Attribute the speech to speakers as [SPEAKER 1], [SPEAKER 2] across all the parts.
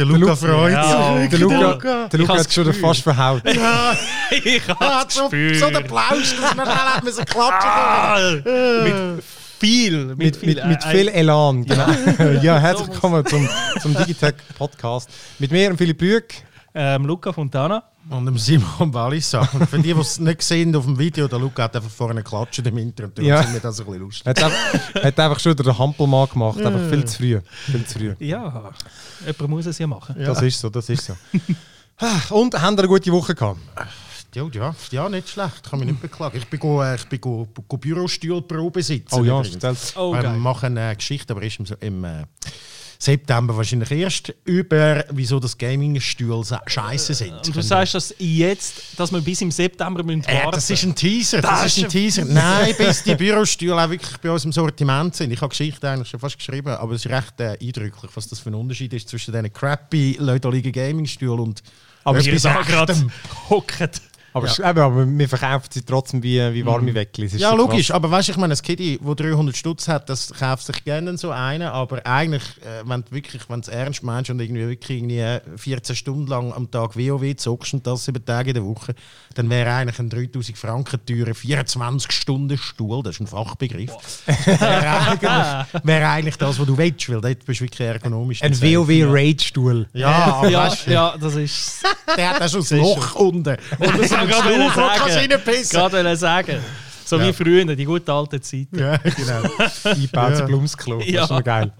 [SPEAKER 1] Der Luca freut
[SPEAKER 2] Ja,
[SPEAKER 1] sich.
[SPEAKER 3] Der Luca,
[SPEAKER 1] Luca.
[SPEAKER 3] der Luca hat schon
[SPEAKER 2] hab's
[SPEAKER 3] fast verhaut.
[SPEAKER 1] Ja,
[SPEAKER 2] ich habe
[SPEAKER 1] hat so, so den Applaus, dass man schnell hat müssen klatschen
[SPEAKER 2] Mit viel, mit,
[SPEAKER 3] Mit,
[SPEAKER 2] viel,
[SPEAKER 3] mit, mit viel Elan. Genau. ja, herzlich willkommen zum, zum Digitech Podcast. Mit mir, Philipp Rüeg.
[SPEAKER 2] ähm, Luca Fontana.
[SPEAKER 1] Und dem Simon Walliser. Und für die, die es nicht sehen auf dem Video, der Luca hat einfach vorne klatscht im. Darum
[SPEAKER 3] Ja.
[SPEAKER 1] sind wir das ein bisschen lustig.
[SPEAKER 3] Hat, einfach- hat einfach schon den Hampelmann gemacht, einfach viel zu früh. Viel zu früh.
[SPEAKER 2] Ja, jemand muss es ja machen.
[SPEAKER 3] Das ist so, das ist so. Ah, Und haben ihr eine gute Woche gehabt?
[SPEAKER 1] Ja, ja, ja, nicht schlecht. Kann mich nicht beklagen. Ich bin, go, äh, ich bin go, go Bürostuhlprobe sitzen.
[SPEAKER 3] Oh ja,
[SPEAKER 1] übrigens.
[SPEAKER 2] Oh,
[SPEAKER 1] wir
[SPEAKER 2] geil.
[SPEAKER 1] machen eine Geschichte, aber erst im, im äh, September wahrscheinlich erst, über wieso das Gaming-Stuhl scheiße sind.
[SPEAKER 2] Und du sagst, dass jetzt, dass wir bis im September müssen
[SPEAKER 1] Äh,
[SPEAKER 2] warten
[SPEAKER 1] das ist ein Teaser. Das,
[SPEAKER 2] Das
[SPEAKER 1] ist ein Teaser. Nein, bis die Bürostühle auch wirklich bei uns im Sortiment sind. Ich habe Geschichte eigentlich schon fast geschrieben, aber es ist recht äh, eindrücklich, was das für ein Unterschied ist zwischen diesen crappy leutaligen Gaming-Stühlen und
[SPEAKER 3] Aber
[SPEAKER 1] etwas
[SPEAKER 2] da gerade
[SPEAKER 1] Echtem.
[SPEAKER 3] Aber, eben, aber wir verkaufen sie trotzdem wie, wie warme Weckli. Es ist
[SPEAKER 1] Ja, logisch,
[SPEAKER 3] krass.
[SPEAKER 1] aber weißt du, ich meine, ein Kitty, das 300 Stutz hat, das kauft sich gerne so einen, aber eigentlich, äh, wenn du wirklich, wenn du es ernst meinst und irgendwie wirklich irgendwie äh, 14 Stunden lang am Tag WoW zockst und das sieben Tage in der Woche, dann wäre eigentlich ein 3000 Franken teurer 24-Stunden-Stuhl, das ist ein Fachbegriff, wäre eigentlich, wäre eigentlich das, was du willst, weil dort bist du wirklich ergonomisch.
[SPEAKER 3] Ein WoW-Raid-Stuhl.
[SPEAKER 1] Ja, aber
[SPEAKER 2] Ja,
[SPEAKER 1] weißt du,
[SPEAKER 2] ja, das ist.
[SPEAKER 1] der hat auch schon ein Loch unten. Und das Ist Stuhl, wo du kannst
[SPEAKER 2] sagen.
[SPEAKER 1] reinpissen.
[SPEAKER 2] Gerade sagen. So
[SPEAKER 1] Ja.
[SPEAKER 2] wie früher, die gute alte Zeit.
[SPEAKER 1] Ja, genau.
[SPEAKER 3] Eingebaut
[SPEAKER 1] Ja.
[SPEAKER 3] ja. Blumsklo. Das
[SPEAKER 2] Ja.
[SPEAKER 3] ist schon geil.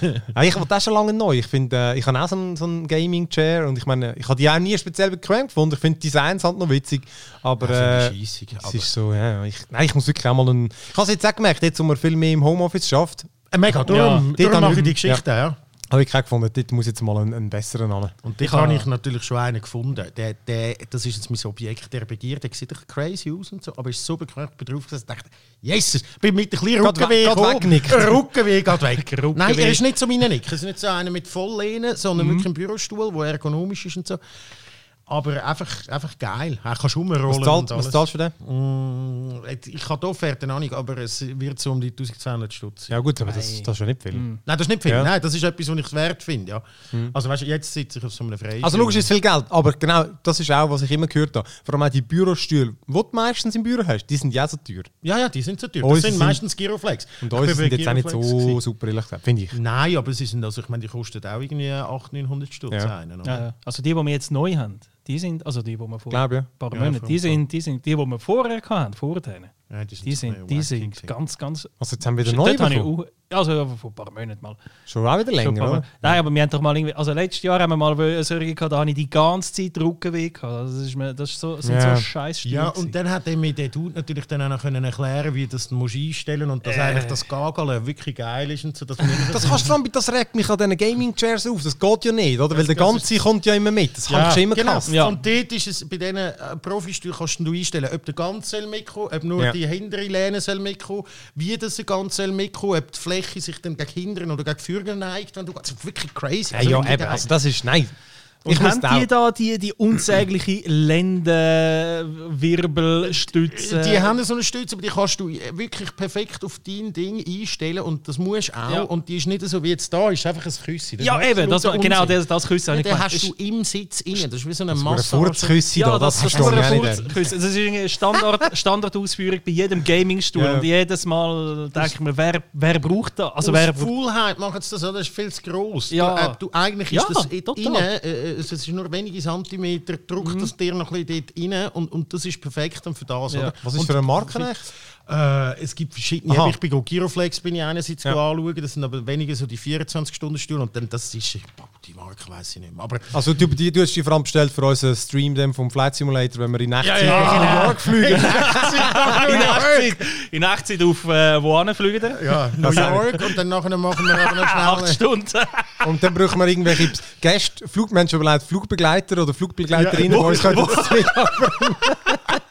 [SPEAKER 3] ja, ich wollte das schon lange neu. Ich finde, äh, ich habe auch so einen, so einen Gaming-Chair und ich meine, ich habe die auch nie speziell bequem gefunden. Ich finde die Designs halt noch witzig. Aber
[SPEAKER 1] Also,
[SPEAKER 3] äh, es
[SPEAKER 1] aber-
[SPEAKER 3] ist so, ja. Ich, nein, ich muss wirklich auch mal einen. Ich habe es jetzt auch gemerkt, jetzt, wo man viel mehr im Homeoffice schafft,
[SPEAKER 1] Äh, Mega, darum,
[SPEAKER 3] Ja,
[SPEAKER 1] darum mache ich die Geschichte, ja.
[SPEAKER 3] Habe ich gefunden, dort muss jetzt mal einen, einen besseren an.
[SPEAKER 1] Und dort habe ich natürlich schon einen gefunden. Der, der, das ist jetzt mein Objekt der Begierde. Der sieht ein bisschen crazy aus und so, aber ist so ich bin drauf gesessen, dachte, Jesus, bin mit ein bisschen
[SPEAKER 3] geht
[SPEAKER 1] gekommen. Rückenweh geht weg. Nein, er ist nicht so meine Nick. Es ist nicht so einer mit Volllehnen, sondern
[SPEAKER 3] Mhm.
[SPEAKER 1] wirklich ein Bürostuhl, der ergonomisch ist und so. Aber einfach, einfach geil. Er kann schon rumrollen
[SPEAKER 3] Was, zahlt,
[SPEAKER 1] und
[SPEAKER 3] was zahlst du für den?
[SPEAKER 1] Mm, ich habe die Offerte noch nicht, aber es wird so um die 1200 Stutz.
[SPEAKER 3] Ja, gut, aber das, das ist ja nicht viel.
[SPEAKER 1] Nein, das ist nicht viel.
[SPEAKER 3] Ja.
[SPEAKER 1] Nein, das ist etwas, was ich es wert finde. Ja. Also weißt du, jetzt sitze ich auf so einem Freien.
[SPEAKER 3] Also logisch ist viel Geld, aber genau das ist auch, was ich immer gehört habe. Vor allem auch die Bürostühle, die du meistens im Büro hast, die sind ja so teuer.
[SPEAKER 1] Ja, ja, die sind so teuer. Das sind
[SPEAKER 3] sind-
[SPEAKER 1] meistens Giroflex.
[SPEAKER 3] Und
[SPEAKER 1] bei
[SPEAKER 3] sind jetzt auch nicht so
[SPEAKER 1] gewesen.
[SPEAKER 3] super, ehrlich gesagt, finde ich.
[SPEAKER 1] Nein, aber sie sind, also ich meine, die kosten auch irgendwie 800, 900 Stutz
[SPEAKER 3] Ja.
[SPEAKER 1] einen.
[SPEAKER 2] Ja, ja. Also die, die wir jetzt neu haben, die sind, also die, die wir vor
[SPEAKER 3] Glaube, ja.
[SPEAKER 2] ein paar
[SPEAKER 1] Ja,
[SPEAKER 2] Monaten, die sind, die sind die, die wir vorher hatten, vor denen.
[SPEAKER 1] Ja,
[SPEAKER 2] Die sind, die sind
[SPEAKER 1] wacky
[SPEAKER 2] ganz, ganz.
[SPEAKER 3] Also jetzt haben wir wieder neu
[SPEAKER 2] ich
[SPEAKER 3] bekommen.
[SPEAKER 2] auch, also vor ein paar Monaten mal.
[SPEAKER 3] Schon auch wieder länger, oder?
[SPEAKER 2] Nein, aber wir haben doch mal irgendwie, also letztes Jahr haben wir mal eine Serie gehabt, da habe ich die ganze Zeit Rückenweh gehabt. Also das, ist mir, das, ist so, sind
[SPEAKER 3] Ja.
[SPEAKER 2] so scheiß
[SPEAKER 1] Ja, und dann hat er mir der Dude natürlich dann auch noch können erklären, wie das musst einstellen und dass
[SPEAKER 2] Äh.
[SPEAKER 1] eigentlich das Gageln wirklich geil ist und so. Dass
[SPEAKER 3] Das, kannst du das regt mich an diesen Gaming-Chairs auf. Das geht ja nicht, oder? Weil der ganze kommt ja immer mit. Das kannst du immer
[SPEAKER 1] genau.
[SPEAKER 2] Ja.
[SPEAKER 1] Und dort ist es, bei diesen äh, Profistühlen kannst du einstellen, ob der ganze soll mitkommen, ob nur
[SPEAKER 3] Ja.
[SPEAKER 1] Die hintere Lehne soll mitkommen, wie das ganze soll mitkommen, ob die Fläche sich dann gegen hinten oder gegen vorne neigt. Wenn du, also wirklich crazy.
[SPEAKER 3] Ja, ja, eben. Also das ist, nein.
[SPEAKER 2] Und
[SPEAKER 3] muss
[SPEAKER 2] haben
[SPEAKER 3] da
[SPEAKER 2] die da die, die unsägliche Lendenwirbelstütze?
[SPEAKER 1] Die haben so eine Stütze, aber die kannst du wirklich perfekt auf dein Ding einstellen und das musst du auch.
[SPEAKER 2] Ja.
[SPEAKER 1] Und die ist nicht so wie jetzt da, ist einfach ein Küsschen. Das
[SPEAKER 2] Ja, eben, das, genau das, das Küssen habe
[SPEAKER 1] Ja,
[SPEAKER 2] ich
[SPEAKER 1] den hast du im Sitz rein. Das ist wie so eine
[SPEAKER 3] Ein
[SPEAKER 1] Massage.
[SPEAKER 3] Furzküssi da,
[SPEAKER 2] Ja,
[SPEAKER 3] das,
[SPEAKER 2] das, das,
[SPEAKER 3] verstehe ich
[SPEAKER 2] das,
[SPEAKER 3] nicht.
[SPEAKER 2] ist eine Standard, Standardausführung bei jedem Gaming-Stuhl.
[SPEAKER 3] Ja.
[SPEAKER 2] Und jedes Mal denke ich mir, wer, wer braucht das? Also
[SPEAKER 1] Aus
[SPEAKER 2] wer,
[SPEAKER 1] Faulheit machen sie das, das ist viel zu gross.
[SPEAKER 2] Ja.
[SPEAKER 1] Du, äh, du, eigentlich
[SPEAKER 2] Ja,
[SPEAKER 1] ist das innen, äh, es ist nur wenige Zentimeter, drückt
[SPEAKER 2] Mhm.
[SPEAKER 1] das dir noch ein bisschen dort rein und, und das ist perfekt dann für das.
[SPEAKER 2] Ja.
[SPEAKER 1] Oder?
[SPEAKER 3] Was ist
[SPEAKER 1] und,
[SPEAKER 3] für eine Marke eigentlich?
[SPEAKER 1] Äh, es gibt verschiedene.
[SPEAKER 3] Aha.
[SPEAKER 1] Ich bin Giroflex bin ich einerseits
[SPEAKER 3] Ja.
[SPEAKER 1] anschauen, das sind aber weniger so die 24-Stunden-Stühle und dann das ist, die Marke weiß ich nicht mehr. Aber
[SPEAKER 3] Also du, die, du hast die vor allem bestellt für unseren Stream dem vom Flight Simulator, wenn wir in Echtzeit
[SPEAKER 2] Ja, ja,
[SPEAKER 3] nach. New York fliegen.
[SPEAKER 2] in Echtzeit, in Echtzeit auf äh, wo fliegen wir?
[SPEAKER 1] ja, New York und dann nachher machen wir aber noch
[SPEAKER 2] Acht
[SPEAKER 1] schnell...
[SPEAKER 2] Stunden.
[SPEAKER 3] Und dann brauchen wir irgendwelche Gäste, Flugmenschen überlegt, Flugbegleiter oder Flugbegleiterinnen,
[SPEAKER 1] Ja,
[SPEAKER 3] die uns können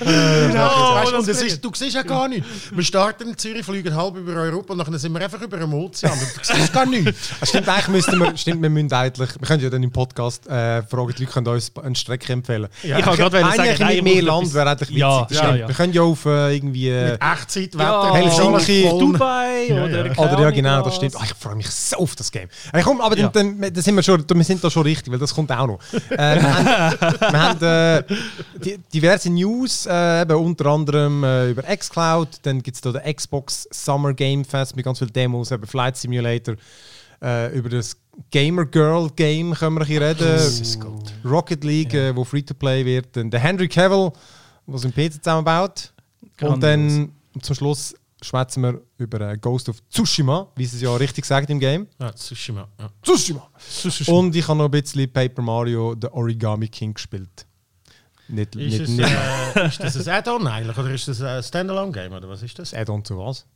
[SPEAKER 1] Weißt,
[SPEAKER 2] das
[SPEAKER 1] und es
[SPEAKER 2] bringt.
[SPEAKER 1] ist, du siehst ja gar nichts. Wir starten in Zürich, fliegen halb über Europa und dann sind wir einfach über dem Ozean. Du siehst gar nichts.
[SPEAKER 3] Stimmt, eigentlich müssten wir, stimmt, wir müssen eigentlich, wir können ja dann im Podcast äh, fragen, die Leute können uns eine Strecke empfehlen.
[SPEAKER 1] Ja.
[SPEAKER 2] Ich kann gerade sagen,
[SPEAKER 3] Eigentlich
[SPEAKER 2] nein,
[SPEAKER 3] mit mehr Land wäre eigentlich witzig.
[SPEAKER 2] Ja,
[SPEAKER 3] das
[SPEAKER 2] ja,
[SPEAKER 3] stimmt.
[SPEAKER 2] ja.
[SPEAKER 3] Wir können ja auf äh, irgendwie... Äh,
[SPEAKER 1] Echtzeit,
[SPEAKER 2] Ja,
[SPEAKER 1] Wetter,
[SPEAKER 3] Helsinki.
[SPEAKER 2] Dubai
[SPEAKER 1] Ja,
[SPEAKER 2] oder
[SPEAKER 3] Oder ja, genau, das stimmt. Ah, ich freue mich so auf das Game. Hey, komm, aber
[SPEAKER 2] Ja.
[SPEAKER 3] dann, dann, dann sind wir, schon, wir sind da schon richtig, weil das kommt auch noch. Äh, wir haben, wir haben äh, die, diverse News, äh, eben unter anderem äh, über xCloud. Dann gibt es da den Xbox Summer Game Fest mit ganz vielen Demos, eben Flight Simulator. Äh, über das Gamer Girl Game können wir hier reden. Rocket League, äh, wo Free-to-Play wird. Dann der Henry Cavill, der seinen PC zusammenbaut. Und dann zum Schluss schwätzen wir über äh, Ghost of Tsushima, wie sie es ja richtig sagt im Game.
[SPEAKER 1] Ja, Tsushima. Ja.
[SPEAKER 3] Tsushima! Und ich habe noch ein bisschen Paper Mario The Origami King gespielt. Nicht,
[SPEAKER 1] Ist,
[SPEAKER 3] nicht,
[SPEAKER 1] es,
[SPEAKER 3] nicht
[SPEAKER 1] äh, ist das ein Add-on eigentlich oder ist das ein Standalone-Game oder was ist das?
[SPEAKER 3] Add-on zu was?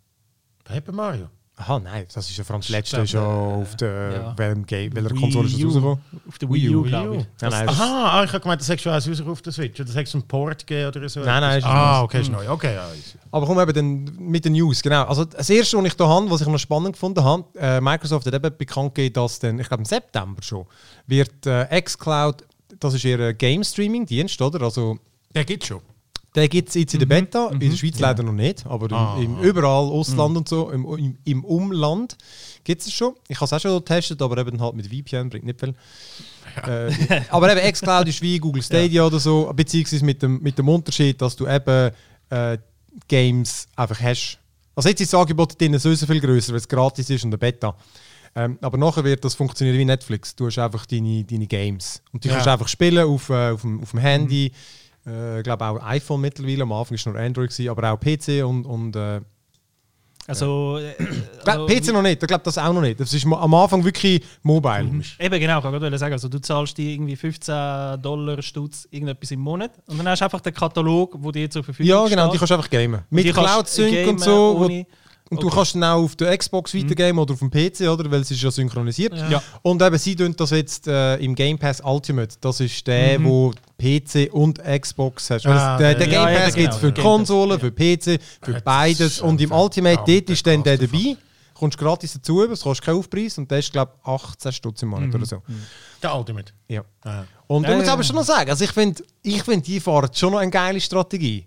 [SPEAKER 1] Paper Mario.
[SPEAKER 3] Aha, nein, das ist ja vor allem das letzte
[SPEAKER 2] glaub,
[SPEAKER 3] schon auf der
[SPEAKER 2] ja.
[SPEAKER 3] welchem Game, welcher Konsole ist das rausgekommen?
[SPEAKER 2] Auf der Wii U,
[SPEAKER 1] Wii
[SPEAKER 2] glaube ich.
[SPEAKER 3] Nein, nein,
[SPEAKER 1] Aha, ah, ich habe gemeint, das hättest du eins raus auf der Switch. Oder hättest du einen Port gegeben oder so?
[SPEAKER 3] Nein, nein, ist
[SPEAKER 1] Ah, okay, ist neu. Okay, ja.
[SPEAKER 3] Aber komm eben dann mit den News, genau. Also das erste, was ich da habe, was ich noch spannend gefunden habe, äh, Microsoft hat eben bekannt gegeben, dass dann, ich glaube im September schon, wird äh, xCloud, das ist ihr Game Streaming Dienst, oder? Also
[SPEAKER 1] Der gibt schon.
[SPEAKER 3] Der gibt es jetzt in der Beta, in der Schweiz leider noch nicht, aber
[SPEAKER 1] Ah.
[SPEAKER 3] im, im überall, Ausland und so, im, im, im Umland gibt es schon. Ich habe es auch schon getestet, aber eben halt mit VPN bringt nicht viel. Äh, aber eben xCloud ist wie Google Stadia oder so, beziehungsweise mit dem, mit dem Unterschied, dass du eben äh, Games einfach hast. Also jetzt ist das Angebot drin so viel größer, weil es gratis ist und eine Beta. Ähm, aber nachher wird das funktionieren wie Netflix. Du hast einfach deine, deine Games. Und die
[SPEAKER 1] Ja.
[SPEAKER 3] kannst du einfach spielen auf, äh, auf, dem, auf dem Handy. Ich glaube auch iPhone mittlerweile. Am Anfang war nur Android, gewesen, aber auch PC und. und äh,
[SPEAKER 2] Also, äh,
[SPEAKER 3] glaub,
[SPEAKER 2] also
[SPEAKER 3] PC noch nicht, ich glaube das auch noch nicht. Das ist am Anfang wirklich mobile.
[SPEAKER 2] Eben genau, ich kann gerade sagen, also du zahlst dir irgendwie 15 Dollar Stutz irgendetwas im Monat und dann hast du einfach den Katalog, wo dir zur Verfügung
[SPEAKER 3] Ja, genau, die
[SPEAKER 2] steht.
[SPEAKER 3] kannst du einfach gamen. Mit
[SPEAKER 2] die
[SPEAKER 3] Cloud Sync und so.
[SPEAKER 2] ohne-
[SPEAKER 3] und du
[SPEAKER 2] Okay.
[SPEAKER 3] kannst dann auch auf der Xbox weitergamen oder auf dem PC, oder? Weil es ist ja synchronisiert.
[SPEAKER 2] Ja. Ja.
[SPEAKER 3] Und eben, sie tun das jetzt äh, im Game Pass Ultimate. Das ist der, wo PC und Xbox hast. Weil
[SPEAKER 1] Ah,
[SPEAKER 3] es- der, der
[SPEAKER 1] ja,
[SPEAKER 3] Game
[SPEAKER 2] ja,
[SPEAKER 3] Pass
[SPEAKER 2] eben
[SPEAKER 3] gibt es
[SPEAKER 2] genau,
[SPEAKER 3] für Konsolen, für PC, für
[SPEAKER 1] das
[SPEAKER 3] beides. Und im Ultimate, dort ist dann der dabei. Kommst gratis dazu, es kostet keinen Aufpreis und der ist, glaube ich, 18 Stutz im Monat oder so.
[SPEAKER 1] Der Ultimate.
[SPEAKER 3] Ja.
[SPEAKER 1] Ah.
[SPEAKER 3] Und
[SPEAKER 2] Ja,
[SPEAKER 3] ich muss
[SPEAKER 2] ja.
[SPEAKER 3] aber schon noch sagen, also ich finde, ich find, die fahren schon noch eine geile Strategie.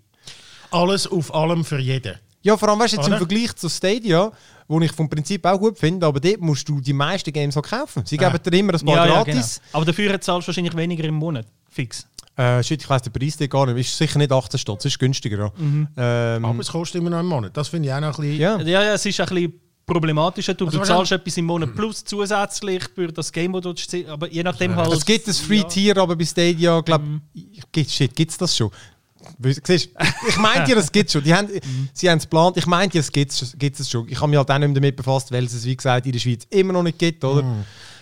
[SPEAKER 1] Alles auf allem für jeden.
[SPEAKER 3] Ja, vor allem weißt du, jetzt im? Vergleich zu Stadia, wo ich vom Prinzip auch gut finde, aber dort musst du die meisten Games auch kaufen. Sie
[SPEAKER 1] Ja.
[SPEAKER 3] geben dir immer ein paar
[SPEAKER 2] ja, ja,
[SPEAKER 3] gratis.
[SPEAKER 2] genau. Aber dafür zahlst du wahrscheinlich weniger im Monat. Fix.
[SPEAKER 3] Äh, shit, ich weiss den Preis gar nicht. Ist sicher nicht 18 Stutz, ist günstiger. Ja. Ähm,
[SPEAKER 1] Aber es kostet immer noch einen Monat. Das finde ich auch noch ein bisschen.
[SPEAKER 3] ja.
[SPEAKER 2] Ja, ja, es ist ein bisschen problematischer. Du,
[SPEAKER 1] Also
[SPEAKER 2] du zahlst etwas im Monat plus zusätzlich für das Game, das du spielst, aber je nachdem halt.
[SPEAKER 3] Es gibt ein Free-Tier, aber bei Stadia, glaube ich, shit, gibt es das schon? Siehst, ich, meinte ja, das gibt schon. Die haben, Sie haben es geplant. Ich meinte ja, es gibt es schon. Ich habe mich halt auch nicht mehr damit befasst, weil es es, wie gesagt, in der Schweiz immer noch nicht gibt, oder?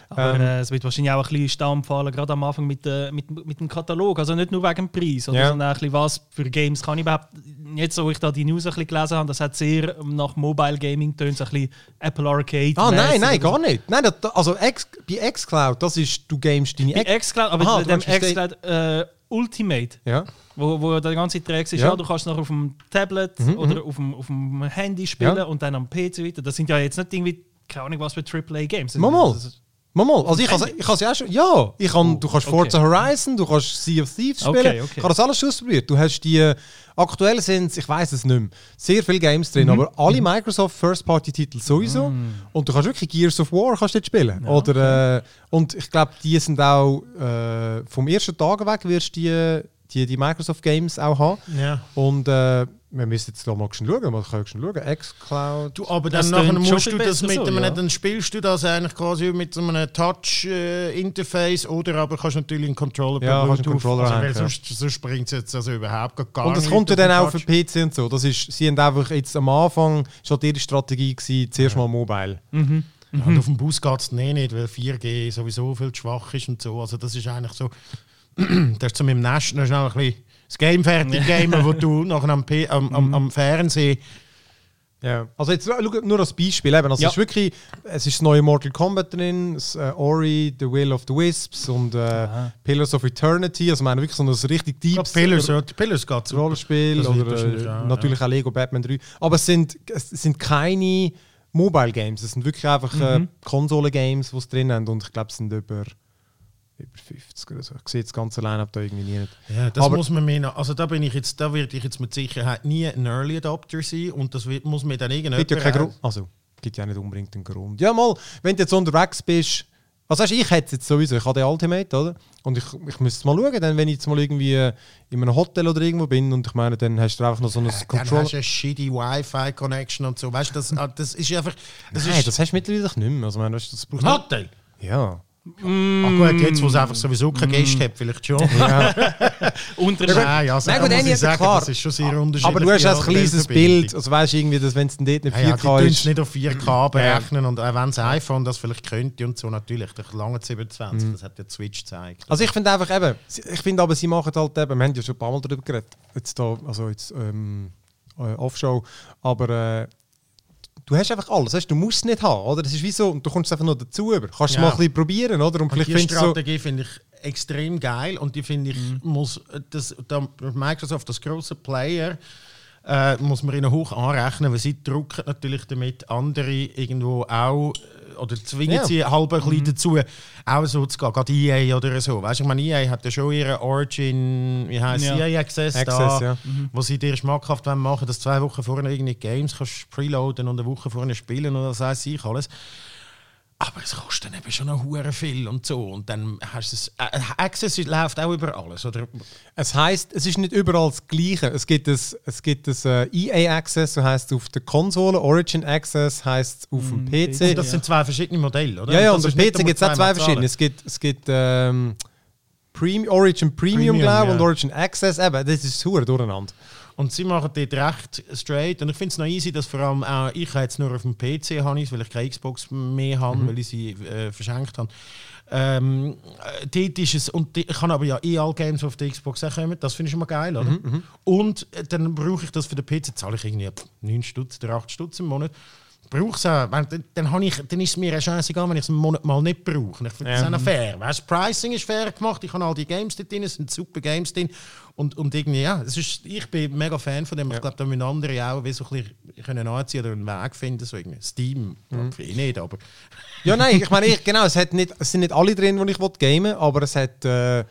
[SPEAKER 2] Aber
[SPEAKER 3] Ähm.
[SPEAKER 2] äh, es wird wahrscheinlich auch ein bisschen Stamm fallen, gerade am Anfang mit, äh, mit, mit dem Katalog. Also nicht nur wegen dem Preis, oder,
[SPEAKER 3] Ja.
[SPEAKER 2] sondern auch ein bisschen, was für Games kann ich überhaupt. Jetzt, wo ich da die News ein bisschen gelesen habe, das hat sehr nach Mobile Gaming tönt, so ein bisschen Apple Arcade.
[SPEAKER 3] Ah, nein, nein, gar nicht. Nein, das, also X, bei xCloud, das ist, du gamest deine
[SPEAKER 2] Bei xCloud, aber
[SPEAKER 3] Aha,
[SPEAKER 2] dem xCloud äh, Ultimate,
[SPEAKER 3] Ja.
[SPEAKER 2] wo, wo der ganze Träg ist,
[SPEAKER 3] Ja. Mhm,
[SPEAKER 2] ja. du kannst noch auf dem Tablet oder auf dem, auf dem Handy spielen
[SPEAKER 3] Ja.
[SPEAKER 2] und dann am PC weiter. Das sind ja jetzt nicht irgendwie, keine Ahnung, was für AAA-Games.
[SPEAKER 3] Mal, mal.
[SPEAKER 2] Das
[SPEAKER 3] Mal, mal. Also ich kann es ja auch schon. Ja, ich kann, du kannst
[SPEAKER 2] okay.
[SPEAKER 3] Forza Horizon, du kannst Sea of Thieves spielen.
[SPEAKER 2] Okay, okay.
[SPEAKER 3] Ich habe das alles schon ausprobiert. Du hast die, aktuell sind ich weiß es nicht mehr, sehr viele Games drin, aber alle Microsoft First-Party-Titel sowieso. Und du kannst wirklich Gears of War kannst dort spielen. Oder, äh, und ich glaube, die sind auch äh, vom ersten Tag weg wirst du die, die, die Microsoft Games auch haben.
[SPEAKER 1] Ja.
[SPEAKER 3] Und äh, wir müssen jetzt da mal schon schauen, mal schauen. Xcloud.
[SPEAKER 1] Du, aber dann nachher musst du das mit
[SPEAKER 2] so,
[SPEAKER 1] einem,
[SPEAKER 2] ja.
[SPEAKER 1] dann spielst du das eigentlich quasi mit so einem Touch-Interface oder aber kannst natürlich einen Controller
[SPEAKER 3] Ja, kannst einen Controller
[SPEAKER 1] also, weil
[SPEAKER 3] hängen, ja.
[SPEAKER 1] sonst, sonst bringt es jetzt also überhaupt gar
[SPEAKER 3] Und das
[SPEAKER 1] nicht
[SPEAKER 3] kommt ja
[SPEAKER 1] auf
[SPEAKER 3] dann auch für. PC und so. Das ist, sie haben einfach jetzt am Anfang schon ihre Strategie gewesen, zuerst mal mobile.
[SPEAKER 1] Ja, und auf dem Bus geht es nicht, weil 4G sowieso viel zu schwach ist und so. Also das ist eigentlich so, das ist so mit dem Nest, das ist noch ein bisschen das Game fertig gamen, wo du nachher am, P am, am, am Fernsehen
[SPEAKER 3] Ja. Also jetzt schau, nur als Beispiel. Eben. Also
[SPEAKER 2] Ja.
[SPEAKER 3] es ist wirklich, es ist das neue Mortal Kombat drin, das, äh, Ori, The Will of the Wisps und äh. Pillars of Eternity. Also wir haben wirklich so ein richtig deepes
[SPEAKER 1] Pillars, ja, die Pillars geht super.
[SPEAKER 3] Rollenspiel oder äh,
[SPEAKER 1] auch,
[SPEAKER 3] natürlich auch Lego Batman 3. Aber es sind, es sind keine Mobile Games, es sind wirklich einfach äh,
[SPEAKER 2] Mhm.
[SPEAKER 3] Konsole-Games, die es drin haben und ich glaube, es sind über, über 50 oder so. Ich sehe das ganze Line-Up da irgendwie nicht.
[SPEAKER 1] Ja, das
[SPEAKER 3] Aber-
[SPEAKER 1] muss man mir noch, also da bin ich jetzt, da werde ich jetzt mit Sicherheit nie ein Early Adopter sein und das wird, muss mir dann irgendjemand...
[SPEAKER 3] Gibt ja keinen Grund. Also, gibt ja nicht unbedingt einen Grund. Ja, mal, wenn du jetzt unterwegs bist. Also, weißt, ich hätte es jetzt sowieso, ich habe den Ultimate, oder? Und ich, ich müsste mal schauen, dann, wenn ich jetzt mal irgendwie äh, in einem Hotel oder irgendwo bin und ich meine, dann hast du einfach noch so ein
[SPEAKER 1] Dann
[SPEAKER 3] Controller.
[SPEAKER 1] hast du eine shitty Wi-Fi-Connection und so. Weißt du, das, ah, das ist einfach. Das
[SPEAKER 3] Nein,
[SPEAKER 1] ist
[SPEAKER 3] das hast du mittlerweile nicht mehr. Also, meine, weißt du, das braucht
[SPEAKER 1] ein Hotel.
[SPEAKER 3] Ja.
[SPEAKER 1] Ach gut, jetzt, wo es einfach sowieso keine Gäste hat, vielleicht schon.
[SPEAKER 2] Unterschied.
[SPEAKER 1] Nein, also,
[SPEAKER 3] Nein, gut,
[SPEAKER 1] muss ich sagen,
[SPEAKER 3] klar.
[SPEAKER 1] das ist schon sehr unterschiedlich.
[SPEAKER 3] Aber du hast ein kleines. Bild, also weißt du irgendwie, dass wenn es dann dort nicht
[SPEAKER 1] Ja, ja,
[SPEAKER 3] 4K
[SPEAKER 1] die tun es
[SPEAKER 3] ist.
[SPEAKER 1] nicht auf 4K berechnen und auch wenn das iPhone das vielleicht könnte und so natürlich, das lange 27, das hat der Switch gezeigt.
[SPEAKER 3] Also ich finde einfach eben, ich finde aber, sie machen halt eben, wir haben ja schon ein paar Mal darüber geredet, jetzt da, also jetzt ähm, äh, Offshow, aber äh, du hast einfach alles, weißt, du musst es nicht haben, oder? Das ist wie so, und du kommst einfach noch dazu über. Kannst du
[SPEAKER 1] Ja.
[SPEAKER 3] mal ein bisschen probieren, oder? Und
[SPEAKER 1] Und
[SPEAKER 3] vielleicht
[SPEAKER 1] die
[SPEAKER 3] du so,
[SPEAKER 1] Strategie finde ich extrem geil und die finde ich, muss das, da Microsoft als grosser Player äh, muss man ihnen hoch anrechnen, weil sie drucken natürlich damit andere irgendwo auch oder zwingen
[SPEAKER 3] Ja.
[SPEAKER 1] sie halb ein bisschen dazu, auch so zu gehen. Gerade EA oder so. Weißt du, ich meine, EA hat ja schon ihre Origin, wie heißt
[SPEAKER 2] Ja.
[SPEAKER 1] EA Access,
[SPEAKER 3] Access,
[SPEAKER 1] da,
[SPEAKER 3] ja.
[SPEAKER 1] wo sie dir schmackhaft machen dass zwei Wochen vorher irgendeine Games kannst preloaden und eine Woche vorher spielen oder das heißt ich alles. Aber es kostet dann eben schon noch hure viel und so. Und dann hast du es. Äh, Access läuft auch über alles, oder?
[SPEAKER 3] es heißt, es ist nicht überall das Gleiche. Es gibt das, es gibt das äh, EA Access, so heißt es auf der Konsole, Origin Access heißt es auf dem PC.
[SPEAKER 1] Das sind zwei verschiedene Modelle, oder?
[SPEAKER 3] Ja, ja,
[SPEAKER 1] Das
[SPEAKER 3] und auf
[SPEAKER 1] nicht,
[SPEAKER 3] PC gibt es auch zwei verschiedene. Es gibt, es gibt ähm, Premium, Origin Premium,
[SPEAKER 1] Premium,
[SPEAKER 3] glaube ich,
[SPEAKER 1] ja.
[SPEAKER 3] und Origin Access. Eben, das ist hure durcheinander.
[SPEAKER 1] Und sie machen dort recht straight. Und ich finde es noch easy, dass vor allem auch ich jetzt nur auf dem PC habe, weil ich keine Xbox mehr habe,
[SPEAKER 3] Mhm.
[SPEAKER 1] weil ich sie äh, verschenkt habe. Ähm, äh, dort ist es, und die- ich kann aber ja eh alle Games, die auf der Xbox auch kommen, das finde ich mal geil, oder?
[SPEAKER 3] Mhm,
[SPEAKER 1] Und äh, dann brauche ich das für den PC, zahle ich irgendwie 9 Stutz oder 8 Stutz im Monat. Brauche es auch, dann, dann, ich, dann ist es mir eine Chance egal, wenn ich es einen Monat mal nicht brauche. Ich finde das auch fair. Weißt, Pricing ist fair gemacht, ich habe all die Games dort drin, es sind super Games drin. Und, und irgendwie, ja, es ist, ich bin mega Fan von dem. Ich glaube, da müssen andere auch wie so ein bisschen können anziehen oder einen Weg finden. So irgendwie. Steam,
[SPEAKER 3] Mhm.
[SPEAKER 1] ich nicht, aber
[SPEAKER 3] Ja, nein, ich meine, ich, genau, es, hat nicht, es sind nicht alle drin, die ich gamen aber es hat. Äh,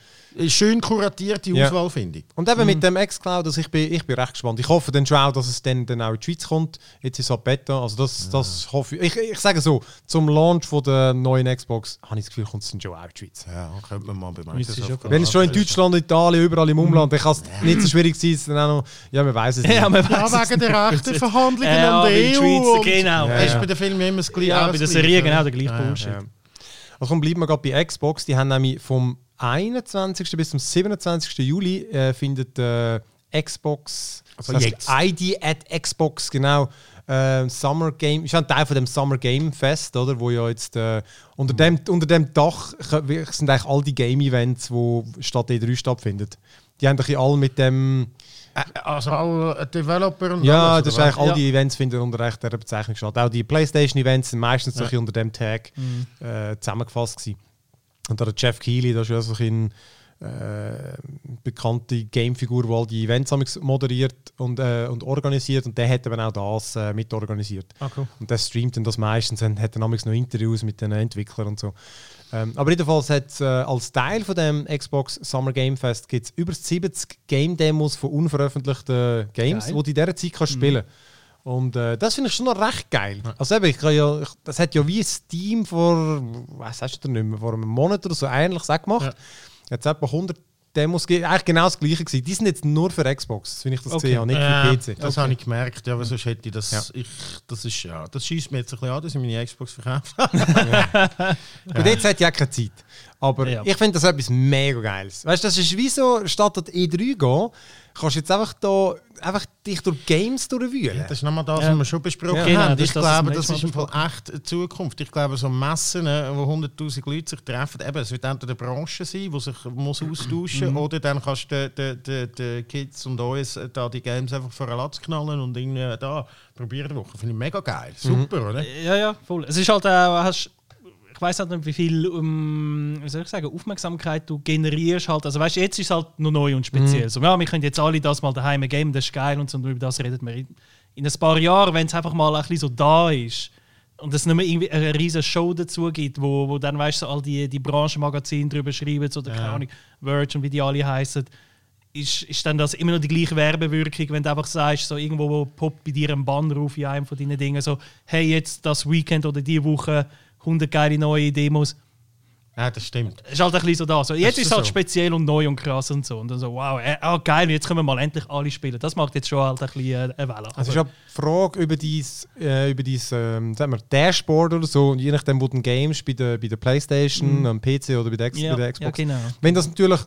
[SPEAKER 1] schön kuratierte
[SPEAKER 3] Ja.
[SPEAKER 1] Auswahl, finde ich.
[SPEAKER 3] und eben mit dem Xcloud, also ich bin, ich bin recht gespannt. Ich hoffe dann schon auch, dass es dann, dann auch in die Schweiz kommt. Jetzt ist es halt Beta, also das, das hoffe ich. ich. Ich sage so, zum Launch von der neuen Xbox habe ich das Gefühl, kommt es dann schon auch in die Schweiz.
[SPEAKER 1] Ja, könnte man mal bei Microsoft
[SPEAKER 3] Wenn es schon in Deutschland, Italien, überall im Umland, dann kann es nicht so schwierig sein, dann auch noch, ja, man weiß es nicht.
[SPEAKER 2] Ja, man
[SPEAKER 1] Ja,
[SPEAKER 2] weiss es
[SPEAKER 1] wegen der
[SPEAKER 2] nicht.
[SPEAKER 1] rechten Verhandlungen
[SPEAKER 2] Ja,
[SPEAKER 1] und
[SPEAKER 2] den
[SPEAKER 1] EU.
[SPEAKER 2] Schweizer,
[SPEAKER 1] und
[SPEAKER 2] genau.
[SPEAKER 1] Das ist
[SPEAKER 3] Ja.
[SPEAKER 1] bei den Filmen immer das Gleiche.
[SPEAKER 2] Ja, bei der. Serie genau der gleiche
[SPEAKER 1] Ja, ja.
[SPEAKER 2] Bullshit.
[SPEAKER 3] Ja. Also komm, bleiben wir gerade bei Xbox. Die haben nämlich vom 21. bis zum 27. Juli äh, findet äh, Xbox,
[SPEAKER 1] Also
[SPEAKER 3] das heißt ID at Xbox, genau, äh, Summer Game, ist ein Teil von dem Summer Game Fest, oder, wo ja jetzt äh, unter, dem, unter dem Dach äh, sind eigentlich all die Game-Events, wo statt E3 stattfinden. Die haben doch alle mit dem,
[SPEAKER 1] Äh, Also alle Developer und
[SPEAKER 3] ja,
[SPEAKER 1] alles,
[SPEAKER 3] das ist eigentlich all
[SPEAKER 2] Ja.
[SPEAKER 3] die Events finden unter dieser Bezeichnung statt. Auch die PlayStation-Events sind meistens bisschen unter dem Tag
[SPEAKER 1] Mhm.
[SPEAKER 3] äh, zusammengefasst gewesen. Und da der Jeff Keighley, das ist ja so ein äh, bekannte Gamefigur, die all die Events moderiert und, äh, und organisiert und der hat eben auch das äh, mitorganisiert.
[SPEAKER 1] Ah, cool.
[SPEAKER 3] Und der streamt dann das meistens und hat dann noch Interviews mit den Entwicklern und so. Ähm, aber jedenfalls hat äh, als Teil von dem Xbox Summer Game Fest gibt's über 70 Game Demos von unveröffentlichten Games,
[SPEAKER 2] Geil.
[SPEAKER 3] die du in dieser Zeit kannst spielen Und äh, das finde ich schon noch recht geil. Also eben, ich kann ja, ich, das hat ja wie Steam vor, was hast du nicht mehr, vor einem Monat oder so ähnlich auch gemacht. Jetzt etwa 100 Demos, gegeben. eigentlich genau das gleiche gewesen. Die sind jetzt nur für Xbox, wenn ich das
[SPEAKER 2] Okay.
[SPEAKER 3] gesehen habe, nicht
[SPEAKER 1] Ja,
[SPEAKER 3] für PC.
[SPEAKER 1] das habe ich gemerkt, ja, aber sonst hätte ich das.
[SPEAKER 3] Ja.
[SPEAKER 1] Ich, das ist ja, das schießt mir jetzt ein bisschen an, dass ich meine Xbox verkauft
[SPEAKER 3] Und jetzt hat ja keine Zeit. Aber
[SPEAKER 2] Ja.
[SPEAKER 3] ich finde das etwas mega Geiles. Weißt du, das ist wie so, statt an die E3 gehen, kannst jetzt einfach da einfach dich durch Games durchwühlen.
[SPEAKER 1] Das ist nochmal das,
[SPEAKER 2] Ja.
[SPEAKER 1] was wir schon besprochen
[SPEAKER 2] Ja. Genau,
[SPEAKER 1] haben.
[SPEAKER 2] das
[SPEAKER 1] Ich
[SPEAKER 2] das,
[SPEAKER 1] glaube, das
[SPEAKER 2] letztes
[SPEAKER 1] ist im Fall echt die Zukunft. Ich glaube, so Messen, äh, wo 100'000 Leute sich treffen, eben, es wird entweder eine Branche sein, die sich muss austauschen
[SPEAKER 2] Mhm.
[SPEAKER 1] muss, oder dann kannst du den, den, den Kids und uns äh, da die Games einfach vor einen Latz knallen und irgendwie äh, da probieren. Finde ich mega geil. Super, oder?
[SPEAKER 2] Ja, ja, voll. Es ist halt auch, hast, ich weiß halt nicht, wie viel um, wie soll ich sagen, Aufmerksamkeit du generierst. Halt. Also weißt, jetzt ist es halt noch neu und speziell. So, ja, wir können jetzt alle das mal daheim geben, das ist geil und so, und über das redet man in, in ein paar Jahren, wenn es einfach mal ein bisschen so da ist und es nicht mehr irgendwie eine riesige Show dazu gibt, wo, wo dann weißt du, so all die, die Branchenmagazine drüber schreiben, so, oder keine Ahnung, Verge und wie die alle heißen ist, ist dann das immer noch die gleiche Werbewirkung, wenn du einfach sagst, so irgendwo poppt bei dir ein Banner auf in einem von deinen Dingen, so, hey, jetzt das Weekend oder die Woche 100 geile neue Demos.
[SPEAKER 1] Ja, das stimmt.
[SPEAKER 2] ist halt ein bisschen so da. So, jetzt
[SPEAKER 1] ist
[SPEAKER 2] es halt
[SPEAKER 1] so.
[SPEAKER 2] speziell und neu und krass und so. Und dann so, wow, äh, ah, geil, jetzt können wir mal endlich alle spielen. Das macht jetzt schon halt ein bisschen äh, eine Welle.
[SPEAKER 3] Also ist ja die Frage über dein, äh, über dein ähm, sagen wir, Dashboard oder so, und je nachdem, wo du ein Game bei der, bei der Playstation, am PC oder bei der, X-
[SPEAKER 2] ja,
[SPEAKER 3] bei der
[SPEAKER 2] ja,
[SPEAKER 3] Xbox.
[SPEAKER 2] genau.
[SPEAKER 3] Wenn das natürlich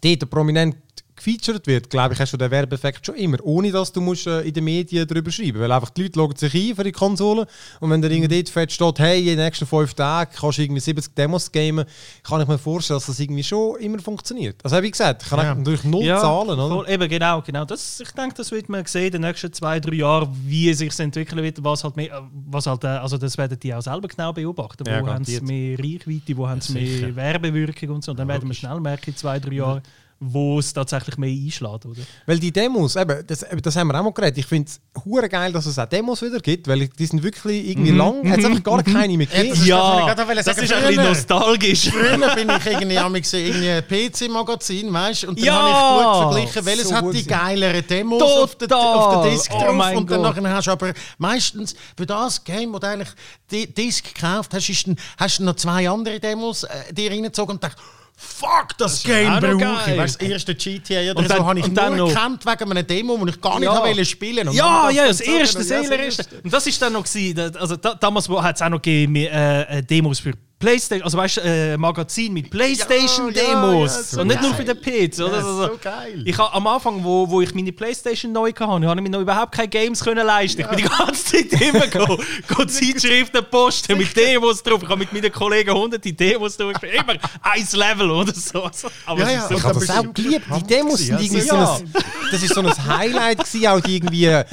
[SPEAKER 3] dort prominent gefeatured wird, glaube ich, hast du den Werbeeffekt schon immer. Ohne dass du musst, äh, in den Medien darüber schreiben Weil einfach die Leute loggen sich ein für die Konsole und wenn da irgendwie dort fett steht, hey, in den nächsten fünf Tagen kannst du irgendwie 70 Demos gamen, kann ich mir vorstellen, dass das irgendwie schon immer funktioniert. Also wie gesagt, ich kann
[SPEAKER 1] Ja.
[SPEAKER 3] natürlich null Zahlen, oder?
[SPEAKER 2] voll, eben, genau, genau. Das, ich denke, das wird man sehen in den nächsten zwei, drei Jahren, wie sich entwickeln wird, was halt mehr, was halt, äh, also das werden die auch selber genau beobachten.
[SPEAKER 1] Ja,
[SPEAKER 2] wo haben sie mehr Reichweite, wo haben sie mehr Werbewirkung und so. Und dann werden wir schnell merken, in zwei, drei Jahren, wo es tatsächlich mehr einschlägt, oder?
[SPEAKER 3] Weil die Demos, eben, das, eben, das haben wir auch mal geredet. Ich finde es hure geil, dass es auch Demos wieder gibt, weil die sind wirklich irgendwie lang. Hat es einfach gar keine mehr gegeben.
[SPEAKER 1] Das ist das,
[SPEAKER 2] ist ein bisschen nostalgisch.
[SPEAKER 1] Früher bin ich irgendwie am gesehen, irgendwie ein PC-Magazin, weißt du? Und dann
[SPEAKER 2] Ja!
[SPEAKER 1] habe ich gut verglichen, welches
[SPEAKER 3] So
[SPEAKER 1] hat die geileren Demos auf der, auf der Disc
[SPEAKER 2] Oh
[SPEAKER 1] drauf. und dann nachher hast du aber meistens für das Game, wo du eigentlich die Disc gekauft hast, hast du noch zwei andere Demos äh, dir reingezogen und dachte, Fuck, das, Game
[SPEAKER 2] auch noch
[SPEAKER 1] brauche ich. Weißt, das erste GTA oder
[SPEAKER 2] Und
[SPEAKER 1] so
[SPEAKER 2] dann-
[SPEAKER 1] habe ich
[SPEAKER 2] und
[SPEAKER 1] nur
[SPEAKER 2] noch-
[SPEAKER 1] gekannt wegen einer Demo, die ich gar nicht
[SPEAKER 2] Ja.
[SPEAKER 1] wollte spielen. Und
[SPEAKER 2] Ja, ja,
[SPEAKER 1] das
[SPEAKER 2] das erste,
[SPEAKER 1] so-
[SPEAKER 2] das allererste. Und das ist dann noch gewesen, also da, damals hat es auch noch gegeben, äh, äh, Demos für Playstation, also weißt du, äh, Magazin mit Playstation-Demos.
[SPEAKER 1] ja, so
[SPEAKER 2] und nicht nur
[SPEAKER 1] geil.
[SPEAKER 2] für den PC. Oder?
[SPEAKER 1] Ja,
[SPEAKER 2] Also,
[SPEAKER 1] so geil.
[SPEAKER 2] Ich habe am Anfang, wo, wo ich meine Playstation neu hatte, habe ich mir noch überhaupt keine Games können leisten. Ich bin die ganze Zeit immer go, go Zeitschriften posten mit Demos drauf. Ich habe mit meinen Kollegen hunderte Demos durchgespielt. Immer ein Level oder so. Aber
[SPEAKER 1] Ja,
[SPEAKER 2] es
[SPEAKER 1] ja,
[SPEAKER 2] ist so
[SPEAKER 3] Ich habe das auch geliebt. Die Demos sind irgendwie
[SPEAKER 2] ja.
[SPEAKER 3] so ein, das ist so ein Highlight gewesen, auch die irgendwie, äh,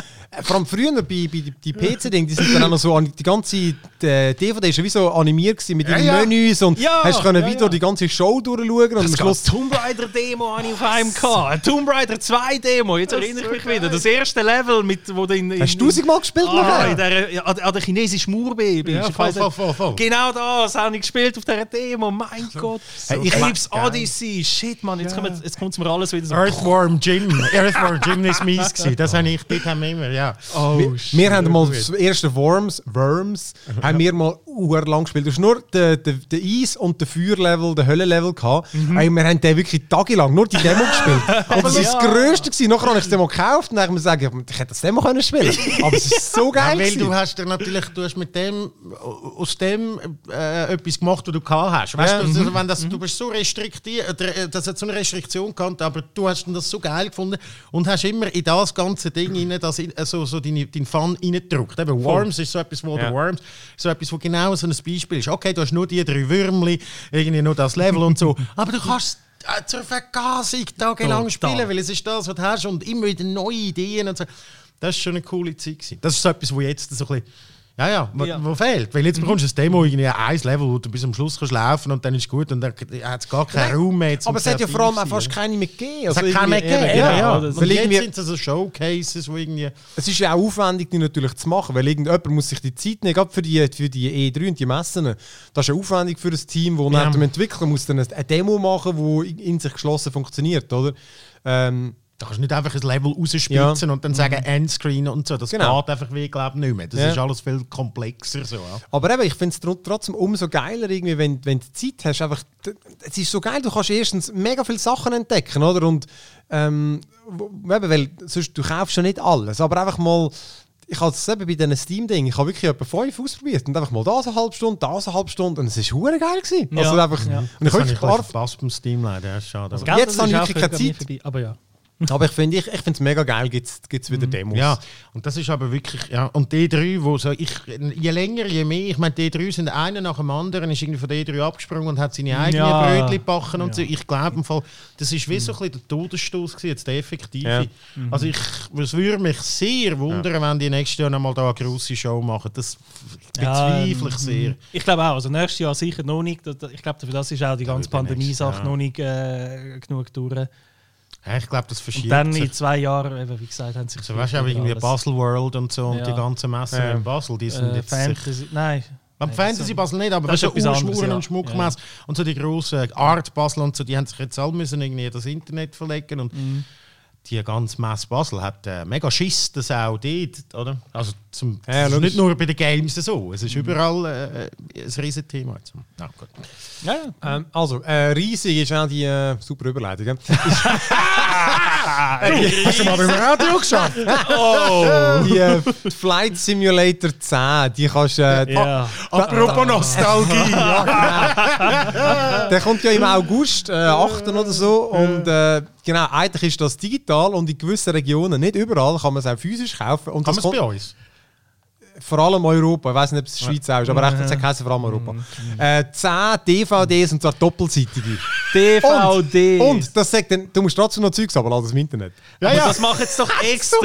[SPEAKER 3] vor allem früher bei, bei die PC-Dinge, die sind dann auch noch so, an- die ganze äh, DVD ist ja wie so animiert gewesen mit
[SPEAKER 1] Ja,
[SPEAKER 3] den
[SPEAKER 1] ja.
[SPEAKER 3] Menüs und
[SPEAKER 2] Ja,
[SPEAKER 3] hast können
[SPEAKER 2] ja,
[SPEAKER 3] wieder die ganze Show durchschauen und am
[SPEAKER 2] Das
[SPEAKER 3] Schluss
[SPEAKER 2] Tomb Raider Demo habe ich auf einem gehabt. Ein Tomb Raider 2 Demo, jetzt erinnere ich mich wieder. Das erste Level, mit, wo du in, in,
[SPEAKER 3] hast du tausendmal gespielt
[SPEAKER 2] Ah, in der, ja, an, an der chinesischen Mauer bist.
[SPEAKER 1] Ja,
[SPEAKER 2] Ich
[SPEAKER 1] voll,
[SPEAKER 2] weiss
[SPEAKER 1] voll,
[SPEAKER 2] nicht.
[SPEAKER 1] voll, voll.
[SPEAKER 2] Genau das habe ich gespielt auf dieser Demo. Mein Gott.
[SPEAKER 3] Hey, ich
[SPEAKER 2] Apes
[SPEAKER 1] geil.
[SPEAKER 2] Odyssey. Shit, Mann. Jetzt, kommt, jetzt kommt es mir alles wieder so.
[SPEAKER 1] Earthworm Jim. Earthworm Jim ist mies gewesen. Das habe ich, dort haben wir immer, ja.
[SPEAKER 2] Oh,
[SPEAKER 3] mal das erste Worms, Worms, haben wir mal uhr lang gespielt. Du hast nur den, den, den Eis- und den Feuerlevel, den Höllenlevel gehabt.
[SPEAKER 2] Mhm.
[SPEAKER 3] Ey, wir haben den wirklich tagelang nur die Demo gespielt. Und das war das Größte. Gewesen. Nachher habe ich das Demo gekauft und dann habe ich mir gesagt, ich hätte das Demo können spielen Aber es ist so
[SPEAKER 1] Ja,
[SPEAKER 3] geil.
[SPEAKER 1] weil du hast dir natürlich, du hast mit dem, aus dem äh, etwas gemacht, was du gehabt hast. Weißt
[SPEAKER 3] Ja,
[SPEAKER 1] du, also, wenn das, du bist so restriktiert, äh, das hat so eine Restriktion gehabt, aber du hast das so geil gefunden und hast immer in das ganze Ding rein, das äh, so, so deine, deinen Fun reingedrückt. Eben Worms ist so etwas, wo
[SPEAKER 3] Ja.
[SPEAKER 1] der Worms, so etwas, wo genau so ein Beispiel ist. Okay, du hast nur die drei Würmli, irgendwie nur das Level und so, aber du kannst äh, zur Vergasung tagelang spielen, weil es ist das, was du hast und immer wieder neue Ideen und so. Das war schon eine coole Zeit. Gewesen. Das ist so etwas, wo jetzt so ein bisschen, ja, ja, wo,
[SPEAKER 2] Ja.
[SPEAKER 1] wo fehlt. Weil jetzt bekommst du ein Demo, irgendwie ein Level, wo du bis zum Schluss kannst laufen und dann ist gut und dann hat es gar keinen Raum mehr
[SPEAKER 3] Aber es hat ja vor allem auch fast keine mehr gegeben.
[SPEAKER 1] Es hat
[SPEAKER 3] Also
[SPEAKER 1] keinen mehr gegeben.
[SPEAKER 3] Ja,
[SPEAKER 1] Ja,
[SPEAKER 3] Weil
[SPEAKER 1] jetzt sind es so Showcases, wo irgendwie...
[SPEAKER 3] Es ist ja auch aufwendig, die natürlich zu machen, weil irgendjemand muss sich die Zeit nehmen, gerade für die, für die E3 und die Messen. Das ist ja aufwendig für das Team, das
[SPEAKER 1] Ja.
[SPEAKER 3] nach dem Entwickler muss dann eine Demo machen, die in sich geschlossen funktioniert, oder? Ähm,
[SPEAKER 1] Da kannst du nicht einfach ein Level rausspitzen und dann sagen Endscreen und so. Das
[SPEAKER 3] Genau.
[SPEAKER 1] geht einfach wie, glaube ich, nicht mehr. Das
[SPEAKER 3] Ja.
[SPEAKER 1] ist alles viel komplexer so. Ja.
[SPEAKER 3] aber eben, ich finde es tr- trotzdem umso geiler, irgendwie, wenn, wenn du Zeit hast. Einfach, es ist so geil, du kannst erstens mega viele Sachen entdecken, oder? Und ähm, eben, weil sonst, du kaufst ja nicht alles, aber einfach mal. Ich habe es eben bei diesen Steam-Dingen, ich habe wirklich etwa fünf ausprobiert und einfach mal das eine halbe Stunde, das eine halbe Stunde und es ist hure geil gewesen.
[SPEAKER 2] Ja,
[SPEAKER 3] Also einfach,
[SPEAKER 2] ja.
[SPEAKER 3] Und ich
[SPEAKER 1] habe
[SPEAKER 3] wirklich
[SPEAKER 1] ich
[SPEAKER 3] klar,
[SPEAKER 1] beim Steam leider. Ja, schade.
[SPEAKER 2] Also,
[SPEAKER 1] aber-
[SPEAKER 3] Jetzt habe ich wirklich keine Zeit.
[SPEAKER 2] vorbei, Aber ja.
[SPEAKER 3] Aber ich finde ich, ich es mega geil, gibt es wieder Demos.
[SPEAKER 1] Ja, und das ist aber wirklich, ja, und D3, wo so, ich, je länger, je mehr, ich meine, D3 sind einer nach dem anderen, ist irgendwie von D3 abgesprungen und hat seine eigenen
[SPEAKER 2] Ja.
[SPEAKER 1] Brötchen gebacken und
[SPEAKER 2] Ja.
[SPEAKER 1] so. Ich glaube im Fall, das ist wie so ein bisschen der Todesstoß gewesen, jetzt der effektive.
[SPEAKER 3] Ja.
[SPEAKER 1] Also ich, es würde mich sehr wundern, wenn die nächstes Jahr noch mal da eine grosse Show machen. Das bezweifle ich sehr.
[SPEAKER 2] Ich glaube auch, also nächstes Jahr sicher noch nicht. Ich glaube, für das ist auch die ganze Pandemie-Sache noch nicht äh, genug durch.
[SPEAKER 1] Ja, ich glaube, das
[SPEAKER 2] Und
[SPEAKER 1] verschiebt
[SPEAKER 2] dann
[SPEAKER 1] sich.
[SPEAKER 2] in zwei Jahren, eben, wie gesagt, haben sich
[SPEAKER 1] So, weißt du, auch irgendwie
[SPEAKER 2] alles-
[SPEAKER 1] Basel World und so und
[SPEAKER 2] Ja.
[SPEAKER 1] die ganzen Messen
[SPEAKER 3] Ja.
[SPEAKER 1] in Basel, die sind
[SPEAKER 2] äh,
[SPEAKER 1] jetzt
[SPEAKER 2] Fantasy. Nein.
[SPEAKER 1] Beim
[SPEAKER 2] Nein,
[SPEAKER 1] Fantasy Basel nicht, aber
[SPEAKER 2] Das
[SPEAKER 1] weißt
[SPEAKER 2] ist
[SPEAKER 1] du, Uhrschmuren
[SPEAKER 2] ja.
[SPEAKER 1] und Schmuckmesse und so die grossen Art Basel und so, die haben sich jetzt alle müssen irgendwie das Internet verlegen und
[SPEAKER 2] Mhm.
[SPEAKER 1] Die ganze Messe Basel hat äh, mega Schiss, dass auch dort, oder? Also zum,
[SPEAKER 3] Ja,
[SPEAKER 1] das ist nicht nur bei den Games so, es ist
[SPEAKER 2] Mhm.
[SPEAKER 1] überall äh, ein Riesenthema. jetzt. Ja, gut.
[SPEAKER 2] Ja, ja.
[SPEAKER 3] Ähm, also, äh, riesig ist auch die äh, super Überleitung. gell?
[SPEAKER 1] Hast du mal beim Radio geschafft?
[SPEAKER 2] Oh!
[SPEAKER 3] Die äh, Flight Simulator 10, die kannst du. Äh,
[SPEAKER 2] ja.
[SPEAKER 1] Apropos Nostalgie.
[SPEAKER 3] Der kommt ja im August, äh, 8. oder so. Und äh, genau, eigentlich ist das digital und in gewissen Regionen, nicht überall, kann man es auch physisch kaufen. Und
[SPEAKER 1] Kann man es bei uns?
[SPEAKER 3] Vor allem Europa. Ich weiß nicht, ob es der Schweiz auch ist, aber echt, das heisst vor allem Europa. Äh, 10 DVDs und zwar doppelseitige.
[SPEAKER 2] DVD.
[SPEAKER 3] Und das sagt dann, du musst trotzdem noch Zeugs abladen aus dem Internet.
[SPEAKER 1] Ja,
[SPEAKER 2] Aber
[SPEAKER 1] ja.
[SPEAKER 2] das macht jetzt doch extra.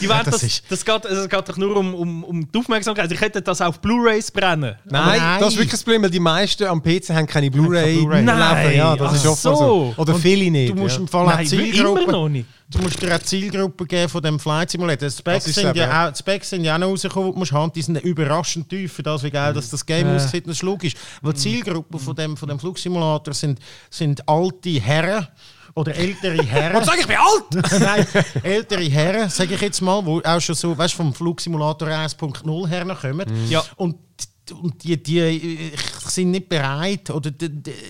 [SPEAKER 2] Die wollen
[SPEAKER 1] das
[SPEAKER 2] das,
[SPEAKER 1] ist-
[SPEAKER 2] das, geht, also es geht doch nur um, um, um die Aufmerksamkeit. Ich hätte das auf Blu-Rays brennen.
[SPEAKER 3] Nein,
[SPEAKER 1] nein.
[SPEAKER 3] das ist wirklich das Problem, weil die meisten am PC haben keine Blu-ray.
[SPEAKER 1] Blu-ray.
[SPEAKER 2] Nein.
[SPEAKER 3] Ja, das
[SPEAKER 2] Ach
[SPEAKER 3] ist oft so.
[SPEAKER 2] so.
[SPEAKER 3] Oder
[SPEAKER 1] Und
[SPEAKER 3] viele nicht.
[SPEAKER 1] Du musst
[SPEAKER 3] ja.
[SPEAKER 1] im Fall auch
[SPEAKER 2] Nein, immer
[SPEAKER 1] Zielgruppen
[SPEAKER 2] noch nicht.
[SPEAKER 1] Du musst dir eine Zielgruppe geben von dem Flight Simulator. Die Specs, sind ja auch, die Specs sind ja auch noch rausgekommen, die musst haben. Die sind überraschend tief für das, wie geil dass das Game
[SPEAKER 2] Äh.
[SPEAKER 1] aussieht und schlug ist. Weil die Zielgruppe von dem, von dem Flugsimulator sind, sind alte Herren oder ältere Herren.
[SPEAKER 3] Und sag, ich bin alt!
[SPEAKER 1] Nein, ältere Herren, sage ich jetzt mal, wo auch schon so, weißt, vom Flugsimulator 1.0 her noch kommen.
[SPEAKER 2] Ja.
[SPEAKER 1] Und, und die, die äh, sind nicht bereit oder die,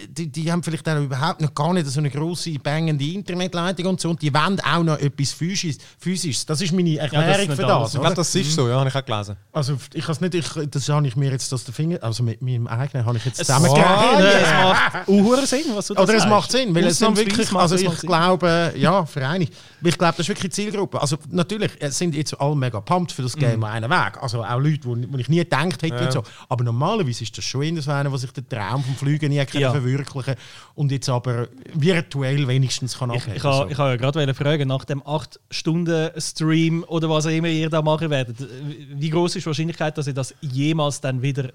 [SPEAKER 1] die, die haben vielleicht auch überhaupt noch gar nicht so eine grosse, bangende Internetleitung und so und die wollen auch noch etwas Physisches. Physisches. Das ist meine
[SPEAKER 2] das
[SPEAKER 1] Erklärung
[SPEAKER 2] ist nicht
[SPEAKER 1] für
[SPEAKER 2] alles.
[SPEAKER 1] das.
[SPEAKER 3] Ich
[SPEAKER 1] oder?
[SPEAKER 3] glaube, das ist so, ja, habe ich auch gelesen.
[SPEAKER 1] Also ich has nicht, ich, das habe ich mir jetzt das den Finger, also mit meinem eigenen habe ich jetzt
[SPEAKER 2] Es,
[SPEAKER 1] zusammengegeben.
[SPEAKER 2] Ah, ja, es macht Sinn, was du da
[SPEAKER 1] Oder es macht Sinn, weil es sind wirklich,
[SPEAKER 2] macht
[SPEAKER 1] also
[SPEAKER 2] es
[SPEAKER 1] ich glaube, ja, vereinigt. Ich glaube, das ist wirklich die Zielgruppe. Also natürlich es sind jetzt alle mega pumped für das
[SPEAKER 2] Mhm.
[SPEAKER 1] Game einen Weg. Also auch Leute, wo, wo ich nie gedacht hätte und so. Aber normalerweise ist das schon eher so einer, der sich den Traum vom Fliegen nie kann
[SPEAKER 2] Ja.
[SPEAKER 1] verwirklichen und jetzt aber virtuell wenigstens kann
[SPEAKER 2] Ich,
[SPEAKER 1] abheben.
[SPEAKER 2] ich, ha-
[SPEAKER 1] so.
[SPEAKER 2] ich habe ja gerade fragen, nach dem 8-Stunden-Stream oder was auch immer ihr da machen werdet, wie groß ist die Wahrscheinlichkeit, dass ihr das jemals dann wieder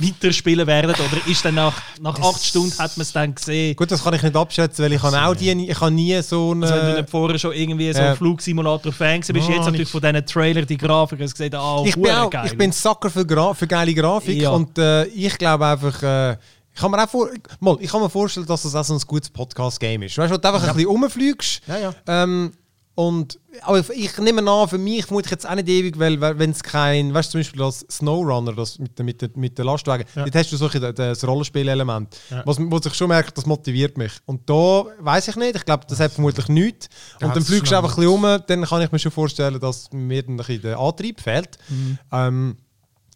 [SPEAKER 2] weiterspielen werdet? Oder ist dann nach, nach 8 Stunden hat man es dann gesehen?
[SPEAKER 3] Gut, das kann ich nicht abschätzen, weil ich habe auch die, ich habe nie so eine...
[SPEAKER 2] Also wenn du nicht vorher schon irgendwie so
[SPEAKER 3] Ja.
[SPEAKER 2] ein Flugsimulator-Fan bist,
[SPEAKER 1] Oh,
[SPEAKER 2] jetzt natürlich von diesen Trailer, die Grafik, hast gesehen, ah,
[SPEAKER 3] ich bin auch,
[SPEAKER 2] geil.
[SPEAKER 3] ich bin Sucker für, Gra für geile Grafik
[SPEAKER 2] Ja.
[SPEAKER 3] und äh, ich glaube einfach, äh, ich kann mir auch vor, mal, ich kann mir vorstellen, dass das auch so ein gutes Podcast-Game ist. Weißt du, wo du einfach ein bisschen rumfliegst.
[SPEAKER 1] Ja, ja.
[SPEAKER 3] Ähm, und aber ich, nehme an, für mich vermute ich jetzt auch nicht ewig, weil wenn es kein, weißt du, zum Beispiel das Snowrunner, das mit, den- mit, mit den Lastwagen,
[SPEAKER 1] Ja.
[SPEAKER 3] dort hast du solche, das- das Rollenspielelement,
[SPEAKER 1] Ja.
[SPEAKER 3] was, was ich schon merke, das motiviert mich. Und da weiß ich nicht, ich glaube, das hat vermutlich nichts.
[SPEAKER 1] Ja,
[SPEAKER 3] Und dann
[SPEAKER 1] das
[SPEAKER 3] fliegst du einfach ein bisschen rum, dann kann ich mir schon vorstellen, dass mir dann ein bisschen der Antrieb fehlt.
[SPEAKER 1] Mhm.
[SPEAKER 3] Ähm,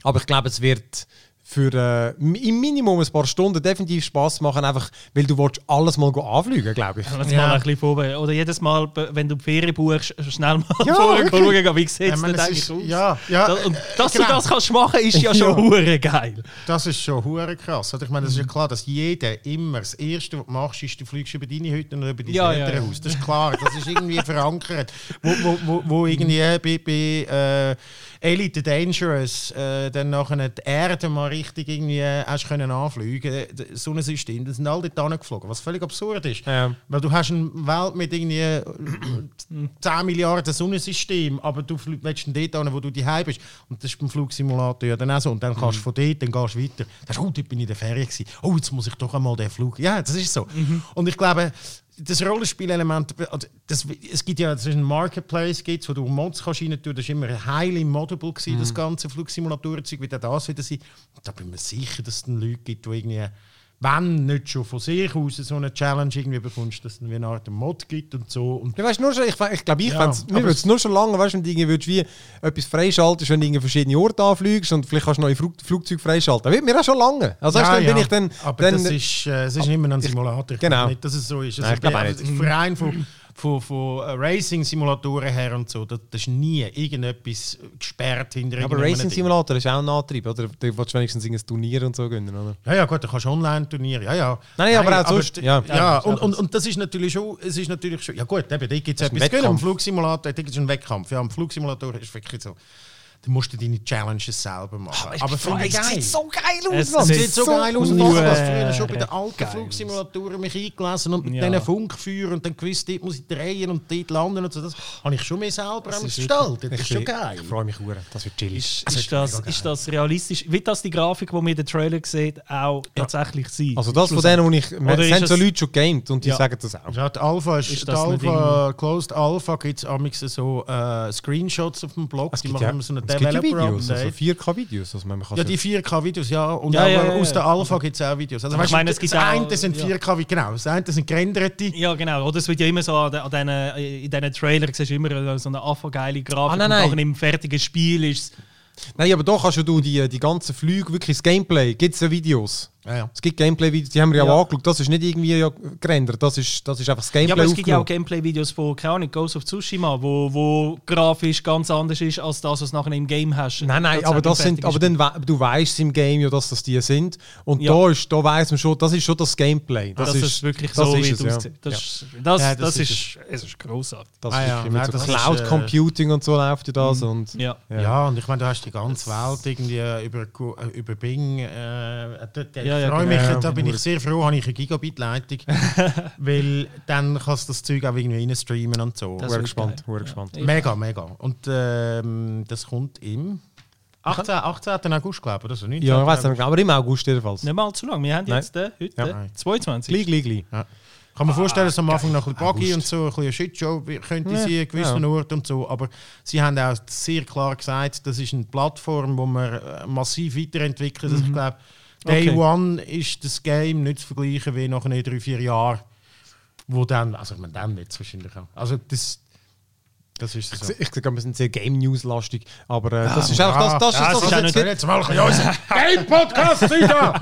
[SPEAKER 3] aber ich glaube, es wird für äh, im Minimum ein paar Stunden definitiv Spaß machen, einfach weil du willst alles mal go anfliegen, glaube ich.
[SPEAKER 1] Ja.
[SPEAKER 2] mal ein bisschen vorbereiten. Oder jedes Mal, wenn du die Ferien buchst, schnell mal
[SPEAKER 3] Ja,
[SPEAKER 2] vorher schauen, wie sieht es denn eigentlich
[SPEAKER 1] ist-
[SPEAKER 2] aus?
[SPEAKER 1] ja, ja,
[SPEAKER 2] Und dass
[SPEAKER 1] genau.
[SPEAKER 2] du das kannst machen, ist ja schon
[SPEAKER 3] Ja.
[SPEAKER 2] hure geil.
[SPEAKER 1] Das ist schon hure krass. Oder? Ich meine, das ist ja klar, dass jeder immer das Erste, was du machst, ist, du fliegst über deine Hütte oder über dein
[SPEAKER 2] Ja, ja,
[SPEAKER 1] Elternhaus. Das ist klar, das ist irgendwie verankert. Wo, wo, wo, wo irgendwie bei, bei äh, Elite Dangerous äh, dann nachher die Erde mal richtig irgendwie äh, hast können anfliegen D- so ein System, das sind alle dort angeflogen, was völlig absurd ist.
[SPEAKER 3] Ja.
[SPEAKER 1] Weil du hast eine Welt mit irgendwie äh, 10 Milliarden Sonnensystem, aber du willst dort hin, wo du daheim bist. Und das ist beim Flugsimulator ja dann auch so. Und dann kannst du von dort, dann gehst du weiter. Dann sagst du, oh, dort bin ich in der Ferien gewesen. Oh, jetzt muss ich doch einmal den Flug. Ja, das ist so. Und ich glaube, das Rollenspielelement, also das, es gibt ja es ist ein Marketplace, gibt's, wo du Mods kannst rein tun. Das war immer highly moddable, gewesen, das ganze Flugsimulatorenzeug, wie das wieder sein. Da bin ich mir sicher, dass es Leute gibt, die irgendwie wenn nicht schon von sich aus so eine Challenge irgendwie bekommst, dass es dann eine Art Mod gibt und so. Und
[SPEAKER 3] Ja, weißt, nur schon, ich, ich glaube, ich
[SPEAKER 1] Ja,
[SPEAKER 3] fänd's- mir
[SPEAKER 1] aber
[SPEAKER 3] würde es nur schon lange, weißt, wenn du irgendwie würdest, wie etwas freischaltest, wenn du irgendwie verschiedene Orte anfliegst und vielleicht kannst du neue Flug Flugzeuge freischalten. Das wird mir auch schon lange. Also weißt,
[SPEAKER 1] Ja,
[SPEAKER 3] dann bin
[SPEAKER 1] ja.
[SPEAKER 3] ich dann...
[SPEAKER 1] Aber
[SPEAKER 3] dann
[SPEAKER 1] das ist, äh, es ist immer ein Simulator. Ich
[SPEAKER 3] Genau.
[SPEAKER 1] nicht, dass es so ist. Also
[SPEAKER 3] ich glaube
[SPEAKER 1] der Verein von, von, von äh, Racing-Simulatoren her und so, da, das ist nie irgendetwas gesperrt hinter
[SPEAKER 3] Aber
[SPEAKER 1] irgendeinem
[SPEAKER 3] Racing
[SPEAKER 1] Ding.
[SPEAKER 3] Simulator ist auch ein Antrieb, oder? Da willst du wenigstens ein Turnier und so gewinnen, oder?
[SPEAKER 1] Ja, ja, gut, da kannst du Online-Turniere, ja, ja.
[SPEAKER 3] Nein, aber auch sonst, ja.
[SPEAKER 1] Ja, und, und, und das ist natürlich schon, es ist natürlich schon, ja gut, eben, da gibt es etwas, gell, am. Flugsimulator, da gibt es einen Wettkampf, ja, am Flugsimulator ist wirklich so, dann musst du deine Challenges selber machen. Aber, aber finde ich geil.
[SPEAKER 3] so geil aus.
[SPEAKER 2] Es,
[SPEAKER 1] es
[SPEAKER 2] sieht
[SPEAKER 1] so, so geil aus. Ich habe das früher äh, schon bei den alten Flugsimulatoren mich eingelesen und mit
[SPEAKER 2] ja.
[SPEAKER 1] diesen Funkfeuern und dann gewiss, dort muss ich drehen und dort landen und so. Das habe ich schon mehr selber gestaltet. Das ist schon geil.
[SPEAKER 3] Ich freue mich sehr. Das wird chillig.
[SPEAKER 2] Ist, ist, das, ist das realistisch? Wird das die Grafik, die man in den Trailer sieht, auch tatsächlich sein?
[SPEAKER 3] Also das von denen, wo ich... Es haben so Leute schon gamed und die sagen das auch.
[SPEAKER 1] Ja, die Alpha ist...
[SPEAKER 2] ist
[SPEAKER 1] Alpha, Closed Alpha gibt es so äh, Screenshots auf dem Blog. Die machen so
[SPEAKER 3] eine
[SPEAKER 1] 4K-Videos,
[SPEAKER 3] also 4K-Videos. Also man kann
[SPEAKER 1] ja, die 4K-Videos, ja. Und
[SPEAKER 2] ja, ja,
[SPEAKER 1] aus der Alpha gibt es auch Videos. Also,
[SPEAKER 2] ich meine, es gibt
[SPEAKER 1] das eine sind 4K, genau, das eine sind gerenderte.
[SPEAKER 2] Ja, genau. Oder es wird ja immer so, an, den, in diesen Trailern siehst du immer äh, so eine Alpha-geile Grafik.
[SPEAKER 3] Ah, nein, nein.
[SPEAKER 2] Im fertigen Spiel ist es...
[SPEAKER 3] Nein, aber da kannst du die, die ganzen Flüge, wirklich das Gameplay, gibt es ja Videos.
[SPEAKER 1] Ja, ja.
[SPEAKER 3] Es gibt Gameplay-Videos, die haben wir ja,
[SPEAKER 2] Ja.
[SPEAKER 3] auch angeschaut. Das ist nicht irgendwie ja gerendert, das ist, das ist einfach das Gameplay
[SPEAKER 2] Ja, aber es gibt ja auch. Gameplay-Videos von, keine Ahnung, Ghost of Tsushima, wo, wo grafisch ganz anders ist, als das, was du nachher im Game hast.
[SPEAKER 3] Nein, nein,
[SPEAKER 2] Das
[SPEAKER 3] aber, das sind, aber dann, we- du weißt im Game ja, dass das die sind. Und
[SPEAKER 2] Ja.
[SPEAKER 3] da, ist, da weiss man schon, das ist schon das Gameplay.
[SPEAKER 2] Das,
[SPEAKER 3] Das,
[SPEAKER 2] ist,
[SPEAKER 3] ist
[SPEAKER 2] wirklich
[SPEAKER 3] das
[SPEAKER 2] so,
[SPEAKER 3] ist
[SPEAKER 2] wie
[SPEAKER 3] es,
[SPEAKER 2] aussieht. Das, ist- das, das,
[SPEAKER 1] das
[SPEAKER 2] ist,
[SPEAKER 1] ist
[SPEAKER 2] es ist großartig.
[SPEAKER 3] Das
[SPEAKER 1] Ah,
[SPEAKER 3] ist
[SPEAKER 1] nein,
[SPEAKER 3] so
[SPEAKER 1] das ist,
[SPEAKER 3] Cloud
[SPEAKER 1] äh,
[SPEAKER 3] Computing und so läuft ja das. Und,
[SPEAKER 2] Ja.
[SPEAKER 3] Ja.
[SPEAKER 1] Ja. und ich meine, du hast die ganze Welt irgendwie über, Gu- äh, über Bing. Äh,
[SPEAKER 2] Ja, ja,
[SPEAKER 1] freue mich,
[SPEAKER 3] genau.
[SPEAKER 1] da bin ich sehr froh, habe ich eine Gigabit-Leitung. weil dann kannst du das Zeug auch irgendwie reinstreamen und so.
[SPEAKER 2] Das
[SPEAKER 3] gespannt,
[SPEAKER 2] geil.
[SPEAKER 3] gespannt.
[SPEAKER 1] Mega, mega. Und ähm, das kommt im 18. 18. August, glaube ich, oder so. 19.
[SPEAKER 3] Ja, ich weiß nicht, aber im August jedenfalls.
[SPEAKER 2] Nicht mal zu lang. Wir haben jetzt den, heute,
[SPEAKER 3] Ja.
[SPEAKER 2] den 22.
[SPEAKER 3] Gleich, gleich, gleich.
[SPEAKER 1] Ja. Kann man vorstellen, dass am Anfang noch ein bisschen buggy
[SPEAKER 3] August.
[SPEAKER 1] und so, ein bisschen eine Shitshow könnte
[SPEAKER 3] Ja,
[SPEAKER 1] sein, an gewissen
[SPEAKER 3] ja.
[SPEAKER 1] Orten und so. Aber sie haben auch sehr klar gesagt, das ist eine Plattform, wo man äh, massiv weiterentwickelt. Also ich glaube, Day
[SPEAKER 2] Okay.
[SPEAKER 1] One ist das Game nicht zu vergleichen wie nach drei, vier Jahren, wo dann, also man dann jetzt wahrscheinlich auch. Also das, das ist so.
[SPEAKER 3] Ich, ich sage, wir sind sehr Game News lastig, aber äh, das ist einfach das, das,
[SPEAKER 1] ja,
[SPEAKER 3] das,
[SPEAKER 1] das
[SPEAKER 3] das,
[SPEAKER 1] ist
[SPEAKER 3] ist
[SPEAKER 1] jetzt, mal Game-Podcast wieder!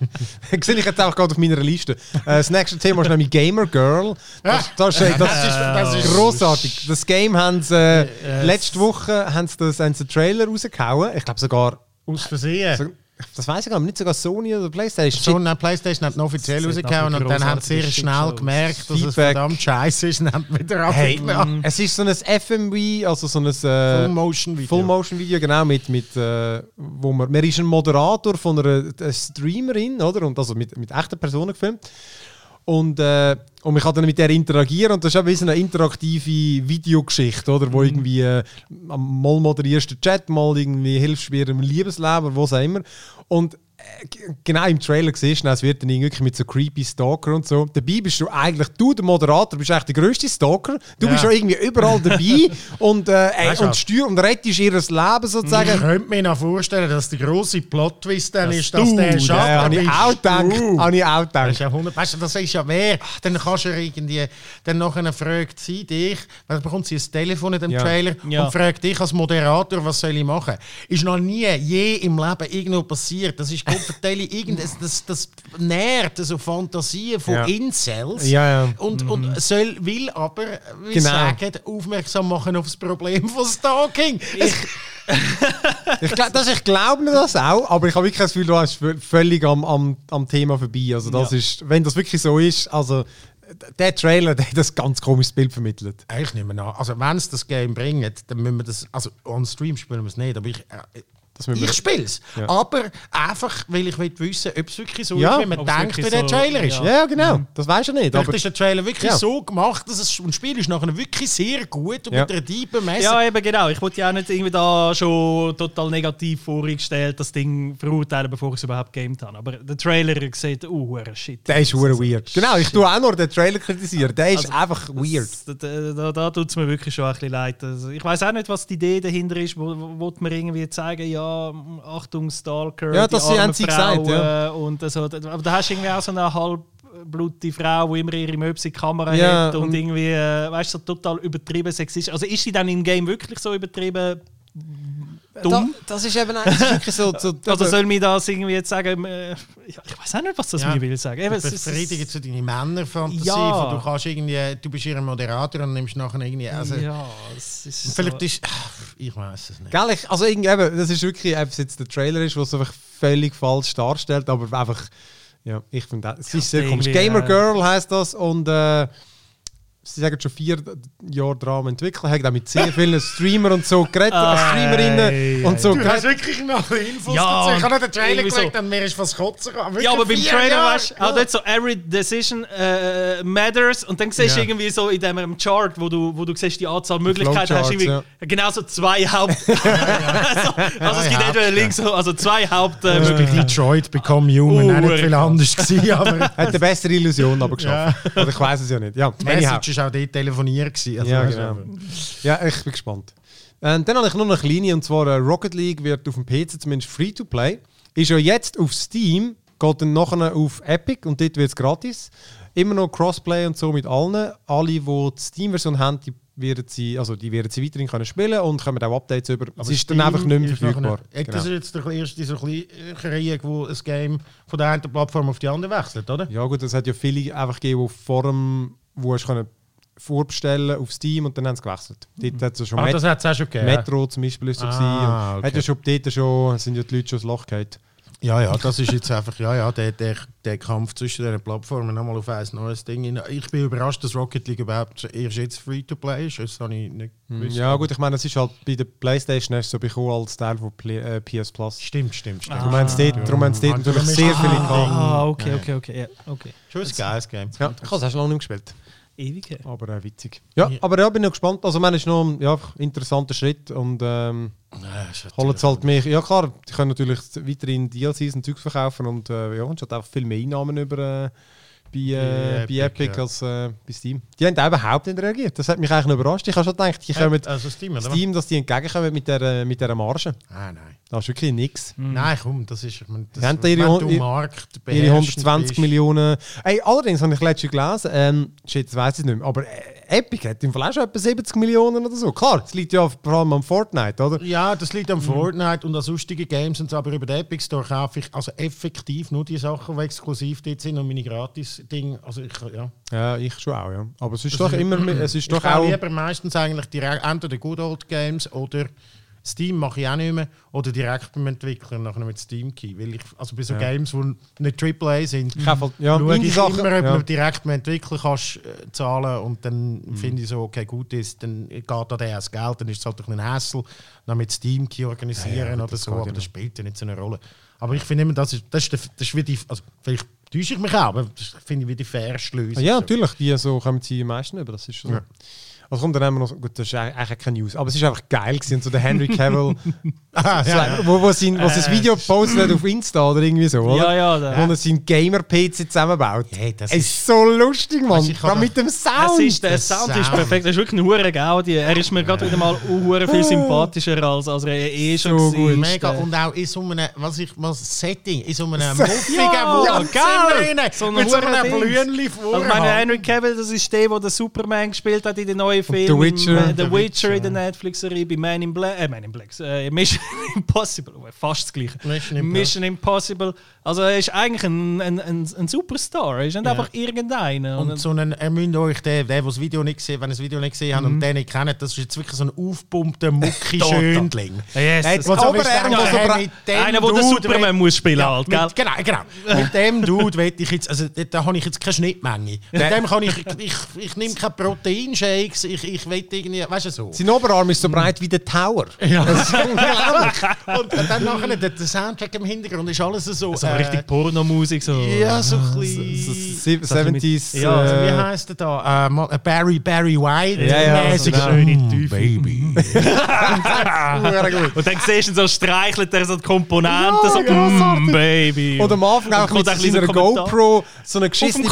[SPEAKER 3] sehe ich jetzt auch gerade auf meiner Liste. Äh, das nächste Thema ist nämlich Gamer Girl. Das, das, ist, das,
[SPEAKER 1] Das ist- das ist-
[SPEAKER 3] großartig. Das Game haben sie äh, letzte Woche haben sie das, haben sie einen Trailer rausgehauen. Ich glaube sogar,
[SPEAKER 1] Aus Versehen.
[SPEAKER 3] Das weiß ich gar nicht, nicht sogar Sony oder PlayStation.
[SPEAKER 1] So, nein, PlayStation hat offiziell rausgehauen und dann haben sie sehr schnell gemerkt, dass es verdammt scheiße ist und haben wieder
[SPEAKER 3] Hey,
[SPEAKER 1] abgeladen.
[SPEAKER 3] es ist so ein FMV, also so ein äh,
[SPEAKER 1] Full-Motion-Video.
[SPEAKER 3] Full-Motion-Video, genau, mit, mit, äh, wo man, man ist ein Moderator von einer, einer Streamerin, oder? Und also mit, mit echten Personen gefilmt. Und, äh, und man kann dann mit der interagieren und das ist auch wie so eine interaktive Videogeschichte, oder? Wo irgendwie äh, mal moderierst du den Chat, mal irgendwie hilfst du mir im Liebesleben, was auch immer. Und genau im Trailer siehst es wird dann wirklich mit so creepy Stalker und so. Dabei bist du eigentlich, du, der Moderator, bist eigentlich der grösste Stalker. Du
[SPEAKER 1] Ja.
[SPEAKER 3] bist ja irgendwie überall dabei und, äh, und
[SPEAKER 1] was?
[SPEAKER 3] steuer und rettest ihr Leben
[SPEAKER 1] Ich
[SPEAKER 3] sozusagen.
[SPEAKER 1] könnte mir noch vorstellen, dass der grosse Plot-Twist dann ist, dass
[SPEAKER 2] du
[SPEAKER 1] der Schatten
[SPEAKER 3] Ja, habe ich auch gedacht. Habe ich auch
[SPEAKER 1] Das ist
[SPEAKER 3] gedacht.
[SPEAKER 1] ja 100, weißt du, das ist ja mehr. Dann kannst du ja irgendwie, dann nachher fragt sie dich, dann bekommt sie ein Telefon in dem
[SPEAKER 3] Ja.
[SPEAKER 1] Trailer
[SPEAKER 2] Ja.
[SPEAKER 1] und fragt dich als Moderator, was soll ich machen? Ist noch nie, je im Leben irgendwo passiert. Das ist Kopfverteilung, irgendwas, das, das nährt so Fantasien von
[SPEAKER 3] Ja.
[SPEAKER 1] Incels.
[SPEAKER 3] Ja, ja.
[SPEAKER 1] Und, und soll, will aber, wie
[SPEAKER 3] Genau.
[SPEAKER 1] sagen, aufmerksam machen auf das Problem von Stalking. Es-
[SPEAKER 3] Ich, glaub- das, ich glaube das auch, aber ich habe wirklich das Gefühl, du hast vö- völlig am, am, am Thema vorbei. Also das
[SPEAKER 2] Ja.
[SPEAKER 3] ist, wenn das wirklich so ist, also der Trailer, der hat ein ganz komisches Bild vermittelt.
[SPEAKER 1] Ich nehme an. Also, wenn es das Game bringt, dann müssen wir das. Also, on Stream spielen wir es nicht, aber ich. Ich spiele es.
[SPEAKER 3] Ja.
[SPEAKER 1] Aber einfach, weil ich will wissen, ob es wirklich so
[SPEAKER 3] Ja,
[SPEAKER 1] ist, wie man denkt, wie der
[SPEAKER 2] so-
[SPEAKER 1] Trailer ist.
[SPEAKER 2] ja.
[SPEAKER 3] Ja, genau. Das weißt du nicht.
[SPEAKER 1] Vielleicht
[SPEAKER 3] Aber
[SPEAKER 1] ist der Trailer wirklich
[SPEAKER 3] Ja.
[SPEAKER 1] so gemacht, dass es, und das Spiel ist nachher wirklich sehr gut und
[SPEAKER 3] Ja.
[SPEAKER 1] mit einer tiefen Messe.
[SPEAKER 2] Ja, eben genau. Ich wollte ja auch nicht irgendwie da schon total negativ vorgestellt, das Ding verurteilen, bevor ich es überhaupt gamed habe. Aber der Trailer sieht, uh, hure shit.
[SPEAKER 3] der ist hure weird. Genau, ich tue auch nur den Trailer kritisieren. Der ist
[SPEAKER 2] Also,
[SPEAKER 3] einfach weird.
[SPEAKER 2] Das, da da, da tut es mir wirklich schon ein bisschen leid. Also, ich weiß auch nicht, was die Idee dahinter ist. Wo, wo, wollte man irgendwie zeigen, ja, Achtung, Stalker,
[SPEAKER 3] Ja,
[SPEAKER 2] die
[SPEAKER 3] das
[SPEAKER 2] armen
[SPEAKER 3] haben sie gesagt, ja.
[SPEAKER 2] Und so. Aber da hast du irgendwie auch so eine halbblutige Frau, die immer ihre Möpse in die Kamera
[SPEAKER 3] Ja,
[SPEAKER 2] hat und,
[SPEAKER 3] und-
[SPEAKER 2] irgendwie, äh, weißt du, so total übertrieben sexistisch. Also ist sie dann im Game wirklich so übertrieben? Dumm.
[SPEAKER 3] Da, das ist eben das ist wirklich so. so
[SPEAKER 2] Also soll mir das irgendwie jetzt sagen, äh, ja, ich weiß auch nicht, was das
[SPEAKER 1] Ja.
[SPEAKER 2] mir will sagen. Eben, es ist-
[SPEAKER 1] Befriedigen zu deine Männerfantasie.
[SPEAKER 2] Ja.
[SPEAKER 1] von Du kannst irgendwie, du bist ihr Moderator und nimmst nachher irgendwie. Also,
[SPEAKER 2] ja, es ist
[SPEAKER 1] Vielleicht
[SPEAKER 2] so.
[SPEAKER 1] ist. Ich weiß es nicht.
[SPEAKER 3] Gell, ich, also irgendwie, eben, das ist wirklich, ob es jetzt der Trailer ist, was einfach völlig falsch darstellt, aber einfach, ja, ich finde, das- es ist sehr komisch. Gamer
[SPEAKER 2] äh,
[SPEAKER 3] Girl heißt das und äh, sie sagen schon vier Jahre dran am entwickeln, haben auch mit sehr vielen Streamer und so geredet,
[SPEAKER 2] Ei,
[SPEAKER 3] Streamerinnen und so
[SPEAKER 1] Du hast wirklich noch Infos
[SPEAKER 2] Ja,
[SPEAKER 1] dazu. Ich habe nicht den Trailer gelegt und mir ist fast kotzen gekommen.
[SPEAKER 2] Ja, aber beim Trailer
[SPEAKER 1] Jahre.
[SPEAKER 2] weißt du, auch dort so every decision äh, matters und dann siehst du
[SPEAKER 1] Ja.
[SPEAKER 2] irgendwie so in dem Chart, wo du, wo du siehst, die Anzahl Möglichkeiten hast, irgendwie
[SPEAKER 3] ja.
[SPEAKER 2] genau so zwei Haupt. also, also es gibt
[SPEAKER 1] Ja,
[SPEAKER 2] entweder links, so- also zwei Hauptmöglichkeiten.
[SPEAKER 1] Detroit Become Human,
[SPEAKER 2] Uh,
[SPEAKER 1] auch nicht viel anders gewesen, aber
[SPEAKER 3] Hat eine bessere Illusion aber geschafft. Oder ich weiß es ja nicht. Ja, anyhow.
[SPEAKER 1] War auch dort telefonieren. Gewesen. Also,
[SPEAKER 3] Ja, genau.
[SPEAKER 1] du,
[SPEAKER 3] Ja, ich bin gespannt. Ähm, dann habe ich noch eine kleine, und zwar äh, Rocket League wird auf dem PC zumindest free to play. Ist ja jetzt auf Steam, geht dann nachher auf Epic und dort wird es gratis. Immer noch Crossplay und so mit allen. Alle, die die Steam-Version haben, die werden sie, also die werden sie weiterhin können spielen und kommen auch Updates über. es ist dann
[SPEAKER 1] Steam
[SPEAKER 3] einfach nicht mehr verfügbar.
[SPEAKER 1] nachher- Das
[SPEAKER 3] Genau.
[SPEAKER 1] ist jetzt der erste so Krieg, wo ein Game von der einen Plattform auf die andere wechselt, oder?
[SPEAKER 3] Ja gut, es hat ja viele einfach gegeben, die vor dem, wo hast können vorbestellen auf Steam und dann haben sie gewechselt. Dort hat es ja schon
[SPEAKER 1] Ah,
[SPEAKER 3] Met-
[SPEAKER 1] das hat es auch schon gegeben.
[SPEAKER 3] Metro zum Beispiel ist so
[SPEAKER 1] Ah, okay.
[SPEAKER 3] Hat ja schon dort schon, sind ja die Leute schon das Loch gehabt.
[SPEAKER 1] Ja, ja, das ist jetzt einfach, ja, ja, der, der, der Kampf zwischen den Plattformen nochmal auf ein neues Ding. Ich bin überrascht, dass Rocket League überhaupt erst jetzt Free-to-Play ist. Das habe ich nicht gewusst.
[SPEAKER 3] Ja gut, ich meine, es ist halt bei der Playstation du so bekommen als Teil von Play, äh, PS Plus.
[SPEAKER 1] Stimmt, stimmt, stimmt.
[SPEAKER 3] Darum haben sie dort, darum haben sie dort
[SPEAKER 1] Ah,
[SPEAKER 3] natürlich
[SPEAKER 1] darum
[SPEAKER 3] sehr viele
[SPEAKER 1] Ah.
[SPEAKER 2] Ah, okay, okay, okay. Ja, okay.
[SPEAKER 1] Schon ein geiles Game.
[SPEAKER 3] Ja, ich habe es auch schon lange nicht gespielt.
[SPEAKER 2] Ewig. her.
[SPEAKER 3] Aber äh, witzig. Ja,
[SPEAKER 1] Ja.
[SPEAKER 3] aber ja, bin noch gespannt. Also, man ist noch ein ja, interessanter Schritt und ähm,
[SPEAKER 1] Ja,
[SPEAKER 3] holen es halt mehr. Ja, klar, die können natürlich weiterhin DLCs und Zeugs verkaufen und äh, ja, und es hat einfach viel mehr Einnahmen über. Äh, bei, äh,
[SPEAKER 1] Bei
[SPEAKER 3] bei
[SPEAKER 1] Epic, ja.
[SPEAKER 3] als äh, bei Steam. Die haben auch überhaupt nicht reagiert. Das hat mich eigentlich noch überrascht. Ich habe schon gedacht, die kommen
[SPEAKER 1] Also Steam, oder?
[SPEAKER 3] Steam, dass die entgegenkommen mit der, mit dieser Marge.
[SPEAKER 1] Ah, nein.
[SPEAKER 3] Da ist wirklich nichts.
[SPEAKER 1] Nein, komm, das ist. Ich meine, das,
[SPEAKER 3] haben da ihre
[SPEAKER 1] du Markt
[SPEAKER 3] Ihre
[SPEAKER 1] beherrschend
[SPEAKER 3] 120
[SPEAKER 1] bist-
[SPEAKER 3] Millionen. Ey, allerdings habe ich letztens gelesen, ähm, shit, das weiß ich nicht mehr, aber äh, Epic hat im schon etwa 70 Millionen oder so. Klar, es liegt ja vor allem am Fortnite, oder?
[SPEAKER 1] Ja, das liegt am
[SPEAKER 3] Mhm.
[SPEAKER 1] Fortnite und an sonstigen Games und so, aber über den Epic Store kaufe ich also effektiv nur die Sachen, die exklusiv dort sind und meine Gratis-Dinge. Also ich, ja.
[SPEAKER 3] Ja, ich schon auch, ja. Aber es ist
[SPEAKER 1] Das
[SPEAKER 3] doch
[SPEAKER 1] ist-
[SPEAKER 3] immer, es ist
[SPEAKER 1] Ich
[SPEAKER 3] doch auch...
[SPEAKER 1] lieber meistens eigentlich direkt entweder Good Old Games oder Steam mache ich auch nicht mehr oder direkt beim Entwickler nachher mit Steam Key, weil ich also bei so
[SPEAKER 3] Ja.
[SPEAKER 1] Games, die nicht AAA sind,
[SPEAKER 3] halt- ja,
[SPEAKER 1] schaue ich
[SPEAKER 3] Indie-Sachen,
[SPEAKER 1] immer, ob
[SPEAKER 3] ja.
[SPEAKER 1] du direkt beim Entwickler kannst äh, zahlen und dann
[SPEAKER 3] Mhm.
[SPEAKER 1] finde ich so, okay, gut ist, dann geht da der das Geld, dann ist es halt ein Hassel, dann mit Steam Key organisieren
[SPEAKER 3] Ja,
[SPEAKER 1] oder so, aber das spielt ja nicht so eine Rolle. Aber ich finde immer, das ist, das ist, das ist wie die, also vielleicht täusche ich mich auch, aber das finde ich wie die fairste Lösung.
[SPEAKER 3] Ja, natürlich, die so kommen sie am meisten über, das ist so.
[SPEAKER 1] Ja.
[SPEAKER 3] Also kommt dann wir noch, gut, das ist eigentlich keine News, aber es ist einfach geil gewesen, und so der Henry Cavill,
[SPEAKER 1] Ah,
[SPEAKER 3] so,
[SPEAKER 1] ja, ja.
[SPEAKER 3] wo, wo, sein, wo sein
[SPEAKER 2] Äh,
[SPEAKER 3] Video postet hat auf Insta oder irgendwie so, oder?
[SPEAKER 2] Ja, ja, der-
[SPEAKER 3] Wo er sein Gamer-PC zusammenbaut.
[SPEAKER 1] Hey, das
[SPEAKER 3] es
[SPEAKER 1] ist-
[SPEAKER 3] ist so lustig, Mann. Gerade
[SPEAKER 1] kann
[SPEAKER 3] mit dem
[SPEAKER 2] Es
[SPEAKER 3] Sound.
[SPEAKER 2] ist, der
[SPEAKER 1] der
[SPEAKER 2] Sound ist perfekt. Das ist wirklich ein Gaudi. Er ist mir gerade wieder mal hure viel sympathischer als, als er eh schon
[SPEAKER 3] So gut.
[SPEAKER 2] war.
[SPEAKER 1] Mega. Und auch in so einem, was ich, was Setting, in so einem
[SPEAKER 3] So-
[SPEAKER 1] muffigen
[SPEAKER 2] Ja,
[SPEAKER 1] Wohnzimmer rein,
[SPEAKER 2] So
[SPEAKER 1] mit so einem
[SPEAKER 2] Dings.
[SPEAKER 1] Blümchen
[SPEAKER 2] Also meine. Henry Cavill, das ist der, der den Superman gespielt hat in den neuen Filmen.
[SPEAKER 3] The Witcher.
[SPEAKER 2] Im, äh, The
[SPEAKER 1] The
[SPEAKER 2] Witcher in der Netflix-Serie, bei Man in Black, äh, Man in Black, äh, Mission Impossible, oh, fast das gleiche.
[SPEAKER 1] Mission Impossible.
[SPEAKER 2] Mission Impossible. Also er ist eigentlich ein, ein, ein, ein Superstar, er ist nicht
[SPEAKER 1] Ja.
[SPEAKER 2] einfach irgendeiner.
[SPEAKER 1] Und so einen, ihr müsst euch, der, der, der das Video nicht gesehen, wenn ihr das Video nicht gesehen habt und den nicht kennt, das ist jetzt wirklich so ein aufgepumpter Mucki
[SPEAKER 2] Total.
[SPEAKER 1] Schönling.
[SPEAKER 2] yes,
[SPEAKER 3] Hey, aber
[SPEAKER 1] bist,
[SPEAKER 3] er-
[SPEAKER 1] hey,
[SPEAKER 3] aber-
[SPEAKER 1] mit dem
[SPEAKER 2] einer, der den Superman muss spielen halt, gell?
[SPEAKER 1] mit, genau, genau. Mit dem Dude will ich jetzt, also da, da habe ich jetzt keine Schnittmenge. Mit dem kann ich, ich, ich nehme keine Proteinshakes, ich, ich will irgendwie, weißt du so.
[SPEAKER 3] Sein Oberarm ist so breit wie der Tower.
[SPEAKER 1] Ja. Das ist unglaublich. Und dann nachher, der, der Soundtrack im Hintergrund ist alles so.
[SPEAKER 2] So
[SPEAKER 1] äh,
[SPEAKER 2] richtig Pornomusik. So.
[SPEAKER 1] Ja, so ein
[SPEAKER 3] So
[SPEAKER 1] bisschen.
[SPEAKER 3] se- 70s.
[SPEAKER 2] Ja,
[SPEAKER 1] Also, wie
[SPEAKER 3] äh,
[SPEAKER 1] heißt der da? Äh, Barry, Barry White.
[SPEAKER 3] Ja, ja,
[SPEAKER 1] mäßig.
[SPEAKER 3] so
[SPEAKER 2] schöne
[SPEAKER 1] Mm,
[SPEAKER 2] Tiefe.
[SPEAKER 1] Baby.
[SPEAKER 2] Und dann siehst du ihn so streichelt er so die Komponenten,
[SPEAKER 3] Ja,
[SPEAKER 2] so mm, Baby.
[SPEAKER 3] Und am Anfang auch mit seiner. GoPro so eine geschissene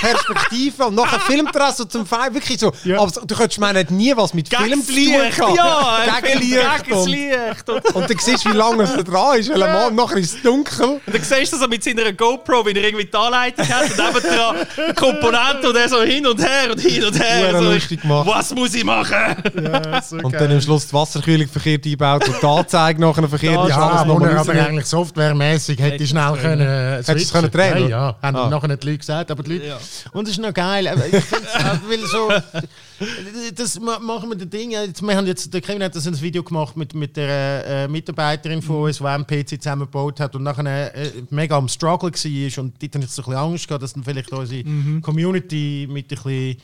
[SPEAKER 3] Perspektive und nachher filmt er so zum Fall wirklich so,
[SPEAKER 1] Ja.
[SPEAKER 3] Aber du könntest meinen, er hat nie was mit Film zu tun gehabt.
[SPEAKER 2] ja!
[SPEAKER 3] Gegen Licht.
[SPEAKER 2] Gegens
[SPEAKER 3] Und,
[SPEAKER 2] Licht. Und,
[SPEAKER 3] und dann siehst du, wie lange er dran ist, weil er nachher ist es dunkel.
[SPEAKER 2] und dann siehst du so mit seiner GoPro, wie er irgendwie die Anleitung hat und eben dran Komponenten und er so hin und her und hin und her. So,
[SPEAKER 3] lustig gemacht.
[SPEAKER 2] was muss ich machen?
[SPEAKER 1] Ja, so
[SPEAKER 3] Und dann am Schluss die Wasserkühlung verkehrt eingebaut und die Anzeige nachher verkehrt
[SPEAKER 2] Ja,
[SPEAKER 3] ist.
[SPEAKER 1] Ja,
[SPEAKER 3] alles
[SPEAKER 1] wo
[SPEAKER 3] nochmal
[SPEAKER 1] er aber eigentlich softwaremäßig hätte schnell können. äh,
[SPEAKER 3] Hättest du es können drehen,
[SPEAKER 1] Ja, ja. Haben
[SPEAKER 3] Ah.
[SPEAKER 1] nachher nicht die Leute gesagt, aber die Leute.
[SPEAKER 2] Ja.
[SPEAKER 1] Und das ist noch geil. Ich finde weil so. Das ma- machen wir das Ding. Jetzt, wir haben jetzt, der Kevin hat das ein Video gemacht mit, mit der äh, Mitarbeiterin von uns, die einen PC zusammengebaut hat und nachher äh, mega am Struggle war. Und dort hatte ich so ein bisschen Angst gehabt, dass dann vielleicht unsere Community mit ein bisschen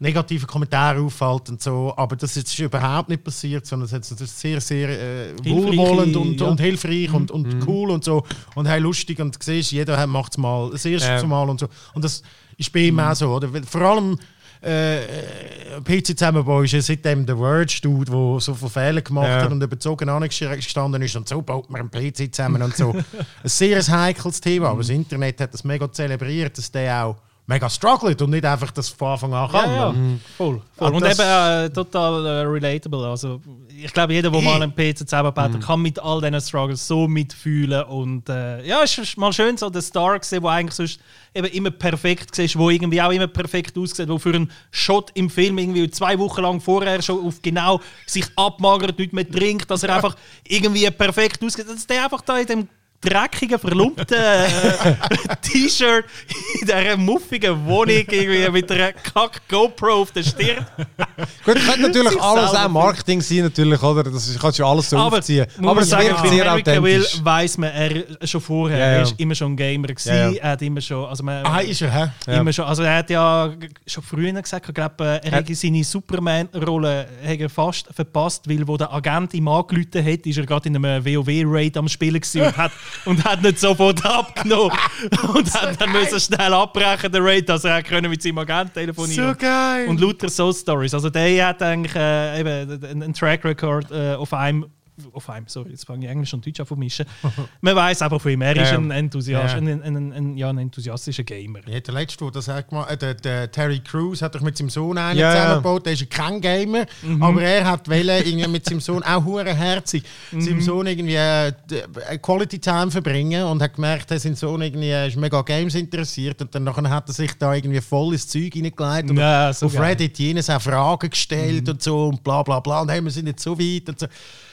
[SPEAKER 1] negative Kommentare auffällt und so. Aber das ist überhaupt nicht passiert, sondern es ist natürlich sehr, sehr äh, wohlwollend und,
[SPEAKER 2] ja.
[SPEAKER 1] und hilfreich und, und cool und so. Und hey, lustig und siehst, jeder macht es mal das erste
[SPEAKER 3] Ja.
[SPEAKER 1] Mal und so. Und das ist bei ihm auch so. Oder? Vor allem äh, PC zusammenbau ist ja seitdem der Word-Dude, der so viele Fehler gemacht
[SPEAKER 3] Ja.
[SPEAKER 1] hat und überzogen angestanden ist und so baut man einen PC zusammen und so. Ein sehr heikles Thema, aber das Internet hat das mega zelebriert, dass der auch mega struggelt und nicht einfach das von Anfang an kann.
[SPEAKER 2] Ja, ja.
[SPEAKER 1] Und-
[SPEAKER 2] Voll. voll.
[SPEAKER 1] Und
[SPEAKER 2] eben äh, total äh, relatable. Also, ich glaube, jeder, der mal einen PC zusammenbaut, hat, kann mit all diesen Struggles so mitfühlen. Und äh, ja, es ist mal schön, so der Star gesehen, der eigentlich sonst eben immer perfekt war, wo irgendwie auch immer perfekt aussieht, wo für einen Shot im Film irgendwie zwei Wochen lang vorher schon auf genau sich abmagert, nicht mehr trinkt, dass er einfach irgendwie perfekt aussieht. Dass der einfach da in dem dreckigen, verlumpten äh, T-Shirt in dieser muffigen Wohnung irgendwie mit einer kack GoPro auf der Stirn.
[SPEAKER 3] Gut, könnte natürlich alles auch Marketing sein, natürlich, oder? Das kannst du alles so
[SPEAKER 2] Aber,
[SPEAKER 3] aufziehen. Aber es wirkt sehr
[SPEAKER 2] Will
[SPEAKER 3] authentisch.
[SPEAKER 2] weiss man, er schon vorher,
[SPEAKER 3] Ja, ja.
[SPEAKER 2] er ist immer schon ein Gamer gewesen,
[SPEAKER 3] Ja, ja.
[SPEAKER 2] er hat immer schon, also man,
[SPEAKER 1] Ah, ist er, hä?
[SPEAKER 3] Ja.
[SPEAKER 2] immer schon, also er hat ja schon früher gesagt, ich glaube, er
[SPEAKER 3] Er-
[SPEAKER 2] hätte seine Superman-Rolle hat er fast verpasst, weil wo der Agent ihm angerufen hat, ist er gerade in einem WoW-Raid am Spielen gewesen und hat, und hat nicht sofort abgenommen und hat dann müssen schnell abbrechen, den Raid, dass er können mit seinem Agent telefonieren
[SPEAKER 1] geil!
[SPEAKER 2] und lauter so Stories. Also der hat eigentlich äh, eben einen, einen Track Record äh, auf einem auf einem, sorry, jetzt fange ich Englisch und Deutsch an zu mischen. Man weiß einfach von ihm, er ist ein, Enthusiast,
[SPEAKER 1] Ja.
[SPEAKER 2] ein, ein, ein, ja, ein enthusiastischer Gamer.
[SPEAKER 1] Ja, der letzte, der das hat gemacht, äh, der, der Terry Crews hat doch mit seinem Sohn einen
[SPEAKER 3] Ja,
[SPEAKER 1] zusammengebaut. Der ist kein Gamer, aber er hat wollen, irgendwie mit seinem Sohn auch hure herzig, seinem Sohn irgendwie äh, äh, Quality Time verbringen und hat gemerkt, dass sein Sohn irgendwie äh, ist mega Games interessiert und dann nachher hat er sich da irgendwie voll ins Zeug hineingelegt und
[SPEAKER 2] Ja, so
[SPEAKER 1] auf
[SPEAKER 2] geil.
[SPEAKER 1] Reddit jenes auch Fragen gestellt und so und bla bla bla und hey, wir sind jetzt so weit und so.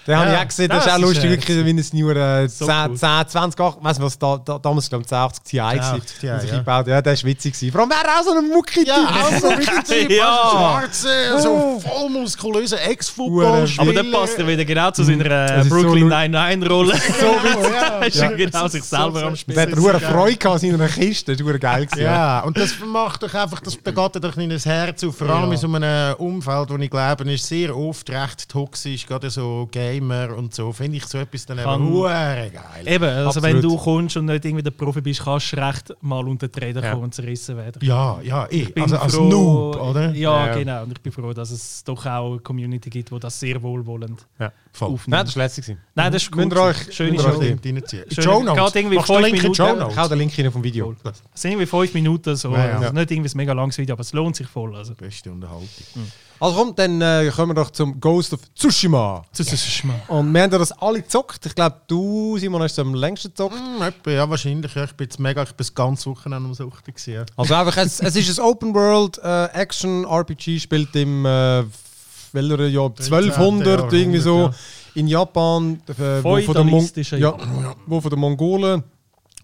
[SPEAKER 3] Den habe ich
[SPEAKER 1] Ja,
[SPEAKER 3] auch gesehen, das,
[SPEAKER 2] das
[SPEAKER 3] ist auch lustig, wirklich, wie ein Neuer äh,
[SPEAKER 2] so
[SPEAKER 3] 10,
[SPEAKER 2] cool.
[SPEAKER 3] 10, 20, 8, weiss nicht was, da, da, damals glaube ich 1080 Ti gewesen,
[SPEAKER 1] 1080 Ti,
[SPEAKER 3] und sich
[SPEAKER 1] ja.
[SPEAKER 3] eingebaut. Ja, der war witzig. gewesen. Vor allem wäre er auch so ein mucki
[SPEAKER 1] Ja, auch so richtig Typ,
[SPEAKER 2] Ja.
[SPEAKER 1] schwarze, so voll muskulöser Ex-Football.
[SPEAKER 2] Aber der passt ja wieder genau zu seiner äh,
[SPEAKER 3] Das ist so
[SPEAKER 2] Brooklyn
[SPEAKER 3] lu-
[SPEAKER 2] Nine-Nine-Rolle. So
[SPEAKER 1] witzig.
[SPEAKER 2] Da ist
[SPEAKER 1] Ja.
[SPEAKER 2] er genau sich selber am
[SPEAKER 3] Der
[SPEAKER 2] Spielen.
[SPEAKER 3] hat eine Freude gehabt in seiner Kiste, das war geil.
[SPEAKER 1] Ja, und das macht doch einfach, das da geht doch in das Herz auf, vor allem
[SPEAKER 2] Ja.
[SPEAKER 1] in so einem Umfeld, wo ich glaube, ist sehr oft recht toxisch, gerade so Gamer und so, finde ich so etwas dann
[SPEAKER 2] Kann-
[SPEAKER 1] eben geil.
[SPEAKER 2] Eben, also
[SPEAKER 3] Absolut.
[SPEAKER 2] wenn du kommst und nicht irgendwie der Profi bist, kannst du recht mal unter die Räder
[SPEAKER 3] Ja.
[SPEAKER 2] kommen und zerrissen werden.
[SPEAKER 1] Ja, ja, eh.
[SPEAKER 2] bin
[SPEAKER 1] Also als
[SPEAKER 2] froh-
[SPEAKER 1] Noob, oder?
[SPEAKER 2] Ja,
[SPEAKER 3] Ja.
[SPEAKER 2] genau. Und ich bin froh, dass es doch auch eine Community gibt, die das sehr wohlwollend
[SPEAKER 3] Ja.
[SPEAKER 1] Voll.
[SPEAKER 3] Nein,
[SPEAKER 2] aufnimmt.
[SPEAKER 3] das war lässig. gewesen.
[SPEAKER 2] Nein, das ist gut.
[SPEAKER 3] Ihr euch-
[SPEAKER 2] Schöne Show.
[SPEAKER 1] reinziehen. Show Notes. Machst du den Link in
[SPEAKER 2] Minuten.
[SPEAKER 1] Show
[SPEAKER 3] Ich
[SPEAKER 1] Notes?
[SPEAKER 3] hau den Link rein vom Video.
[SPEAKER 2] Es sind irgendwie fünf Minuten so.
[SPEAKER 1] Ja, ja.
[SPEAKER 2] Also nicht irgendwie ein mega langes Video, aber es lohnt sich voll. Also.
[SPEAKER 1] Beste Unterhaltung.
[SPEAKER 3] Also komm, dann äh, kommen wir doch zum Ghost of Tsushima.
[SPEAKER 2] Mal.
[SPEAKER 3] Und wir haben ja das alle gezockt. Ich glaube, du, Simon, hast es am längsten gezockt.
[SPEAKER 1] Etwa, ja, wahrscheinlich. Ja, ich bin jetzt mega, ich bin das ganze Wochenende am Suchten gewesen.
[SPEAKER 3] Also einfach, es, es ist ein Open World äh, Action RPG, spielt im äh, welcher Jahr 1200
[SPEAKER 1] Jahrhundert,
[SPEAKER 3] irgendwie so
[SPEAKER 1] ja.
[SPEAKER 3] in Japan, äh, wo, von den Mon ja,
[SPEAKER 2] Japan.
[SPEAKER 3] wo von den Mongolen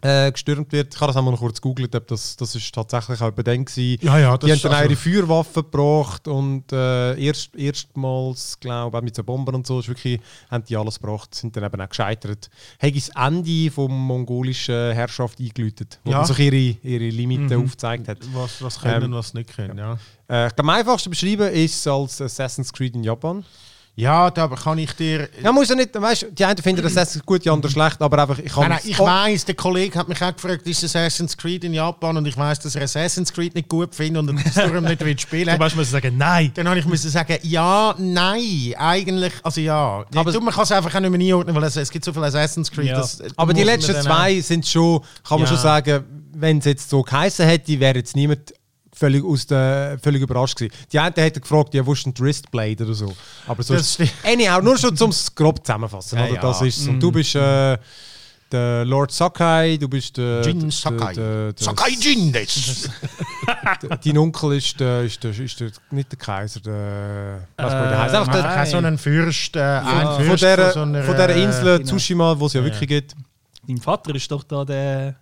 [SPEAKER 3] äh, gestürmt wird. Ich habe das einmal noch kurz gegoogelt, ob das, das ist tatsächlich auch bei denen gewesen.
[SPEAKER 1] Ja, ja,
[SPEAKER 3] die haben dann
[SPEAKER 1] also-
[SPEAKER 3] ihre Feuerwaffen gebracht und äh, erst, erstmals, glaube ich, mit so Bombern und so, ist wirklich, haben die alles gebracht, sind dann eben auch gescheitert. Haben das Ende vom mongolischen Herrschaft eingeläutet, wo
[SPEAKER 1] Ja.
[SPEAKER 3] dann sich ihre, ihre Limiten aufgezeigt hat.
[SPEAKER 1] Was, was können,
[SPEAKER 3] Ähm,
[SPEAKER 1] was nicht können, ja.
[SPEAKER 3] Äh, ich glaube, am einfachsten beschreiben ist es als Assassin's Creed in Japan.
[SPEAKER 1] Ja, da aber kann ich dir...
[SPEAKER 3] Ja, muss ja nicht, weißt, die einen finden Assassin's Creed gut, die anderen schlecht, aber einfach, ich kann
[SPEAKER 1] Nein, nein, ich weiss, der Kollege hat mich auch gefragt, ist Assassin's Creed in Japan und ich weiss, dass er Assassin's Creed nicht gut findet und darum nicht will spielen
[SPEAKER 2] Du musst sagen, nein.
[SPEAKER 1] Dann habe ich müssen sagen, ja, nein, eigentlich, also ja.
[SPEAKER 3] Aber-
[SPEAKER 1] Aber man kann es einfach auch nicht mehr einordnen, weil es, es gibt so viele Assassin's Creed.
[SPEAKER 2] Ja.
[SPEAKER 1] das-
[SPEAKER 3] aber die letzten
[SPEAKER 1] dann
[SPEAKER 3] zwei sind schon, kann man
[SPEAKER 1] Ja.
[SPEAKER 3] schon sagen, wenn es jetzt so geheißen hätte, wäre jetzt niemand völlig, aus der, völlig überrascht gewesen. Die eine hat gefragt, ja, wo ist denn die Wristblade oder so. Aber so
[SPEAKER 1] Das stimmt.
[SPEAKER 3] Anyhow, nur schon zum grob zusammenfassen.
[SPEAKER 1] Ja,
[SPEAKER 3] oder?
[SPEAKER 1] ja.
[SPEAKER 3] Das ist Und du bist äh, der Lord Sakai, du bist der...
[SPEAKER 1] Jin
[SPEAKER 3] der-
[SPEAKER 1] Sakai.
[SPEAKER 3] der- der-
[SPEAKER 1] Sakai Jin
[SPEAKER 3] der- Dein Onkel ist, der, ist, der, ist der, nicht der Kaiser, der... Was
[SPEAKER 2] Äh,
[SPEAKER 3] der heißt. Einfach der,
[SPEAKER 2] nein.
[SPEAKER 1] Kein so ein Fürst, äh, ein
[SPEAKER 3] von,
[SPEAKER 1] Fürst
[SPEAKER 3] der,
[SPEAKER 1] so einer,
[SPEAKER 3] von dieser
[SPEAKER 1] äh,
[SPEAKER 3] Insel
[SPEAKER 2] genau.
[SPEAKER 3] Tsushima, wo es ja wirklich gibt.
[SPEAKER 2] Dein Vater ist doch da der,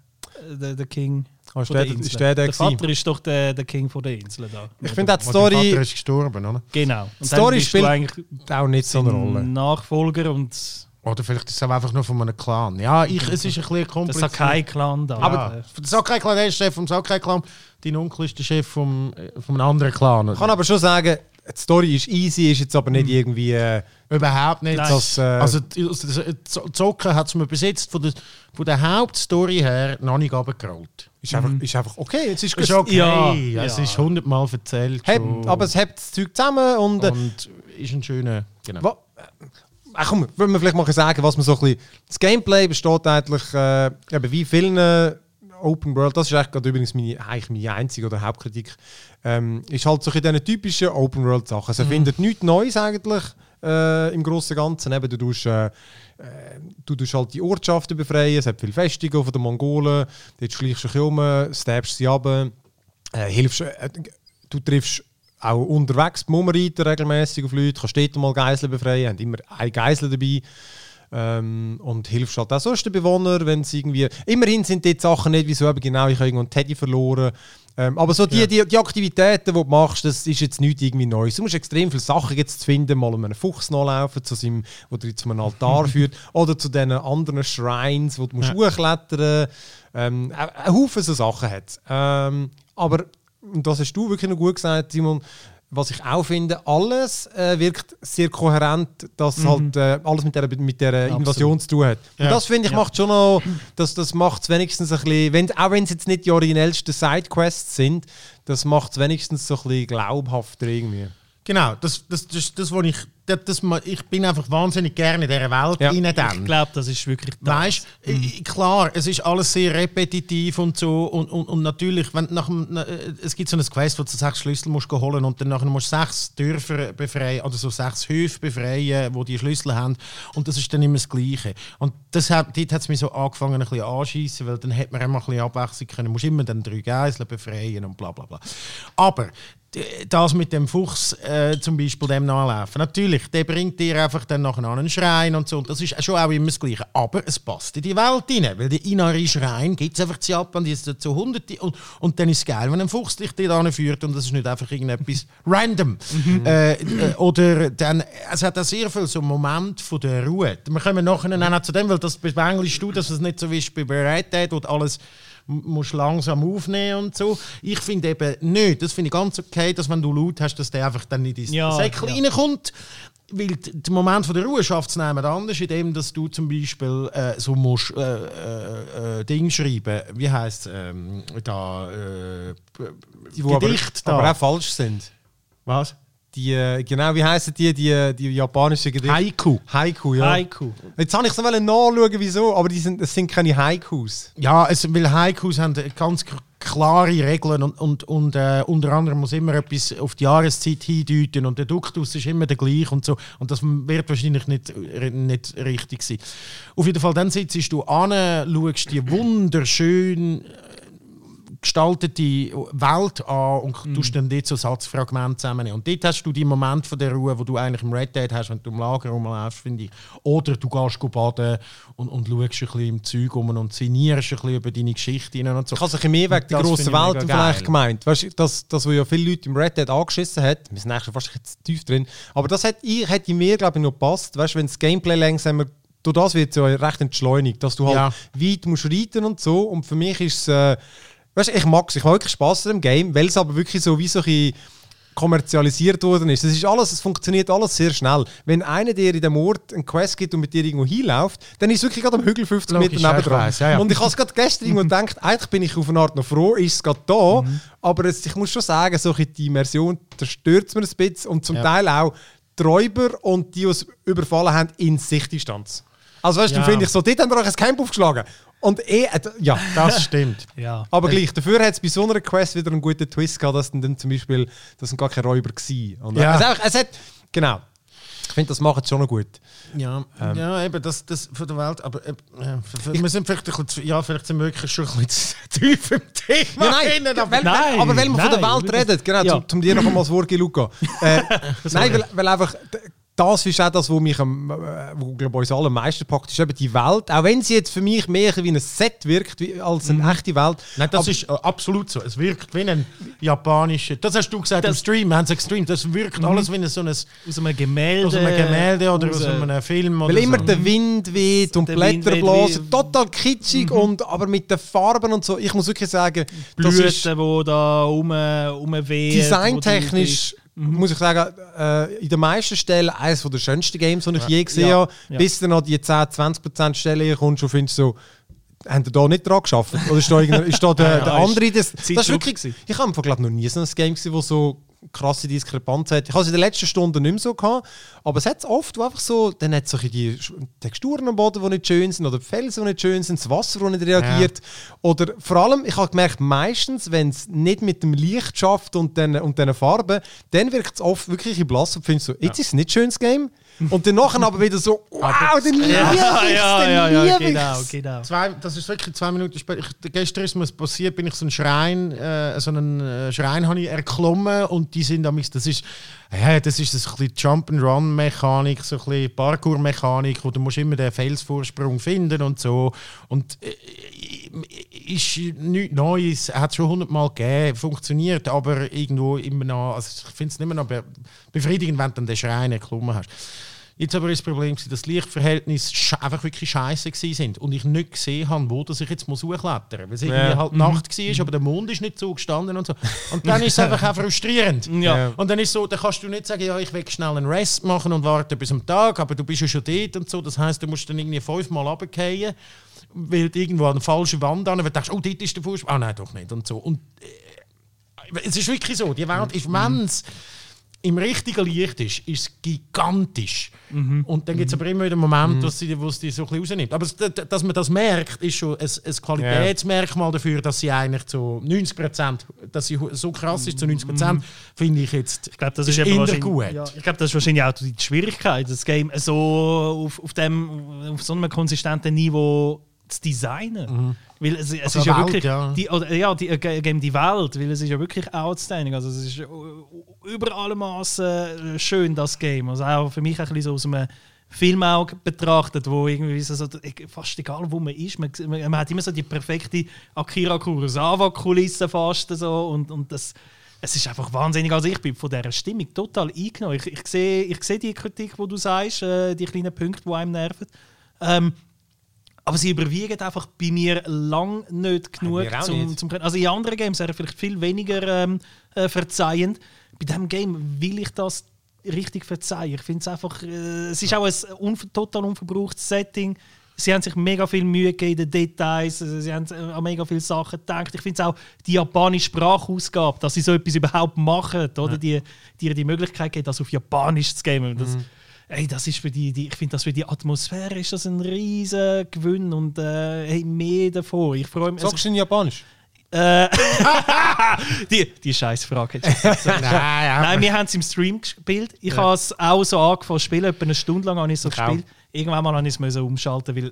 [SPEAKER 2] der, der King.
[SPEAKER 3] Ah, ist der-
[SPEAKER 2] der
[SPEAKER 3] ist der der
[SPEAKER 2] der? Vater ist doch der, der King von der Insel da.
[SPEAKER 3] Ich finde die Story
[SPEAKER 1] Vater ist gestorben, oder?
[SPEAKER 2] Genau. Und
[SPEAKER 3] Die Story spielt
[SPEAKER 2] eigentlich
[SPEAKER 3] auch nicht so eine Rolle.
[SPEAKER 2] Nachfolger und
[SPEAKER 1] Oder vielleicht ist es auch einfach nur von einem Clan. Ja, ich, es ist ein bisschen
[SPEAKER 2] der
[SPEAKER 1] kompliziert.
[SPEAKER 2] Sakai-Clan da.
[SPEAKER 1] Aber
[SPEAKER 2] Äh,
[SPEAKER 1] der Sakai-Clan der ist Chef vom Sakai-Clan. Dein Onkel ist der Chef vom, äh, vom anderen Clan.
[SPEAKER 3] Ich kann aber schon sagen, die Story ist easy, ist jetzt aber
[SPEAKER 1] Mhm.
[SPEAKER 3] nicht irgendwie... Äh,
[SPEAKER 1] Überhaupt nicht.
[SPEAKER 3] Das, äh,
[SPEAKER 1] Also der Z- Zocken hat es mir bis jetzt von der, von der Hauptstory her noch nicht runtergerollt.
[SPEAKER 3] Ist, einfach, ist einfach okay. Es ist,
[SPEAKER 1] Ist okay,
[SPEAKER 2] Ja,
[SPEAKER 1] es
[SPEAKER 2] ja.
[SPEAKER 1] ist hundertmal erzählt. Schon.
[SPEAKER 3] aber es hebt das Zeug zusammen und... Äh,
[SPEAKER 1] Und ist ein schöner. Genau.
[SPEAKER 3] wa- Ach komm, wollen wir vielleicht mal sagen, was man so ein bisschen... Das Gameplay besteht eigentlich äh, eben wie vielen äh, Open World, das ist eigentlich gerade übrigens meine, eigentlich meine einzige oder Hauptkritik, ähm, ist halt so in diesen typischen Open World Sachen. Es erfindet nichts Neues eigentlich äh, im Großen und Ganzen. Eben, du tust, äh, äh, du tust halt die Ortschaften befreien, es hat viele Festungen von den Mongolen, dort schleichst du dich um, stabst sie ab, äh, hilfst, äh, du triffst auch unterwegs die Mummerreiter regelmäßig auf Leute, kannst dort mal Geiseln befreien, haben immer eine Geisel dabei. Ähm, und hilfst halt auch sonst den Bewohnern, wenn sie irgendwie... Immerhin sind dort Sachen nicht wie so eben genau, ich habe irgendwo einen Teddy verloren. Ähm, aber so die, die, die Aktivitäten, die du machst, das ist jetzt nicht irgendwie Neues. Du musst extrem viele Sachen jetzt finden, mal um einen Fuchs nachlaufen, zu seinem, wo dir zu einem Altar führt, oder zu diesen anderen Shrines, wo du musst
[SPEAKER 1] Ja.
[SPEAKER 3] hochklettern ähm, ein ein Haufen so Sachen hat. Ähm, aber, und das hast du wirklich noch gut gesagt, Simon, was ich auch finde, alles äh, wirkt sehr kohärent, dass halt äh, alles mit der, mit der Invasion zu tun hat. Und
[SPEAKER 1] Ja.
[SPEAKER 3] das finde ich macht schon noch, das, das macht es wenigstens ein bisschen, wenn, auch wenn es jetzt nicht die originellsten Sidequests sind, das macht es wenigstens so ein bisschen glaubhafter irgendwie.
[SPEAKER 1] Genau, das, das, das, das, was ich, das, das, ma- ich bin einfach wahnsinnig gerne in dieser Welt
[SPEAKER 3] Ja.
[SPEAKER 1] rein
[SPEAKER 2] ich
[SPEAKER 1] dann.
[SPEAKER 2] glaube, das ist wirklich das.
[SPEAKER 1] Weißt du, klar, es ist alles sehr repetitiv und so. Und, und, und natürlich, wenn nach dem, äh, es gibt so ein Quest, wo du sechs Schlüssel musst holen und dann nachher musst du sechs Dörfer befreien oder so sechs Höfe befreien, wo die Schlüssel haben. Und das ist dann immer das Gleiche. Und das hat, dort hat es mich so angefangen, ein bisschen anschießen, weil dann hätte man immer ein bisschen Abwechslung können. Du musst immer dann drei Geiseln befreien und bla bla bla. Aber das mit dem Fuchs äh, zum Beispiel dem nachlaufen. Natürlich, der bringt dir einfach dann nachher einen Schrein und so. Und das ist schon auch immer das Gleiche. Aber es passt in die Welt rein. Weil die Inari Schrein gibt es einfach zu Japan, die ist so hunderte. Und, und dann ist es geil, wenn ein Fuchs dich dort führt und das ist nicht einfach irgendetwas random. Äh, äh, oder dann, es hat auch sehr viel so Moment von der Ruhe. Wir kommen nachher auch noch zu dem, weil das bemängelst du, dass es nicht so ist wie bei wo du alles musst langsam aufnehmen und so. Ich finde eben nicht, das finde ich ganz okay, dass wenn du laut hast, dass der einfach dann nicht ins
[SPEAKER 2] Ja,
[SPEAKER 1] Säckchen
[SPEAKER 2] ja.
[SPEAKER 1] reinkommt. Weil der Moment von der Ruhe schafft es niemand anders, indem dass du zum Beispiel äh, so musst, äh, äh, äh, Ding schreiben, wie heisst es, ähm, da, äh,
[SPEAKER 3] Die, wo
[SPEAKER 1] Gedicht
[SPEAKER 3] aber,
[SPEAKER 1] da.
[SPEAKER 3] aber auch falsch sind.
[SPEAKER 1] Was?
[SPEAKER 3] Die, äh, genau, wie heißen die, die, die japanischen Gedichte?
[SPEAKER 1] Haiku.
[SPEAKER 3] Haiku, ja.
[SPEAKER 2] Haiku.
[SPEAKER 3] Jetzt habe ich so nachschauen, wieso, aber die sind, es sind keine Haikus.
[SPEAKER 1] Ja, es, weil Haikus haben ganz klare Regeln und, und, und äh, unter anderem muss immer etwas auf die Jahreszeit hindeuten und der Duktus ist immer der gleiche und so. Und das wird wahrscheinlich nicht, nicht richtig sein. Auf jeden Fall, dann sitzt du an, schaust die wunderschön äh, gestaltete Welt an und
[SPEAKER 3] Mhm.
[SPEAKER 1] tust dann dort so Satzfragmente zusammennehmen. Und dort hast du die Momente von der Ruhe, wo du eigentlich im Red Dead hast, wenn du im Lager rumläufst, finde ich. Oder du gehst baden und, und schaust ein bisschen im Zeug um und sinnierst ein bisschen über deine Geschichte und so.
[SPEAKER 3] Ich habe sich mehr wegen der grossen Welt vielleicht gemeint. Weißt du, das, das, was ja viele Leute im Red Dead angeschissen hat, wir sind eigentlich fast jetzt tief drin, aber das hätte ich, hätte mir, glaube ich, noch gepasst. Weißt du, wenn das Gameplay langsamer, durch das wird es ja recht entschleunigt, dass du halt
[SPEAKER 1] Ja.
[SPEAKER 3] weit musst reiten und so. Und für mich ist es, äh, weißt ich mag es, ich habe wirklich Spaß an dem Game, weil es aber wirklich so wie so ein kommerzialisiert worden ist. Das ist alles, es funktioniert alles sehr schnell. Wenn einer dir in dem Ort einen Quest gibt und mit dir irgendwo hinläuft, dann ist es wirklich gerade am Hügel 50
[SPEAKER 1] Logisch,
[SPEAKER 3] Meter
[SPEAKER 1] weiss, ja, ja.
[SPEAKER 3] Und ich habe es gerade gestern irgendwo gedacht, eigentlich bin ich auf eine Art noch froh, ist es gerade da. Aber es, ich muss schon sagen, so ein bisschen die Immersion zerstört es mir ein bisschen und zum
[SPEAKER 1] Ja.
[SPEAKER 3] Teil auch die Räuber und die, die es überfallen haben, in Sichtdistanz. Also weißt du,
[SPEAKER 1] Ja.
[SPEAKER 3] finde ich so, dort haben wir euch ein Camp aufgeschlagen. Und eh, äh, ja,
[SPEAKER 1] Das stimmt.
[SPEAKER 2] Ja.
[SPEAKER 3] aber gleich. Dafür hat es bei so einer Quest wieder einen guten Twist gehabt, dass dann, zum Beispiel, das sind gar keine Räuber. Und
[SPEAKER 1] Ja.
[SPEAKER 3] es, einfach, es hat, genau. Ich finde, das macht es schon noch gut.
[SPEAKER 1] Ja,
[SPEAKER 3] Ähm.
[SPEAKER 1] ja eben, das, das von der Welt. Aber äh, ja, für- wir sind vielleicht, ein bisschen, zu- ja, vielleicht sind wir wirklich schon ein bisschen zu tief im Thema.
[SPEAKER 3] Ja, nein,
[SPEAKER 1] drinnen, aber
[SPEAKER 3] weil,
[SPEAKER 2] Nein,
[SPEAKER 3] aber weil wir von der
[SPEAKER 2] nein,
[SPEAKER 3] Welt reden, genau,
[SPEAKER 2] Ja.
[SPEAKER 3] zum, zum dir noch einmal das Wort Luca. Äh, nein, weil, weil einfach, das ist auch das, was mich am, äh, wo, glaub, uns alle am meisten packt, ist eben die Welt. Auch wenn sie jetzt für mich mehr wie ein Set wirkt, wie, als eine echte Welt.
[SPEAKER 1] Nein, das
[SPEAKER 3] Aber-
[SPEAKER 1] ist äh, absolut so. Es wirkt wie ein japanischer. Das hast du gesagt im
[SPEAKER 2] Das-
[SPEAKER 1] Stream. Wir haben es gestreamt. Das wirkt alles wie ein, so ein, aus
[SPEAKER 2] Aus einem Gemälde.
[SPEAKER 1] einem Gemälde oder aus
[SPEAKER 2] raus.
[SPEAKER 1] einem Film.
[SPEAKER 3] Weil immer
[SPEAKER 1] so.
[SPEAKER 3] der Wind weht und Blätter blasen. Total kitschig, und, aber mit den Farben und so. Ich muss wirklich sagen, das
[SPEAKER 2] Blüten,
[SPEAKER 3] ist
[SPEAKER 2] die da rum, rumwehen.
[SPEAKER 3] designtechnisch, muss ich sagen, äh, in den meisten Stellen eines der schönsten Games, die ich je gesehen
[SPEAKER 2] Ja.
[SPEAKER 3] habe.
[SPEAKER 2] Ja.
[SPEAKER 3] Bis dann an die 10-20% Stelle kommst und findest so, haben da nicht dran geschafft? Oder ist da, ist da der,
[SPEAKER 2] Ja,
[SPEAKER 3] der
[SPEAKER 2] ja,
[SPEAKER 3] andere? Das, das ist wirklich, ich habe noch nie so ein Game gesehen, das so krasse Diskrepanz hat. Ich habe es in den letzten Stunden nicht mehr so gehabt, aber es hat oft, wo einfach so, dann hat es so ein bisschen die Texturen am Boden, die nicht schön sind, oder die Felsen, die nicht schön sind, das Wasser, das nicht reagiert. Oder vor allem, ich habe gemerkt, meistens, wenn es nicht mit dem Licht schafft und den, und den Farben, dann wirkt es oft wirklich blass und findest so, jetzt ist es nicht schönes Game. Und dann nachher aber wieder so, wow, dann liebe
[SPEAKER 2] Ja, ja, ja, ja, genau, genau.
[SPEAKER 1] Zwei, das ist wirklich zwei Minuten später. Ich, gestern ist mir passiert, bin ich so einen Schrein, äh, so einen äh, Schrein habe ich erklommen und die sind damals, das ist, ja, das ist so ein bisschen Jump-and-Run-Mechanik, so ein bisschen Parkour-Mechanik, wo du musst immer den Felsvorsprung finden und so. Und äh, ist nichts Neues, hat es schon hundertmal gegeben, funktioniert, aber irgendwo immer noch, also ich finde es nicht mehr noch be befriedigend, wenn du dann den Schrein erklommen hast. Jetzt aber ist das Problem, gewesen, dass die Lichtverhältnisse einfach wirklich scheiße sind und ich nicht gesehen habe, wo dass ich jetzt muss hochklettern muss. Weil es
[SPEAKER 3] Ja.
[SPEAKER 1] halt Nacht war, aber der Mond ist nicht so gestanden und so. Und dann ist es einfach auch frustrierend.
[SPEAKER 2] Ja.
[SPEAKER 1] Und dann ist so, dann kannst du nicht sagen, ja, ich will schnell einen Rest machen und warte bis am Tag, aber du bist ja schon dort und so. Das heißt, du musst dann irgendwie fünfmal runterfallen, weil du irgendwo an eine falsche Wand an, du denkst, oh, dort ist der Fußball. Ah, nein, doch nicht. Und so. Und äh, es ist wirklich so, die Welt ist, wenn es im richtigen Licht ist, ist es gigantisch. Und dann gibt es aber immer wieder einen Moment, dass sie, wo es die so ein bisschen rausnimmt. Aber es- dass man das merkt, ist schon ein, ein Qualitätsmerkmal dafür, dass sie eigentlich zu 90 Prozent, dass sie so krass ist zu 90 Prozent, finde ich jetzt
[SPEAKER 2] Ich glaube, das
[SPEAKER 1] ist
[SPEAKER 2] ist, eben
[SPEAKER 1] gut.
[SPEAKER 2] Ja, ich glaube, das ist wahrscheinlich auch die Schwierigkeit, das Game so auf, auf, dem, auf so einem konsistenten Niveau zu designen. Weil es, es ist ja
[SPEAKER 1] Welt,
[SPEAKER 2] wirklich
[SPEAKER 1] ja.
[SPEAKER 2] Die, oder, ja, die, äh, Game die Welt, weil es ist ja wirklich outstanding. Also es ist äh, über alle Maßen äh, schön das Game. Also auch für mich ein bisschen so aus einem Filmauge betrachtet, wo irgendwie so, so fast egal wo man ist, man, man, man hat immer so die perfekte Akira Kurosawa-Kulisse fast so und, und das es ist einfach wahnsinnig. Also ich bin von dieser Stimmung total eingenommen. Ich, ich sehe ich sehe die Kritik, die du sagst, äh, die kleinen Punkte, die einem nerven. Ähm, aber sie überwiegen einfach bei mir lang nicht genug. zum,
[SPEAKER 3] nicht.
[SPEAKER 2] zum, also in anderen Games wäre vielleicht viel weniger ähm, äh, verzeihend. Bei diesem Game will ich das richtig verzeihen. Ich finde es einfach, äh, es ist auch ein unver total unverbrauchtes Setting. Sie haben sich mega viel Mühe gegeben in den Details, äh, sie haben äh, an mega viele Sachen gedacht. Ich finde es auch die japanische Sprachausgabe, dass sie so etwas überhaupt machen, oder? Die, die ihr die Möglichkeit geben, das auf Japanisch zu geben. Das, Ey, das ist für die, die ich finde, das für die Atmosphäre ist das ein riesen Gewinn und äh, hey, mehr davon. Ich freue mich.
[SPEAKER 3] Sagst du in Japanisch?
[SPEAKER 2] Äh, die die scheiß Frage.
[SPEAKER 1] Nein, ja.
[SPEAKER 2] Nein, wir haben es im Stream gespielt. Ich habe es auch so angefangen zu spielen, etwa eine Stunde lang habe ich so
[SPEAKER 3] Ich auch.
[SPEAKER 2] gespielt. Irgendwann mal musste ich es umschalten, weil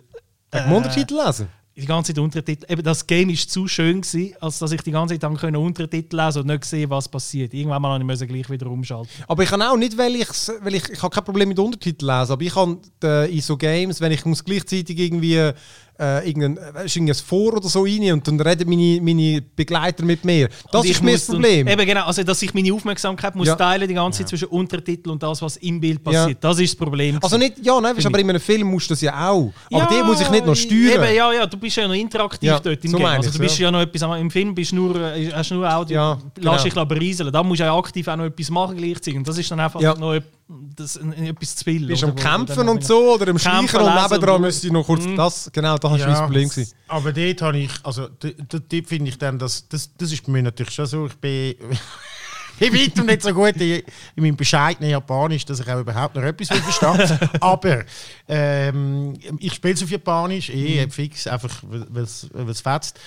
[SPEAKER 3] dem Untertitel lesen?
[SPEAKER 2] Die ganze Zeit Untertitel. Eben das Game ist zu schön gewesen, als dass ich die ganze Zeit dann können Untertitel lesen und nicht sehen, was passiert. Irgendwann mal musste ich gleich wieder umschalten.
[SPEAKER 3] Aber ich kann auch nicht, weil, weil ich, ich habe kein Problem mit Untertiteln lesen, aber ich kann äh, in so Games, wenn ich muss gleichzeitig irgendwie äh, irgendein, äh, irgendein Vor oder so rein und dann reden meine, meine Begleiter mit mir. Das ist mir das
[SPEAKER 2] muss dann-
[SPEAKER 3] Problem.
[SPEAKER 2] Eben genau, also dass ich meine Aufmerksamkeit muss
[SPEAKER 3] Ja.
[SPEAKER 2] teilen die ganze Zeit zwischen Untertitel und das, was im Bild passiert.
[SPEAKER 3] Ja.
[SPEAKER 2] Das ist das Problem.
[SPEAKER 3] Also nicht, ja, nein, weisst du, aber in einem Film musst du das ja auch. Aber die muss ich nicht noch steuern.
[SPEAKER 2] Eben, ja, ja, du bist ja noch interaktiv
[SPEAKER 3] Ja,
[SPEAKER 2] dort im
[SPEAKER 3] so
[SPEAKER 2] Game. Also du bist
[SPEAKER 3] ja.
[SPEAKER 2] ja noch etwas, im Film bist du nur, äh, hast du nur Audio,
[SPEAKER 3] Ja,
[SPEAKER 2] lass
[SPEAKER 3] genau.
[SPEAKER 2] dich berieseln. Da musst du ja aktiv auch noch etwas machen gleichzeitig. Und das ist dann einfach
[SPEAKER 3] Ja.
[SPEAKER 2] noch ep- das, ein- ein- etwas zu viel.
[SPEAKER 3] bist
[SPEAKER 2] oder?
[SPEAKER 3] am Kämpfen und so oder am Schleichen und nebendran
[SPEAKER 2] und-
[SPEAKER 3] müsste ich noch kurz. Das, genau, das war mein Problem. Gewesen.
[SPEAKER 1] Aber dort habe ich, also dort finde ich dann, dass, das, das ist bei mir natürlich schon so, ich bin, ich weitem nicht so gut in, in meinem bescheidenen Japanisch, dass ich auch überhaupt noch etwas verstehe. Aber ähm, ich spiele es auf Japanisch, eh
[SPEAKER 2] Mhm.
[SPEAKER 1] fix, einfach weil es fetzt.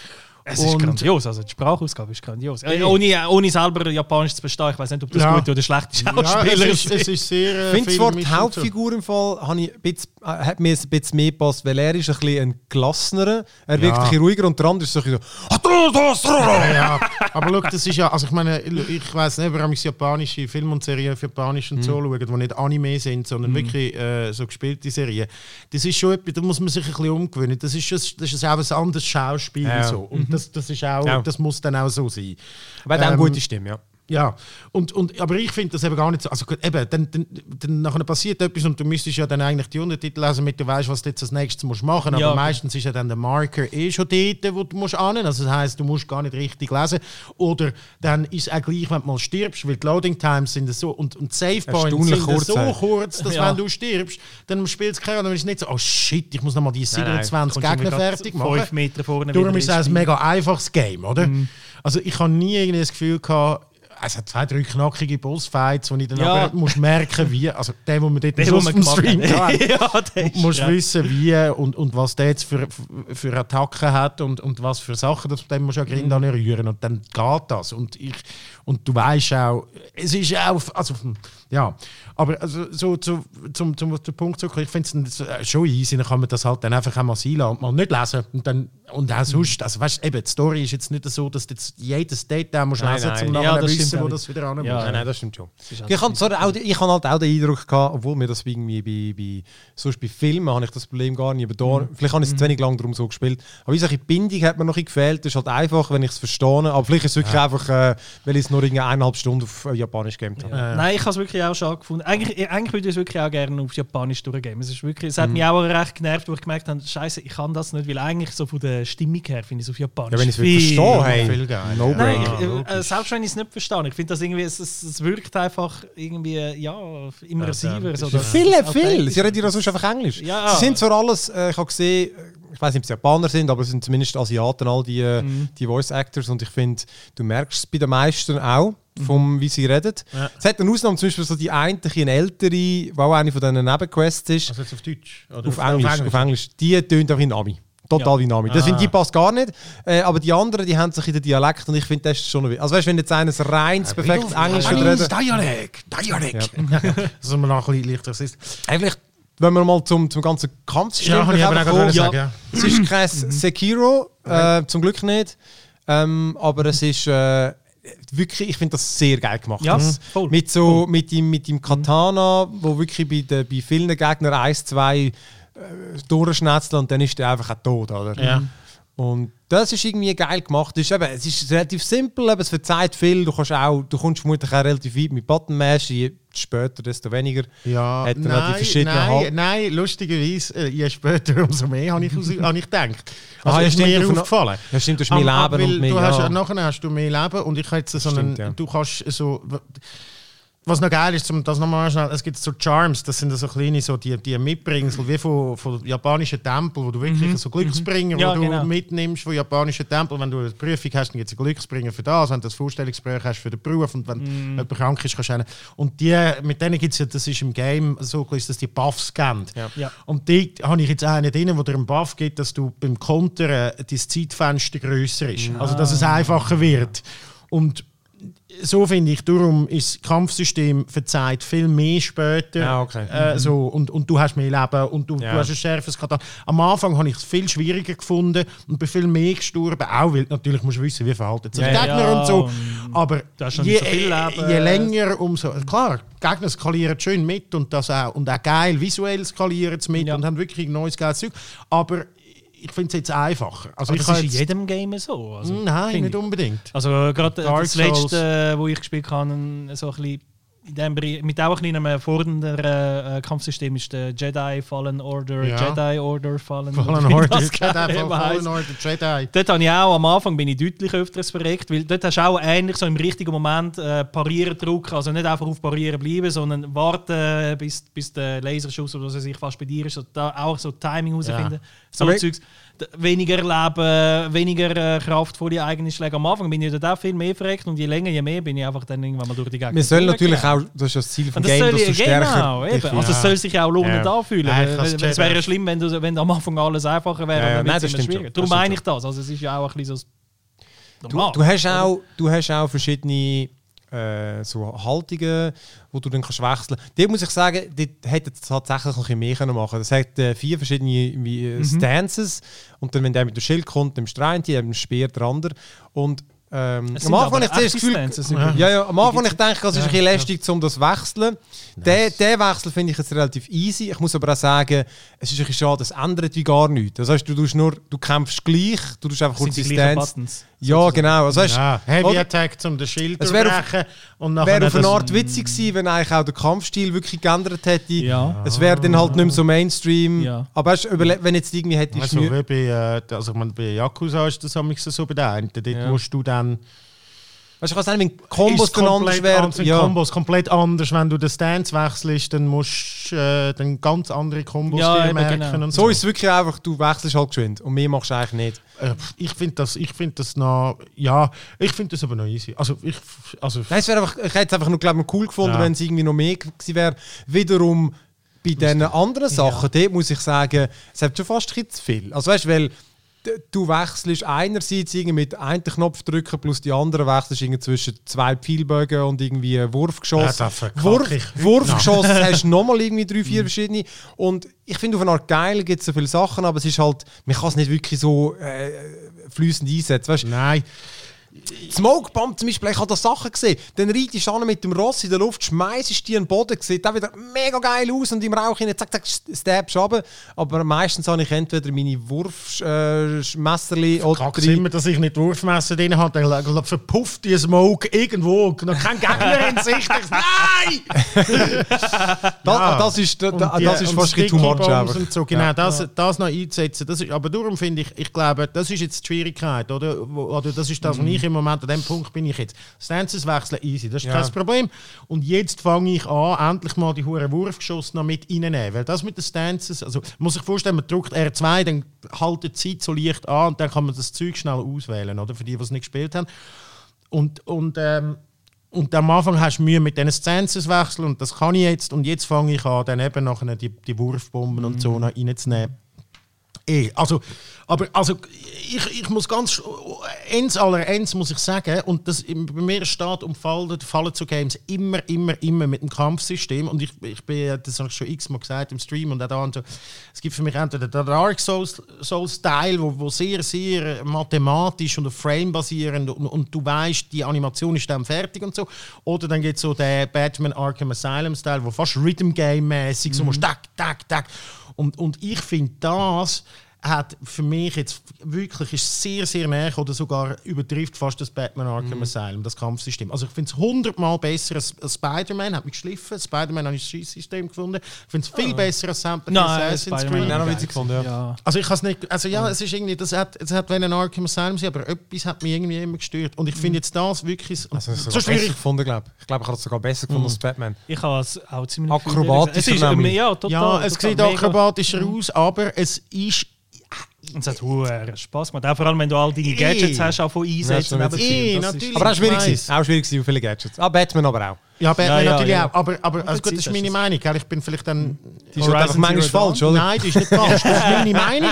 [SPEAKER 2] Es ist grandios, also die Sprachausgabe ist grandios. Äh, ohne, ohne selber Japanisch zu verstehen, ich weiß nicht, ob das
[SPEAKER 1] Ja.
[SPEAKER 2] gute oder schlechte
[SPEAKER 1] Ja,
[SPEAKER 2] Schauspieler
[SPEAKER 1] es, ist, es ist sehr. äh,
[SPEAKER 3] Ich finde die
[SPEAKER 1] mit und so.
[SPEAKER 3] Hauptfigur im Fall habe ich ein bisschen, äh, hat mir ein bisschen mehr gepasst, weil er ist ein bisschen ein gelassener, er wirkt
[SPEAKER 1] Ja.
[SPEAKER 3] ein bisschen ruhiger und der andere ist so ein bisschen so
[SPEAKER 1] Ja, ja. Aber schau, das ist ja, also ich meine, ich weiß nicht, warum ich japanische Filme und Serien auf Japanisch und so schaue, die nicht Anime sind, sondern wirklich äh, so gespielte Serien. Das ist schon etwas, da muss man sich ein bisschen umgewöhnen. Das ist, das ist auch ein anderes Schauspiel
[SPEAKER 3] Ja.
[SPEAKER 1] so. Und das, das ist auch,
[SPEAKER 3] Ja.
[SPEAKER 1] das muss dann auch so sein.
[SPEAKER 3] Aber er hat auch eine
[SPEAKER 1] Ähm,
[SPEAKER 3] gute Stimme, ja.
[SPEAKER 1] Ja, und, und, aber ich finde das eben gar nicht so. Also gut, eben, dann, dann, dann nachher passiert etwas und du müsstest ja dann eigentlich die Untertitel lesen, damit du weißt, was du jetzt als nächstes musst machen. Aber
[SPEAKER 2] Ja.
[SPEAKER 1] meistens ist ja dann der Marker eh schon dort, wo du musst annehmen. Also das heißt, du musst gar nicht richtig lesen. Oder dann ist es auch gleich, wenn du mal stirbst, weil die Loading Times sind so und, und Save Points sind
[SPEAKER 3] kurz,
[SPEAKER 1] so
[SPEAKER 3] ey.
[SPEAKER 1] kurz, dass
[SPEAKER 2] Ja.
[SPEAKER 1] wenn du stirbst, dann spielt es keine Rolle. Dann ist es nicht so, oh shit, ich muss nochmal die
[SPEAKER 3] Nein, nein.
[SPEAKER 1] 27 Gegner fertig machen.
[SPEAKER 2] Fünf Meter vorne
[SPEAKER 1] Darum ist es ein mega einfaches Game, oder?
[SPEAKER 2] Mhm.
[SPEAKER 1] Also ich habe nie irgendwie das Gefühl gehabt, es hat zwei, drei knackige Bossfights, wo ich dann
[SPEAKER 2] Ja.
[SPEAKER 1] aber muss merken, wie, also der, wo man dort
[SPEAKER 2] Den, wo man
[SPEAKER 1] Stream
[SPEAKER 2] hat. ja,
[SPEAKER 1] musst wissen, wie und, und was der jetzt für, für Attacken hat und, und was für Sachen, das dem musst du ja
[SPEAKER 2] Mhm.
[SPEAKER 1] Grind rühren und dann geht das. Und, ich, und du weißt auch, es ist auch, also, ja, aber also, so zu, zum, zum, zum Punkt zurück, ich finde es äh, schon easy, dann kann man das halt dann einfach auch mal sein und mal nicht lesen und dann und
[SPEAKER 2] Mhm.
[SPEAKER 1] auch sonst, also weißt, eben, die Story ist jetzt nicht so, dass du jetzt jedes Detail musst
[SPEAKER 3] Nein,
[SPEAKER 1] lesen
[SPEAKER 3] nein.
[SPEAKER 1] um
[SPEAKER 2] Ja,
[SPEAKER 1] nachher
[SPEAKER 2] das
[SPEAKER 1] wissen,
[SPEAKER 2] stimmt
[SPEAKER 1] wo das wieder an
[SPEAKER 2] Ja.
[SPEAKER 3] Nein, nein, das stimmt schon.
[SPEAKER 2] ist halt
[SPEAKER 3] Ich habe zwar auch, ich habe halt auch den Eindruck gehabt, obwohl mir das irgendwie bei, bei, sonst bei Filmen habe ich das Problem gar nicht, aber da, vielleicht habe ich es zu wenig lang darum so gespielt. Aber wie gesagt, die Bindung hat mir noch gefehlt, das ist halt einfach, wenn ich es verstehe, aber vielleicht ist es wirklich einfach, äh, weil ich es nur irgendwie eineinhalb Stunden auf äh, Japanisch gegamed habe.
[SPEAKER 1] Äh.
[SPEAKER 2] Nein, ich habe es wirklich auch schade gefunden. Eigentlich, eigentlich würde ich es wirklich auch gerne auf Japanisch durchgeben. Es, ist wirklich, es
[SPEAKER 3] Mhm.
[SPEAKER 2] hat mich auch recht genervt, wo ich gemerkt habe, Scheiße, ich kann das nicht, weil eigentlich so von der Stimmung her finde ich es auf Japanisch.
[SPEAKER 3] Ja, wenn ich es
[SPEAKER 2] viel-
[SPEAKER 3] verstehe, hey,
[SPEAKER 1] viel geil.
[SPEAKER 3] no
[SPEAKER 2] Nein, ich, äh, selbst wenn ich es nicht verstehe, ich finde das irgendwie, es, es, es wirkt einfach irgendwie, ja, immersiver. so, dass-
[SPEAKER 3] Viele,
[SPEAKER 2] dass
[SPEAKER 3] viele. Sie reden ja sonst einfach Englisch.
[SPEAKER 2] Ja.
[SPEAKER 3] Sie sind zwar alles, äh, ich habe gesehen, äh, ich weiß nicht, ob sie Japaner sind, aber es sind zumindest Asiaten, all die, äh,
[SPEAKER 2] Mhm.
[SPEAKER 3] die Voice Actors. Und ich finde, du merkst es bei den meisten auch,
[SPEAKER 2] Mhm.
[SPEAKER 3] vom, wie sie reden.
[SPEAKER 1] Ja.
[SPEAKER 3] Es hat eine Ausnahme, zum Beispiel so die eine, ein ältere, die auch eine von diesen Nebenquests ist,
[SPEAKER 1] Also jetzt auf Deutsch? Oder
[SPEAKER 3] auf, Englisch, auf Englisch. Die tönt auch wie Nami. Total
[SPEAKER 2] Ja.
[SPEAKER 3] wie Nami. Das
[SPEAKER 1] Ah.
[SPEAKER 3] finde ich passt gar nicht. Äh, aber die anderen, die haben sich in den Dialekt und ich finde, das ist schon noch. Also weißt du, wenn jetzt eines reines, perfektes Englisch würde reden.
[SPEAKER 1] Dialekt, Dialekt. Dass man noch ein bisschen leichter ist.
[SPEAKER 3] Wenn wir mal zum, zum ganzen Kampfsystem
[SPEAKER 1] Ja, ich aber auch
[SPEAKER 3] kommen.
[SPEAKER 1] sagen. Ja.
[SPEAKER 3] Es ist kein Sekiro, äh, zum Glück nicht. Ähm, aber es ist äh, wirklich, ich finde das sehr geil gemacht.
[SPEAKER 2] Ja, voll.
[SPEAKER 3] Mit, so, mit, dem, mit dem Katana, wo wirklich bei, den, bei vielen Gegnern eins, zwei äh, durchschnetzeln und dann ist der einfach auch tot. Oder?
[SPEAKER 1] Ja.
[SPEAKER 3] Und das ist irgendwie geil gemacht. Es ist, eben, es ist relativ simpel, aber es verzeiht viel. Du, kannst auch, du kommst vermutlich auch relativ weit mit Button Mash. Je später, desto weniger.
[SPEAKER 1] Ja,
[SPEAKER 3] Hat er noch die verschiedenen
[SPEAKER 1] nein,
[SPEAKER 3] Hal-
[SPEAKER 1] nein, lustigerweise, äh, je später, umso mehr habe ich, habe ich gedacht.
[SPEAKER 3] Ah,
[SPEAKER 1] Also
[SPEAKER 3] ja,
[SPEAKER 1] ist
[SPEAKER 3] stimmt,
[SPEAKER 1] mir aufgefallen.
[SPEAKER 3] Ja, stimmt, du hast mehr Leben und mehr.
[SPEAKER 1] Du hast,
[SPEAKER 3] ja.
[SPEAKER 1] Nachher hast du mehr Leben und ich habe jetzt so einen,
[SPEAKER 3] stimmt, ja.
[SPEAKER 1] du kannst so... Was noch geil ist, zum das nochmal schnell, es gibt so Charms, das sind so kleine, so die, die Mitbringsel, wie von, von japanischen Tempeln, wo du wirklich so Glücksbringer,
[SPEAKER 2] Ja,
[SPEAKER 1] wo du
[SPEAKER 2] genau.
[SPEAKER 1] mitnimmst von japanischen Tempeln. Wenn du eine Prüfung hast, dann gibt es einen Glücksbringer für das, wenn du das Vorstellungsgespräch hast für den Beruf und wenn jemand krank ist, kannst du einen- Und die, mit denen gibt es ja, das ist im Game so, ist das die Buffs kennt.
[SPEAKER 2] Ja.
[SPEAKER 1] Und die habe ich jetzt einen drin, wo dir einen Buff gibt, dass du beim Kontern dein Zeitfenster grösser ist. Also, dass es einfacher wird. Und so finde ich, darum ist das Kampfsystem verzeiht viel mehr später.
[SPEAKER 3] Ah, okay.
[SPEAKER 1] äh, so, und, und du hast mehr Leben und du,
[SPEAKER 3] Ja.
[SPEAKER 1] du hast ein schärferes Katana. Am Anfang habe ich es viel schwieriger gefunden und bin viel mehr gestorben. Auch weil natürlich musst du wissen, wie verhalten sich
[SPEAKER 3] Ja, ja.
[SPEAKER 1] Gegner und so. Aber
[SPEAKER 2] hast noch
[SPEAKER 1] je,
[SPEAKER 2] so
[SPEAKER 1] je länger, umso. Klar, Gegner skalieren schön mit und, das auch, und auch geil visuell skalieren sie mit
[SPEAKER 2] Ja.
[SPEAKER 1] und haben wirklich neues geiles Zeug. Aber ich finde es jetzt einfacher. Also
[SPEAKER 2] Aber
[SPEAKER 1] ich
[SPEAKER 2] das ist in jedem Game so. Also,
[SPEAKER 1] Nein, nicht unbedingt.
[SPEAKER 2] Also äh, gerade äh,
[SPEAKER 1] Dark
[SPEAKER 2] das
[SPEAKER 1] Souls.
[SPEAKER 2] letzte, wo ich gespielt habe, so ein bisschen in dem Bereich, mit auch ein kleinem fordernderen äh, Kampfsystem ist der Jedi Fallen Order,
[SPEAKER 1] Ja.
[SPEAKER 2] Jedi Order Fallen
[SPEAKER 1] Fallen Order, Jedi, Fallen. Order, Jedi.
[SPEAKER 2] Dort habe ich auch am Anfang bin ich deutlich öfters verreckt, weil dort hast du auch ähnlich so im richtigen Moment äh, parieren drücken, also nicht einfach auf parieren bleiben, sondern warten, bis, bis der Laserschuss oder was weiß ich fast bei dir ist, so, da auch so Timing herausfinden. So
[SPEAKER 3] Aber-
[SPEAKER 2] Zeugs. d- weniger Leben, weniger äh, Kraft vor die eigenen Schläge. Am Anfang bin ich auch viel mehr verreckt und je länger, je mehr bin ich einfach dann irgendwann mal durch die Gegend.
[SPEAKER 3] Wir sollen natürlich auch, das ist das Ziel vom
[SPEAKER 2] das
[SPEAKER 3] Game,
[SPEAKER 2] soll
[SPEAKER 3] dass du
[SPEAKER 2] ich,
[SPEAKER 3] stärker
[SPEAKER 2] genau. Also es soll sich auch lohnend
[SPEAKER 1] Ja.
[SPEAKER 2] anfühlen.
[SPEAKER 1] Ja,
[SPEAKER 2] es wäre schlimm, wenn, du, wenn am Anfang alles einfacher wäre,
[SPEAKER 3] Ja, ja,
[SPEAKER 2] dann
[SPEAKER 3] nein, das stimmt.
[SPEAKER 2] Darum meine ich das. Also es ist ja auch ein bisschen so
[SPEAKER 3] Du,
[SPEAKER 2] Normal.
[SPEAKER 3] du, hast auch, du hast auch verschiedene äh, so Haltungen, wo du dann kannst wechseln kannst. Dort muss ich sagen, dort hätte es tatsächlich noch ein bisschen mehr machen Es hat äh, vier verschiedene wie,
[SPEAKER 2] Mhm.
[SPEAKER 3] äh, Stances und dann, wenn der mit dem Schild kommt, dann der eine, dann Speer der andere. Und ähm, am Anfang habe ich das Gefühl, ja, ja, am Anfang ich denke, das ist ein bisschen lästig, um das zu wechseln. Der, der Wechsel finde ich jetzt relativ easy. Ich muss aber auch sagen, es ist ein bisschen schade, es ändert wie gar nichts. Das heißt, du, tust nur, du kämpfst gleich, du tust einfach.
[SPEAKER 2] Buttons.
[SPEAKER 3] Ja, genau. Also, weißt,
[SPEAKER 1] Ja, Heavy
[SPEAKER 3] oder-
[SPEAKER 1] Attack um den Schild
[SPEAKER 3] Es wäre auf-
[SPEAKER 1] durchbrechen und nachher
[SPEAKER 3] Wäre auf eine Art witzig gewesen, wenn eigentlich auch der Kampfstil wirklich geändert hätte.
[SPEAKER 2] Ja.
[SPEAKER 3] Es wäre dann halt nicht mehr so Mainstream.
[SPEAKER 2] Ja.
[SPEAKER 3] Aber weißt, wenn jetzt irgendwie hättest
[SPEAKER 1] Also,
[SPEAKER 3] Mühe-
[SPEAKER 1] wie bei, äh, also ich meine, bei Yakuza ist das so bei der einen. Dort
[SPEAKER 3] Ja.
[SPEAKER 1] musst du dann...
[SPEAKER 3] weißt, ich weiß nicht, wenn Kombos anders
[SPEAKER 1] anders, sind
[SPEAKER 3] Ja.
[SPEAKER 1] Kombos komplett anders. Wenn du den Stance wechselst, dann musst du äh, dann ganz andere Kombos
[SPEAKER 2] Ja,
[SPEAKER 1] dir merken.
[SPEAKER 2] genau.
[SPEAKER 1] Und
[SPEAKER 3] So ist es wirklich einfach, du wechselst halt geschwind. Und mehr machst du eigentlich nicht.
[SPEAKER 1] Äh, ich finde das, ich find das noch... Ja, ich finde das aber noch easy. Also, ich... Also,
[SPEAKER 3] Nein, es einfach, ich hätte es einfach nur glaub, ich, cool gefunden,
[SPEAKER 1] Ja.
[SPEAKER 3] wenn es irgendwie noch mehr gewesen wäre. Wiederum bei diesen anderen Sachen, dort muss ich sagen, es hat schon fast ein bisschen zu viel. Also weißt du, weil du wechselst einerseits irgendwie mit einem Knopf drücken plus die andere wechselst irgendwie zwischen zwei Pfeilbögen und irgendwie Wurfgeschoss.
[SPEAKER 1] Ja, verkacke
[SPEAKER 3] Wurf, Wurfgeschoss hast du nochmal irgendwie drei, vier verschiedene. Und ich finde auf eine Art geil gibt es so viele Sachen, aber es ist halt, man kann es nicht wirklich so äh, fließend einsetzen. Weißt,
[SPEAKER 1] nein.
[SPEAKER 3] Smoke Bomb zum Beispiel, ich habe da Sachen gesehen. Dann reitest du mit dem Ross in der Luft, schmeißt die an den Boden, sieht auch wieder mega geil aus und im Rauch hinein, zack, zack, stabst du runter. Aber meistens habe ich entweder meine Wurfmesserli äh, oder
[SPEAKER 1] Kack's immer, dass ich nicht Wurfmesser drin habe, dann verpufft die Smoke irgendwo. Noch kein Gegner in Sicht. Ich- Nein!
[SPEAKER 3] Da,
[SPEAKER 1] Ja.
[SPEAKER 3] das ist, da,
[SPEAKER 1] Und
[SPEAKER 3] da,
[SPEAKER 1] die-
[SPEAKER 3] das ist fast ein.
[SPEAKER 1] Und so, genau,
[SPEAKER 3] Ja.
[SPEAKER 1] das, das noch einzusetzen. Das ist, aber darum finde ich, ich glaube, das ist jetzt die Schwierigkeit, oder? Oder das ist das, was ich im Moment, an dem Punkt bin ich jetzt. Stances wechseln, easy, das ist
[SPEAKER 3] Ja.
[SPEAKER 1] kein Problem. Und jetzt fange ich an, endlich mal die hohen Wurfgeschosse noch mit reinzunehmen. Weil das mit den Stances, also muss sich vorstellen, man drückt R2, dann haltet die Zeit so leicht an und dann kann man das Zeug schnell auswählen, oder? Für die, die es nicht gespielt haben. Und, und, ähm, und am Anfang hast du Mühe mit diesen Stances wechseln und das kann ich jetzt. Und jetzt fange ich an, dann eben nachher die, die Wurfbomben und so noch reinzunehmen. Eh, also, aber also, ich, ich muss ganz ends aller ends muss ich sagen, und das bei mir steht um Fallen, Fallen zu Games immer, immer, immer mit dem Kampfsystem. Und ich, ich bin, das habe ich schon x-mal gesagt im Stream und auch da und so. Es gibt für mich entweder den Dark Souls, Souls wo, wo sehr, sehr mathematisch und auf Frame basierend und, und du weißt, die Animation ist dann fertig und so. Oder dann gibt es so den Batman Arkham Asylum Style, wo fast Rhythm Game mäßig so musst, tak, tak, tak. Und, und ich finde das hat für mich jetzt wirklich ist sehr, sehr näher oder sogar übertrifft fast das Batman Arkham Asylum, das Kampfsystem. Also ich finde es hundertmal besser als, als Spider-Man, hat mich geschliffen. Spider-Man habe ich das Schießsystem gefunden. Ich finde es viel besser als
[SPEAKER 2] Nein,
[SPEAKER 1] Assassin's
[SPEAKER 2] Spider-Man
[SPEAKER 1] Creed.
[SPEAKER 3] Noch witzig gefunden, ja.
[SPEAKER 2] Ja.
[SPEAKER 1] Also ich has nicht, also ja, es ist irgendwie, das hat, es hat wenn ein Arkham Asylum sein, aber etwas hat mich irgendwie immer gestört. Und ich finde jetzt das wirklich,
[SPEAKER 3] Also, das
[SPEAKER 1] so
[SPEAKER 3] ist sogar besser
[SPEAKER 1] schwierig.
[SPEAKER 3] gefunden, glaube ich. Ich glaube, ich habe es sogar besser gefunden als Batman.
[SPEAKER 2] Ich habe es auch ziemlich
[SPEAKER 3] Akrobatischer
[SPEAKER 2] Es ist. Ja, total.
[SPEAKER 1] Ja, es
[SPEAKER 2] total
[SPEAKER 1] sieht
[SPEAKER 2] mega.
[SPEAKER 1] akrobatischer aus, aber es ist
[SPEAKER 2] Und es hat hohen Spaß gemacht. Auch vor allem, wenn du all deine. Gadgets hast, auch von einsetzen.
[SPEAKER 3] Ja,
[SPEAKER 2] Das
[SPEAKER 1] natürlich.
[SPEAKER 3] Aber auch schwierig gewesen. Auch schwierig gewesen, viele Gadgets. Ah, Batman aber auch.
[SPEAKER 1] Ja, Batman
[SPEAKER 2] Ja, ja,
[SPEAKER 1] natürlich
[SPEAKER 2] ja.
[SPEAKER 1] auch. Aber, aber also gut, das ist meine Meinung. Gell? Ich bin vielleicht dann.
[SPEAKER 3] Die ist einfach manchmal falsch, oder?
[SPEAKER 1] Nein, die ist nicht falsch. Das ist meine Meinung.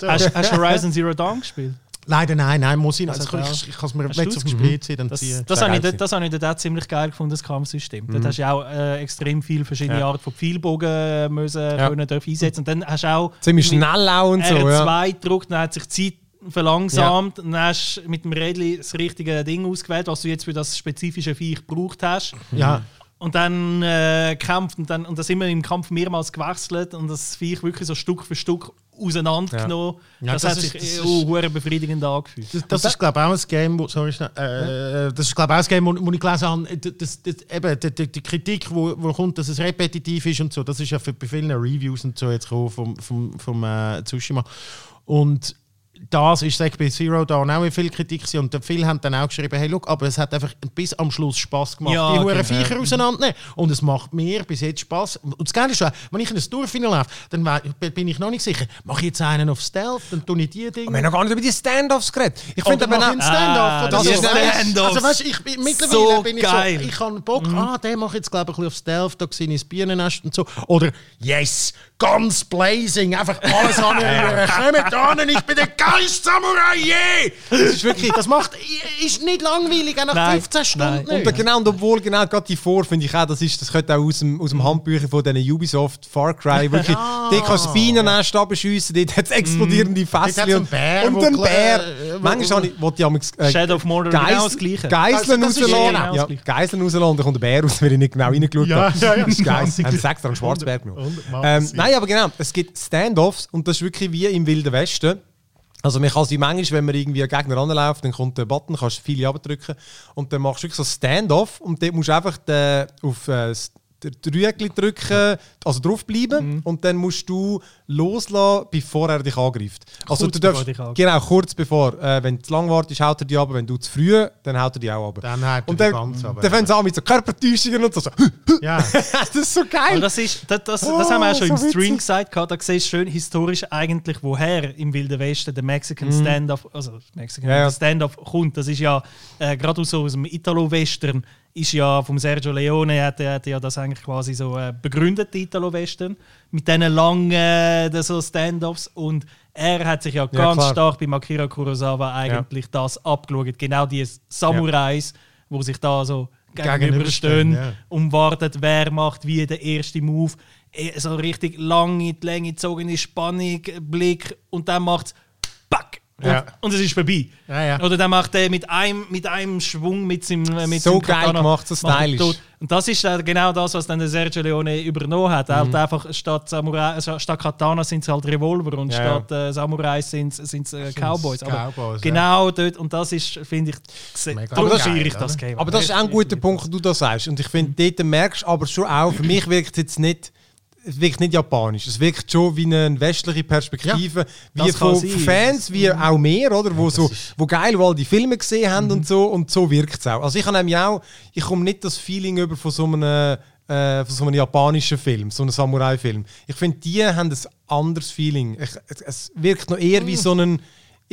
[SPEAKER 1] So.
[SPEAKER 2] Hast, hast du Horizon Zero Dawn gespielt?
[SPEAKER 1] Leider nein, nein, muss ich nicht.
[SPEAKER 2] Also
[SPEAKER 1] Also, ich ich kann es mir jetzt auf dem PC dann
[SPEAKER 2] Das,
[SPEAKER 1] ziehen.
[SPEAKER 2] das, habe ich, das habe ich dort auch ziemlich geil gefunden, das Kampfsystem. Dort hast du auch äh, extrem viele verschiedene
[SPEAKER 3] Ja.
[SPEAKER 2] Arten von Pfeilbogen äh, müssen,
[SPEAKER 3] Ja.
[SPEAKER 2] können dürfen einsetzen. Und dann hast du auch
[SPEAKER 3] Ziemlich schnell auch und so, ja.
[SPEAKER 2] R2 gedrückt, dann hat sich die Zeit verlangsamt. Dann hast du mit dem Rädchen das richtige Ding ausgewählt, was du jetzt für das spezifische Viech gebraucht hast.
[SPEAKER 1] Ja,
[SPEAKER 2] Und dann äh, kämpft und, dann, und das immer im Kampf mehrmals gewechselt und das Viech wirklich so Stück für Stück auseinandergenommen.
[SPEAKER 1] Ja. Ja,
[SPEAKER 2] das,
[SPEAKER 1] das
[SPEAKER 2] hat
[SPEAKER 1] ist-
[SPEAKER 2] sich
[SPEAKER 1] das
[SPEAKER 2] oh, hure befriedigend angefühlt.
[SPEAKER 1] das, das ist glaube ich auch ein Game, wo, sorry, äh, das ist glaube ich auch ein Game, wo, wo ich gelesen habe, das, das, eben, die, die, die Kritik, wo, wo kommt, dass es repetitiv ist und so, das ist ja für, bei vielen Reviews und so jetzt gekommen vom, vom, vom äh, Tsushima. Und das ist sag, bei Zero Dawn auch viel Kritik gewesen. und viele haben dann auch geschrieben, hey, look, aber es hat einfach bis am Schluss Spaß gemacht,
[SPEAKER 2] Ja,
[SPEAKER 1] die hohen
[SPEAKER 2] genau.
[SPEAKER 1] Viecher auseinandernehmen. Und es macht mir bis jetzt Spaß. Und das Geile ist auch, wenn ich in das Durchfinale laufe, dann bin ich noch nicht sicher, mache ich jetzt einen auf Stealth, dann tue ich die Dinge.
[SPEAKER 3] Wir haben noch gar nicht über die Standoffs geredet. Ich finde
[SPEAKER 1] ich
[SPEAKER 3] aber
[SPEAKER 1] einen
[SPEAKER 3] auch...
[SPEAKER 1] Stand-up
[SPEAKER 2] Ah,
[SPEAKER 1] oder
[SPEAKER 3] das
[SPEAKER 1] so.
[SPEAKER 3] ist
[SPEAKER 2] Stand-offs.
[SPEAKER 1] Also weißt, du, ich bin, mittlerweile
[SPEAKER 2] So
[SPEAKER 1] bin ich
[SPEAKER 2] geil.
[SPEAKER 1] so, ich habe Bock, ah, der macht jetzt glaube ich ein bisschen auf Stealth, da sehe ich das Bienennest und so. Oder yes, ganz blazing, einfach alles anrühren. Kommt an, ich bin der geilste Samurai je! Das ist wirklich, das macht, ist nicht langweilig, auch nach
[SPEAKER 2] Nein,
[SPEAKER 1] 15 Stunden
[SPEAKER 2] nein.
[SPEAKER 3] Und genau, und obwohl genau gerade die vor, finde ich auch, das, ist, das könnte auch aus dem, aus dem Handbücher von diesen Ubisoft Far Cry, wirklich, dort kannst du das Bienennest abschiessen, dort hat es explodierende
[SPEAKER 1] hat's
[SPEAKER 3] Fässchen und,
[SPEAKER 1] Bär,
[SPEAKER 3] und
[SPEAKER 1] wo kle-
[SPEAKER 3] Bär.
[SPEAKER 1] äh, wo-
[SPEAKER 3] Manchmal ich, wollte ich amigs, äh,
[SPEAKER 2] Shadow of Mordor genau das Gleiche.
[SPEAKER 3] Geiseln
[SPEAKER 1] Das- das ist
[SPEAKER 3] rauslassen.
[SPEAKER 1] genau
[SPEAKER 2] das
[SPEAKER 3] Ja. Geiseln rauslassen, da kommt der Bär raus, weil ich nicht genau reingeschaut
[SPEAKER 1] Ja,
[SPEAKER 3] habe.
[SPEAKER 1] ja, ja.
[SPEAKER 3] Das ist geil. Haben sie einen Schwarzberg genommen. Ähm,
[SPEAKER 1] passiert.
[SPEAKER 3] Nein, aber genau, es gibt Standoffs und das ist wirklich wie im Wilden Westen. Also man kann sie manchmal, wenn man irgendwie einen Gegner anläuft, dann kommt der Button, kannst viele abdrücken und dann machst du wirklich so Standoff und dort musst du einfach den, auf äh, das Dreieckli drücken, also draufbleiben und dann musst du loslassen, bevor er dich angreift. Also
[SPEAKER 2] Kurz
[SPEAKER 3] du darfst,
[SPEAKER 2] bevor er dich angreift.
[SPEAKER 3] genau, kurz bevor. Äh, wenn du zu lang wartest, haut er dich ab, wenn du zu früh, dann haut er dich auch ab.
[SPEAKER 1] Dann haut er
[SPEAKER 3] und
[SPEAKER 1] dich
[SPEAKER 3] dann,
[SPEAKER 1] ganz ab,
[SPEAKER 3] dann fangen sie an mit so Körpertäuschungen und so.
[SPEAKER 1] Ja.
[SPEAKER 3] das ist so
[SPEAKER 2] Aber
[SPEAKER 3] geil!
[SPEAKER 2] das, ist, das, das, das
[SPEAKER 3] Oh,
[SPEAKER 2] haben wir auch schon
[SPEAKER 3] so
[SPEAKER 2] im Stream
[SPEAKER 3] witzig.
[SPEAKER 2] gesagt. Da siehst du schön historisch eigentlich, woher im Wilden Westen der Mexican Stand-up, also Mexican
[SPEAKER 3] Mhm. Ja, ja.
[SPEAKER 2] Stand-up kommt. Das ist ja äh, gerade aus, so aus dem Italo-Western, ist ja vom Sergio Leone, hat, er hat ja das eigentlich quasi so äh, begründet, die Italo-Western, mit diesen langen äh, so Stand-offs. Und er hat sich ja ganz
[SPEAKER 3] klar.
[SPEAKER 2] stark bei Akira Kurosawa eigentlich das abgeschaut. Genau die Samurais, wo sich da so
[SPEAKER 1] Gegenüberstehen, ja.
[SPEAKER 2] und wartet, wer macht wie den ersten Move. Eh, So richtig lange, die Länge gezogene Spannung, Blick und dann macht es Pack! Und,
[SPEAKER 1] Ja.
[SPEAKER 2] und es ist vorbei.
[SPEAKER 1] Ja, ja.
[SPEAKER 2] Oder dann macht er mit einem, mit einem Schwung mit seinem äh, mit
[SPEAKER 3] So
[SPEAKER 2] seinem
[SPEAKER 3] geil
[SPEAKER 2] Katana,
[SPEAKER 3] gemacht, so
[SPEAKER 2] macht
[SPEAKER 3] stylisch.
[SPEAKER 2] tot. Und das ist äh, genau das, was dann der Sergio Leone übernommen hat.
[SPEAKER 3] Mhm.
[SPEAKER 2] hat einfach statt, Samurai, äh, statt Katana sind es halt Revolver und statt äh, Samurais sind es äh, Cowboys. Aber
[SPEAKER 1] Cowboys,
[SPEAKER 2] genau dort, und das ist, finde ich, darum feiere ich das Game.
[SPEAKER 3] Aber das ist auch ein guter Punkt, du das sagst. Und ich finde, dort merkst du aber schon auch, für mich wirkt es jetzt nicht, es wirkt nicht japanisch. Es wirkt schon wie eine westliche Perspektive, wie
[SPEAKER 2] das kann
[SPEAKER 3] von
[SPEAKER 2] sein.
[SPEAKER 3] Fans, wie auch mehr, oder? Wo, so, wo geil, wo all die Filme gesehen haben und so. Und so wirkt es auch. Also ich habe nämlich auch, ich komme nicht das Feeling über von so einem, äh, von so einem japanischen Film, so einem Samurai-Film. Ich finde, die haben ein anderes Feeling. Ich, es, es wirkt noch eher wie so ein,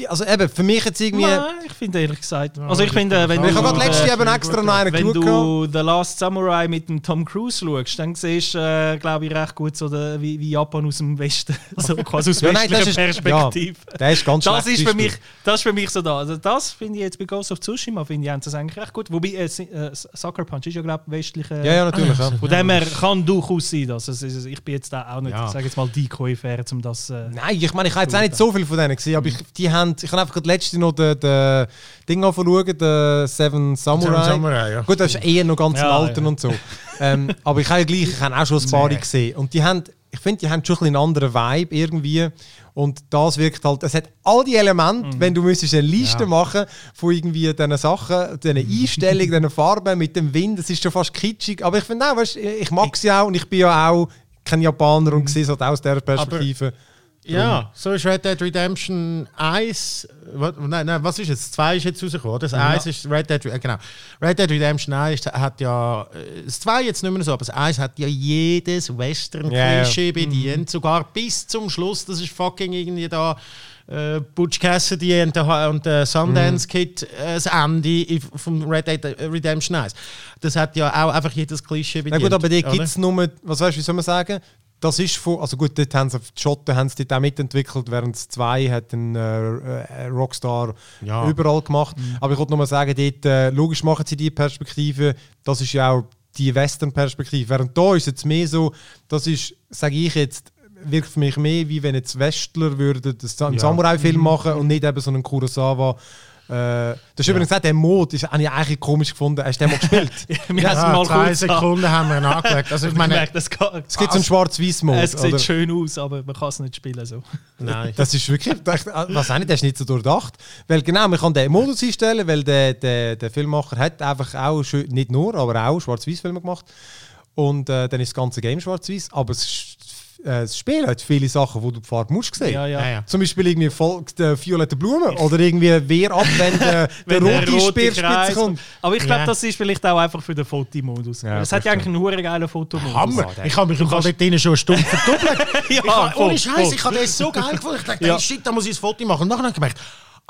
[SPEAKER 3] also eben, für mich jetzt irgendwie...
[SPEAKER 2] Nein, ich finde ehrlich gesagt. Also ich finde, wenn
[SPEAKER 3] Ich habe
[SPEAKER 2] du,
[SPEAKER 3] gerade letztes
[SPEAKER 2] äh,
[SPEAKER 3] Jahr extra noch einen
[SPEAKER 2] wenn du The Last Samurai mit dem Tom Cruise schaust, dann siehst du, äh, glaube ich, recht gut so der, wie, wie Japan aus dem Westen, so quasi aus
[SPEAKER 3] Ja, nein,
[SPEAKER 2] westlicher
[SPEAKER 3] ist-
[SPEAKER 2] Perspektive.
[SPEAKER 3] ja, der ist ganz
[SPEAKER 2] das ist für mich, das ist für mich so da. Also das finde ich jetzt bei Ghost of Tsushima finde ich haben das eigentlich recht gut. Wobei äh, äh, Sucker Punch ist ja glaube ich westlicher.
[SPEAKER 3] Ja, ja, natürlich. Ja.
[SPEAKER 2] Von dem her kann durchaus sein, dass es, es, ich bin jetzt da auch nicht,
[SPEAKER 1] Ja.
[SPEAKER 2] sage jetzt mal die Koryphäre, um das. Äh,
[SPEAKER 3] Nein, ich meine, ich habe jetzt auch nicht so viel von denen gesehen, aber ich, die haben, ich habe einfach gerade letzte noch den, den Ding anschauen, den Seven Samurai.
[SPEAKER 1] Seven Samurai, ja.
[SPEAKER 3] Gut, das ist eher noch ganz
[SPEAKER 2] Ja,
[SPEAKER 3] alten
[SPEAKER 2] ja.
[SPEAKER 3] und so. ähm, aber ich habe ja gleich, ich habe auch schon ein paar
[SPEAKER 1] Nee.
[SPEAKER 3] gesehen. Und die haben, ich finde, die haben schon ein einen anderen Vibe irgendwie. Und das wirkt halt, es hat all die Elemente, wenn du müsstest eine Liste
[SPEAKER 1] Ja.
[SPEAKER 3] machen von irgendwie diesen Sachen, diesen Einstellungen, diesen Farben mit dem Wind, das ist schon fast kitschig. Aber ich finde auch, weißt, ich mag sie auch und ich bin ja auch kein Japaner und sehe es halt aus dieser Perspektive.
[SPEAKER 1] Ja, so ist Red Dead Redemption 1. Was, nein, nein, was ist jetzt? 2 ist jetzt rausgekommen. Das 1 ist Red Dead, äh, genau. Red Dead Redemption 1 hat ja. äh, Das 2 jetzt nicht mehr so, aber das 1 hat ja jedes Western-Klischee
[SPEAKER 3] Ja, ja.
[SPEAKER 1] bedient. Sogar bis zum Schluss. Das ist fucking irgendwie da. Äh, Butch Cassidy und der, und der Sundance Kid äh, das Ende vom Red Dead Redemption 1. Das hat ja auch einfach jedes Klischee
[SPEAKER 3] Na
[SPEAKER 1] bedient.
[SPEAKER 3] gut, aber die
[SPEAKER 1] oder?
[SPEAKER 3] gibt es nur, was weißt du, wie soll man sagen? Das ist von, also gut, dort haben sie, die Schotten haben es dort auch mitentwickelt, während es zwei hat ein äh, äh, Rockstar
[SPEAKER 1] Ja.
[SPEAKER 3] überall gemacht. Aber ich wollte nur mal sagen, dort, äh, logisch machen sie die Perspektive, das ist ja auch die Western-Perspektive. Während da ist jetzt mehr so, das ist, sage ich jetzt, wirkt für mich mehr, wie wenn jetzt Westler würden einen
[SPEAKER 1] Ja.
[SPEAKER 3] Samurai-Film machen und nicht eben so einen Kurosawa. Äh, das ist übrigens gesagt, der Mod ist habe ich eigentlich komisch gefunden. Hast du den mal gespielt?
[SPEAKER 2] wir haben es
[SPEAKER 1] ja,
[SPEAKER 2] mal
[SPEAKER 1] zwei
[SPEAKER 2] kurz
[SPEAKER 1] Sekunden haben wir ihn angelegt. Also ich meine,
[SPEAKER 2] es, geht,
[SPEAKER 3] Es gibt so einen Schwarz-Weiß-Mod.
[SPEAKER 2] es sieht
[SPEAKER 3] oder?
[SPEAKER 2] schön aus, aber man kann es nicht spielen. So.
[SPEAKER 1] nein.
[SPEAKER 3] Das ist wirklich, das, was auch nicht, das ist nicht so durchdacht. Weil genau, man kann den Modus einstellen, weil der, der, der Filmemacher hat einfach auch, schön, nicht nur, aber auch Schwarz-Weiß-Filme gemacht. Und äh, dann ist das ganze Game schwarz-weiß. Aber es ist, das Spiel hat viele Sachen, wo du die Farbe musst sehen.
[SPEAKER 2] Ja, ja.
[SPEAKER 1] Ja, ja.
[SPEAKER 3] Zum Beispiel irgendwie folgt der violette Blume oder irgendwie Wehr ab, wenn der,
[SPEAKER 2] Wenn der
[SPEAKER 3] rote
[SPEAKER 2] rote
[SPEAKER 3] Speerspitze kommt.
[SPEAKER 2] Aber ich glaube,
[SPEAKER 1] Ja.
[SPEAKER 2] das ist vielleicht auch einfach für den Fotomodus.
[SPEAKER 3] Ja,
[SPEAKER 2] es hat ja eigentlich einen hure geilen Fotomodus.
[SPEAKER 1] Hammer. Ich habe mich im Fall dort drinnen schon eine Stunde verdoppelt.
[SPEAKER 2] Ja,
[SPEAKER 1] ich
[SPEAKER 2] voll,
[SPEAKER 1] ohne Scheiß, ich habe das so geil gefunden. Ich dachte,
[SPEAKER 2] Ja.
[SPEAKER 1] hey, shit, da muss ich ein Foto machen. Und nachher habe ich gemerkt,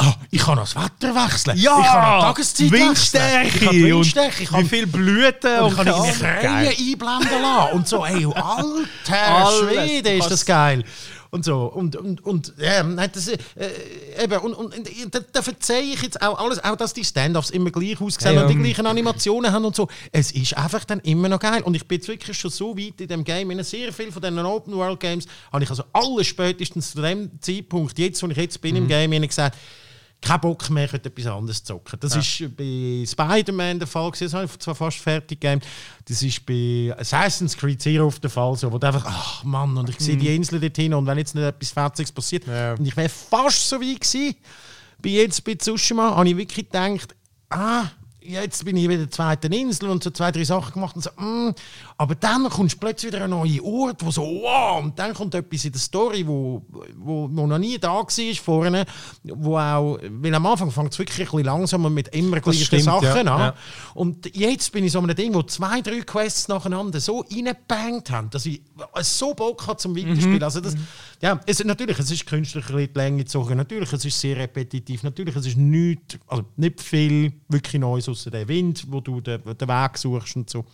[SPEAKER 1] ah, ich kann noch das Wetter wechseln.
[SPEAKER 2] Ja,
[SPEAKER 1] ich kann noch die Tageszeit
[SPEAKER 2] Windstärke
[SPEAKER 1] wechseln. Ich
[SPEAKER 2] und
[SPEAKER 1] Windstärke. Ich
[SPEAKER 2] Wie
[SPEAKER 1] habe
[SPEAKER 2] viel Blüten
[SPEAKER 1] und ich kann
[SPEAKER 2] Ahnung.
[SPEAKER 1] Krähen einblenden lassen. Und so, ey, alter. Schwede, ist das geil. Und so, und, und, und, ja, nein, das, äh, eben, und, und, da, da verzeihe ich jetzt auch alles, auch dass die Stand-Offs immer gleich aussehen
[SPEAKER 3] Ja,
[SPEAKER 1] und die
[SPEAKER 3] ja.
[SPEAKER 1] gleichen Animationen haben und so. Es ist einfach dann immer noch geil. Und ich bin jetzt wirklich schon so weit in dem Game, in sehr viel von diesen Open-World-Games, habe ich also alles spätestens zu dem Zeitpunkt, jetzt, wo ich jetzt bin im Game, gesagt, kein Bock mehr, ich könnte etwas anderes zocken. Das ist bei Spider-Man der Fall, gewesen, das habe ich zwar fast fertig gegeben. Das ist bei Assassin's Creed Zero auf der Fall so, wo du einfach, ach Mann, und ich sehe die Insel dort hin und wenn jetzt nicht etwas Fetziges passiert,
[SPEAKER 3] Ja.
[SPEAKER 1] und ich wäre fast so weit gewesen, bei jetzt bei Tsushima, habe ich wirklich gedacht, ah, jetzt bin ich wieder der zweiten Insel und so zwei, drei Sachen gemacht und so, mm. Aber dann kommst du plötzlich wieder an einen neuen Ort, wo so, wow, und dann kommt etwas in der Story, wo, wo, wo noch nie da war vorne, wo auch, weil am Anfang fängt es wirklich ein bisschen langsamer mit immer gleichen
[SPEAKER 3] stimmt,
[SPEAKER 1] Sachen
[SPEAKER 3] ja,
[SPEAKER 1] an.
[SPEAKER 3] ja.
[SPEAKER 1] Und jetzt bin ich so an einem Ding, wo zwei, drei Quests nacheinander so reingebangt haben, dass ich so Bock habe zum Weiterspielen. Also das, ja, es, natürlich, es ist künstlich ein bisschen die Länge gezogen, natürlich, es ist sehr repetitiv, natürlich, es ist nichts, also nicht viel wirklich Neues außer der Wind, wo du den, den Weg suchst und so.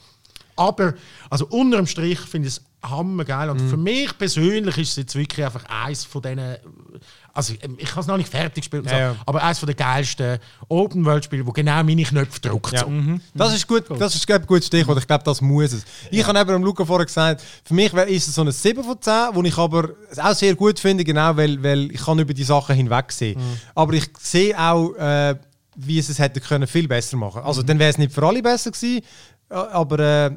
[SPEAKER 1] Aber, also unterm Strich finde ich es hammergeil. Und für mich persönlich ist es jetzt wirklich einfach eins von diesen. Also, ich habe es noch nicht fertig gespielt, und so,
[SPEAKER 3] Ja, ja.
[SPEAKER 1] aber eins von den geilsten Open-World-Spielen, wo genau meine Knöpfe drückt.
[SPEAKER 3] Ja.
[SPEAKER 1] So.
[SPEAKER 3] Das ist gut, das ist ein gutes Stichwort. Ich glaube, das muss es. Ich habe eben dem Luca vorher gesagt, für mich ist es so ein 7 von 10, wo ich aber auch sehr gut finde, genau, weil, weil ich kann über die Sachen hinwegsehen. Aber ich sehe auch, äh, wie es es hätte können viel besser machen. Also dann wäre es nicht für alle besser gewesen, aber äh,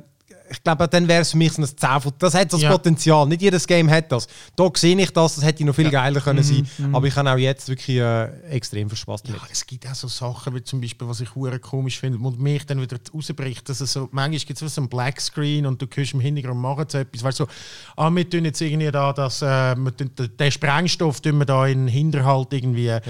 [SPEAKER 3] ich glaube, dann wäre es für mich so ein 10 von Das hat das
[SPEAKER 1] Ja.
[SPEAKER 3] Potenzial. Nicht jedes Game hat das. Da sehe ich das, das hätte noch viel geiler können sein.
[SPEAKER 1] Mhm,
[SPEAKER 3] Aber ich habe auch jetzt wirklich äh, extrem viel Spaß
[SPEAKER 1] Ja,
[SPEAKER 3] damit.
[SPEAKER 1] es gibt auch so Sachen, wie zum Beispiel, was ich hure komisch finde, und mich dann wieder rausbricht, dass es so, manchmal gibt es so einen Blackscreen und du hörst im Hintergrund machen so etwas, weißt du, so, ah, wir tun jetzt irgendwie da, dass, äh, wir tun, den- Sprengstoff tun wir da in den Hinterhalt irgendwie
[SPEAKER 3] ja.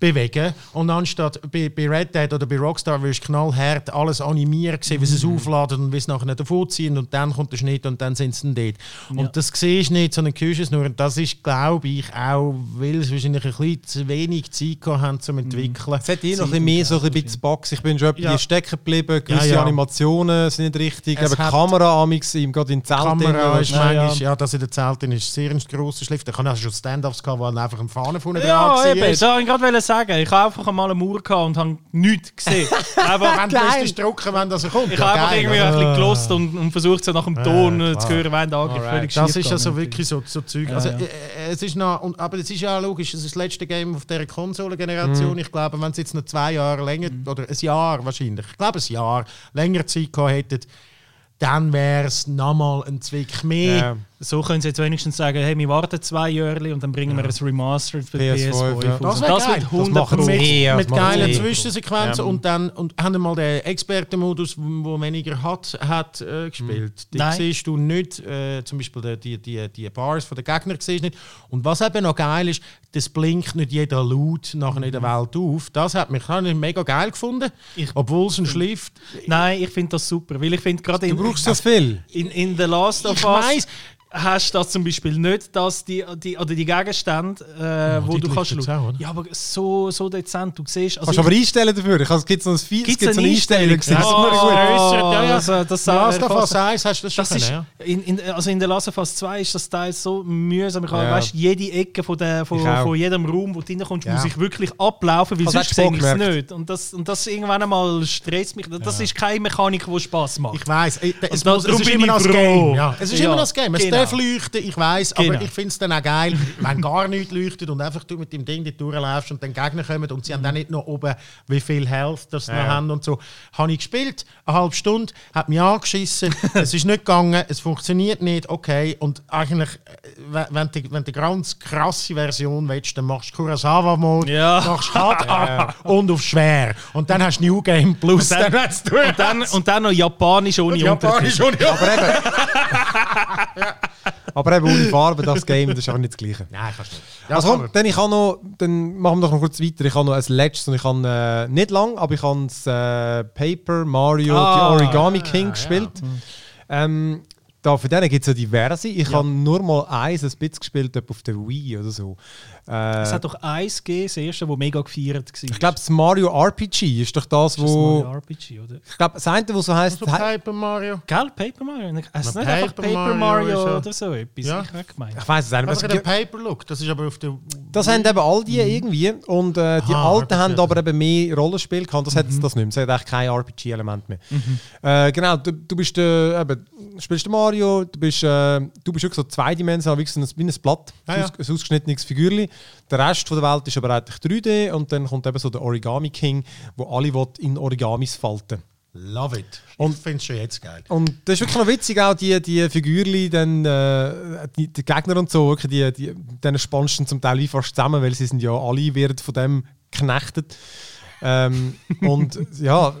[SPEAKER 1] bewegen und anstatt bei, bei Red Dead oder bei Rockstar wirst du knallhart alles animieren, sehen, wie sie es
[SPEAKER 3] Mhm.
[SPEAKER 1] aufladen und wie sie nachher davon ziehen und dann kommt der Schnitt und dann sind sie dann dort. Und das siehst du nicht, sondern hörst es nur und das ist, glaube ich, auch, weil sie wahrscheinlich ein bisschen zu wenig Zeit gehabt haben zum Entwickeln.
[SPEAKER 3] Es hat eh noch ein bisschen mehr so ein bisschen Box. Ich bin schon
[SPEAKER 1] Ja.
[SPEAKER 3] ja. stecken geblieben. Gewisse
[SPEAKER 1] Ja, ja.
[SPEAKER 3] Animationen sind nicht richtig.
[SPEAKER 1] Es
[SPEAKER 3] Eben
[SPEAKER 1] hat-
[SPEAKER 3] Kamera amix, ihm gerade in Zelt.
[SPEAKER 1] Kamera ist manchmal,
[SPEAKER 2] ja.
[SPEAKER 1] ja. das in den Zelten ist sehr ein grosser Schliff. Da kann also schon Stand-Ups gehabt, wo dann einfach ein Fahne vorne
[SPEAKER 2] Ja,
[SPEAKER 1] dran
[SPEAKER 2] eben.
[SPEAKER 1] war.
[SPEAKER 2] Wollte ich gerade sagen. Ich habe einfach einmal eine Mauer gehabt und habe nichts gesehen. aber
[SPEAKER 1] Wenn du drucken, wenn das kommt.
[SPEAKER 2] ich
[SPEAKER 1] Ja,
[SPEAKER 2] habe einfach irgendwie ein bisschen gelost und, und versucht, so nach dem Ton äh, zu hören, wenn da
[SPEAKER 3] Alright.
[SPEAKER 2] völlig
[SPEAKER 1] Das ist also
[SPEAKER 2] gegangen.
[SPEAKER 1] wirklich so, so Zeug.
[SPEAKER 2] Ja,
[SPEAKER 1] also,
[SPEAKER 2] ja.
[SPEAKER 1] äh, äh, es ist noch, und, aber es ist ja auch logisch, es ist das letzte Game auf dieser Konsolengeneration.
[SPEAKER 2] Mhm.
[SPEAKER 1] Ich glaube, wenn es jetzt noch zwei Jahre länger, oder ein Jahr wahrscheinlich, ich glaube ein Jahr länger Zeit gehabt hätten, dann wäre es nochmal ein Zwick mehr.
[SPEAKER 3] Ja.
[SPEAKER 2] So können sie jetzt wenigstens sagen, hey, wir warten zwei Jahre und dann bringen wir ein Remastered für die
[SPEAKER 3] PS5,
[SPEAKER 2] PS5.
[SPEAKER 3] ja.
[SPEAKER 1] Das
[SPEAKER 2] das
[SPEAKER 1] geil.
[SPEAKER 2] wird
[SPEAKER 1] Das
[SPEAKER 2] 100
[SPEAKER 3] machen
[SPEAKER 2] Pro.
[SPEAKER 3] sie
[SPEAKER 1] mit,
[SPEAKER 3] eh, das
[SPEAKER 1] mit geilen
[SPEAKER 3] eh.
[SPEAKER 1] Zwischensequenzen
[SPEAKER 3] Ja.
[SPEAKER 1] und dann und haben mal den Expertenmodus, wo weniger hat, hat äh, gespielt. Die
[SPEAKER 2] Nein.
[SPEAKER 1] siehst du nicht, äh, zum Beispiel die, die, die, die Bars von den Gegnern siehst du nicht. Und was eben noch geil ist, das blinkt nicht jeder Loot nachher in der Welt auf. Das hat mich ich mega geil gefunden, obwohl es ein Schliff.
[SPEAKER 2] Nein, ich finde das super, weil ich finde gerade
[SPEAKER 3] Du
[SPEAKER 2] in,
[SPEAKER 3] brauchst so viel.
[SPEAKER 2] in, in The Last of
[SPEAKER 1] Ich
[SPEAKER 2] Us
[SPEAKER 1] weiss.
[SPEAKER 2] Hast du das zum Beispiel nicht, dass die, die, oder die Gegenstände, äh, wo
[SPEAKER 1] die
[SPEAKER 2] du kannst schauen. Ja, aber so, so dezent, du siehst... Also
[SPEAKER 3] Kannst du aber einstellen dafür. Es gibt so ein es gibt so
[SPEAKER 2] eine
[SPEAKER 3] Einstellung. Das ist
[SPEAKER 2] Oh,
[SPEAKER 1] ja, ja.
[SPEAKER 2] Also, das
[SPEAKER 1] Last of
[SPEAKER 2] äh,
[SPEAKER 1] Us 1 hast du das schon
[SPEAKER 2] Das ist,
[SPEAKER 1] ja?
[SPEAKER 2] in, in, also in der Last of Us 2 ist das Teil so mühsam. Ich habe,
[SPEAKER 3] Ja.
[SPEAKER 2] weißt, jede Ecke von, der, von, von jedem Raum, wo du reinkommst,
[SPEAKER 1] Ja.
[SPEAKER 2] muss ich wirklich ablaufen, weil
[SPEAKER 3] Hast
[SPEAKER 2] sonst sehe ich es nicht. Und das, und das irgendwann einmal stresst mich. Das ist keine Mechanik, die Spaß macht.
[SPEAKER 1] Ich weiß, es,
[SPEAKER 2] da-
[SPEAKER 1] muss-
[SPEAKER 2] darum
[SPEAKER 1] es ist immer noch das. Game. Ja. Es ist
[SPEAKER 2] Ja,
[SPEAKER 1] immer noch das Game.
[SPEAKER 2] Genau.
[SPEAKER 1] darf leuchten, ich weiß, aber
[SPEAKER 2] Genau.
[SPEAKER 1] ich finde es dann auch geil, wenn gar nichts leuchtet und einfach du mit dem Ding dort durchläufst und dann Gegner kommen und sie haben dann nicht noch oben, wie viel Health das sie noch
[SPEAKER 3] Ja.
[SPEAKER 1] haben und so. Habe ich gespielt, eine halbe Stunde, hat mich angeschissen, es ist nicht gegangen, es funktioniert nicht, okay. Und eigentlich, wenn- du, wenn du eine ganz krasse Version willst, dann machst du Kurosawa-Mode,
[SPEAKER 2] Ja.
[SPEAKER 1] machst Hard und auf schwer. Und dann hast du New Game Plus.
[SPEAKER 2] Und dann-
[SPEAKER 1] durch
[SPEAKER 2] und, dann, und dann noch Japanisch ohne
[SPEAKER 1] Japanisch ja.
[SPEAKER 3] Aber eben. Aber eben ohne Farbe, das Game, das ist einfach nicht das Gleiche.
[SPEAKER 1] Nein, kannst du nicht. Ja,
[SPEAKER 3] also komm, dann, ich noch, dann machen wir doch noch kurz weiter. Ich habe noch ein letztes und ich habe äh, nicht lang, aber ich habe das äh, Paper Mario
[SPEAKER 2] Ah,
[SPEAKER 3] The Origami
[SPEAKER 1] ja,
[SPEAKER 3] King
[SPEAKER 1] ja.
[SPEAKER 3] gespielt. Ähm, da, für den gibt es ja diverse. Ich habe nur mal eins ein bisschen gespielt, auf der Wii oder so. Äh,
[SPEAKER 2] Es hat doch eins gegeben, das erste, das mega gefeiert war.
[SPEAKER 3] ich glaube, das Mario RPG ist doch das,
[SPEAKER 2] das ist das
[SPEAKER 3] wo.
[SPEAKER 2] Mario RPG, oder?
[SPEAKER 3] Ich glaube, das eine, wo so heisst.
[SPEAKER 1] Also Paper Mario.
[SPEAKER 2] Gell, Paper Mario? Es ist
[SPEAKER 1] Na,
[SPEAKER 2] nicht einfach
[SPEAKER 1] Paper
[SPEAKER 2] Paper
[SPEAKER 1] Mario
[SPEAKER 2] Mario, oder so etwas.
[SPEAKER 1] Ja.
[SPEAKER 2] Ich habe gemeint.
[SPEAKER 3] Ich weiß es nicht.
[SPEAKER 1] Also
[SPEAKER 3] Es
[SPEAKER 1] der Paper Look, das ist aber auf der.
[SPEAKER 3] Das haben eben all die irgendwie. Und äh, die
[SPEAKER 1] Aha,
[SPEAKER 3] alten haben
[SPEAKER 1] RPG.
[SPEAKER 3] aber eben mehr Rollenspiel gehabt. Das hat
[SPEAKER 1] Mhm.
[SPEAKER 3] jetzt das nicht mehr. Es hat eigentlich kein RPG-Element mehr. Äh, genau, du, du bist äh, eben, du spielst den Mario, du bist, äh, du bist wirklich so zweidimensional, wie so ein, wie ein Blatt,
[SPEAKER 1] Ah, ja.
[SPEAKER 3] ein ausgeschnittenes Figürchen. Der Rest von der Welt ist aber eigentlich 3D und dann kommt eben so der Origami King, wo alle in Origamis falten
[SPEAKER 1] Love it.
[SPEAKER 3] Und-
[SPEAKER 1] ich finde es schon jetzt geil.
[SPEAKER 3] und das ist wirklich noch witzig, auch die, die Figürchen, dann, äh, die, die Gegner und so, wirklich, die, die, denen spannst du zum Teil fast zusammen, weil sie sind ja alle werden von dem geknechtet. Ähm, und ja,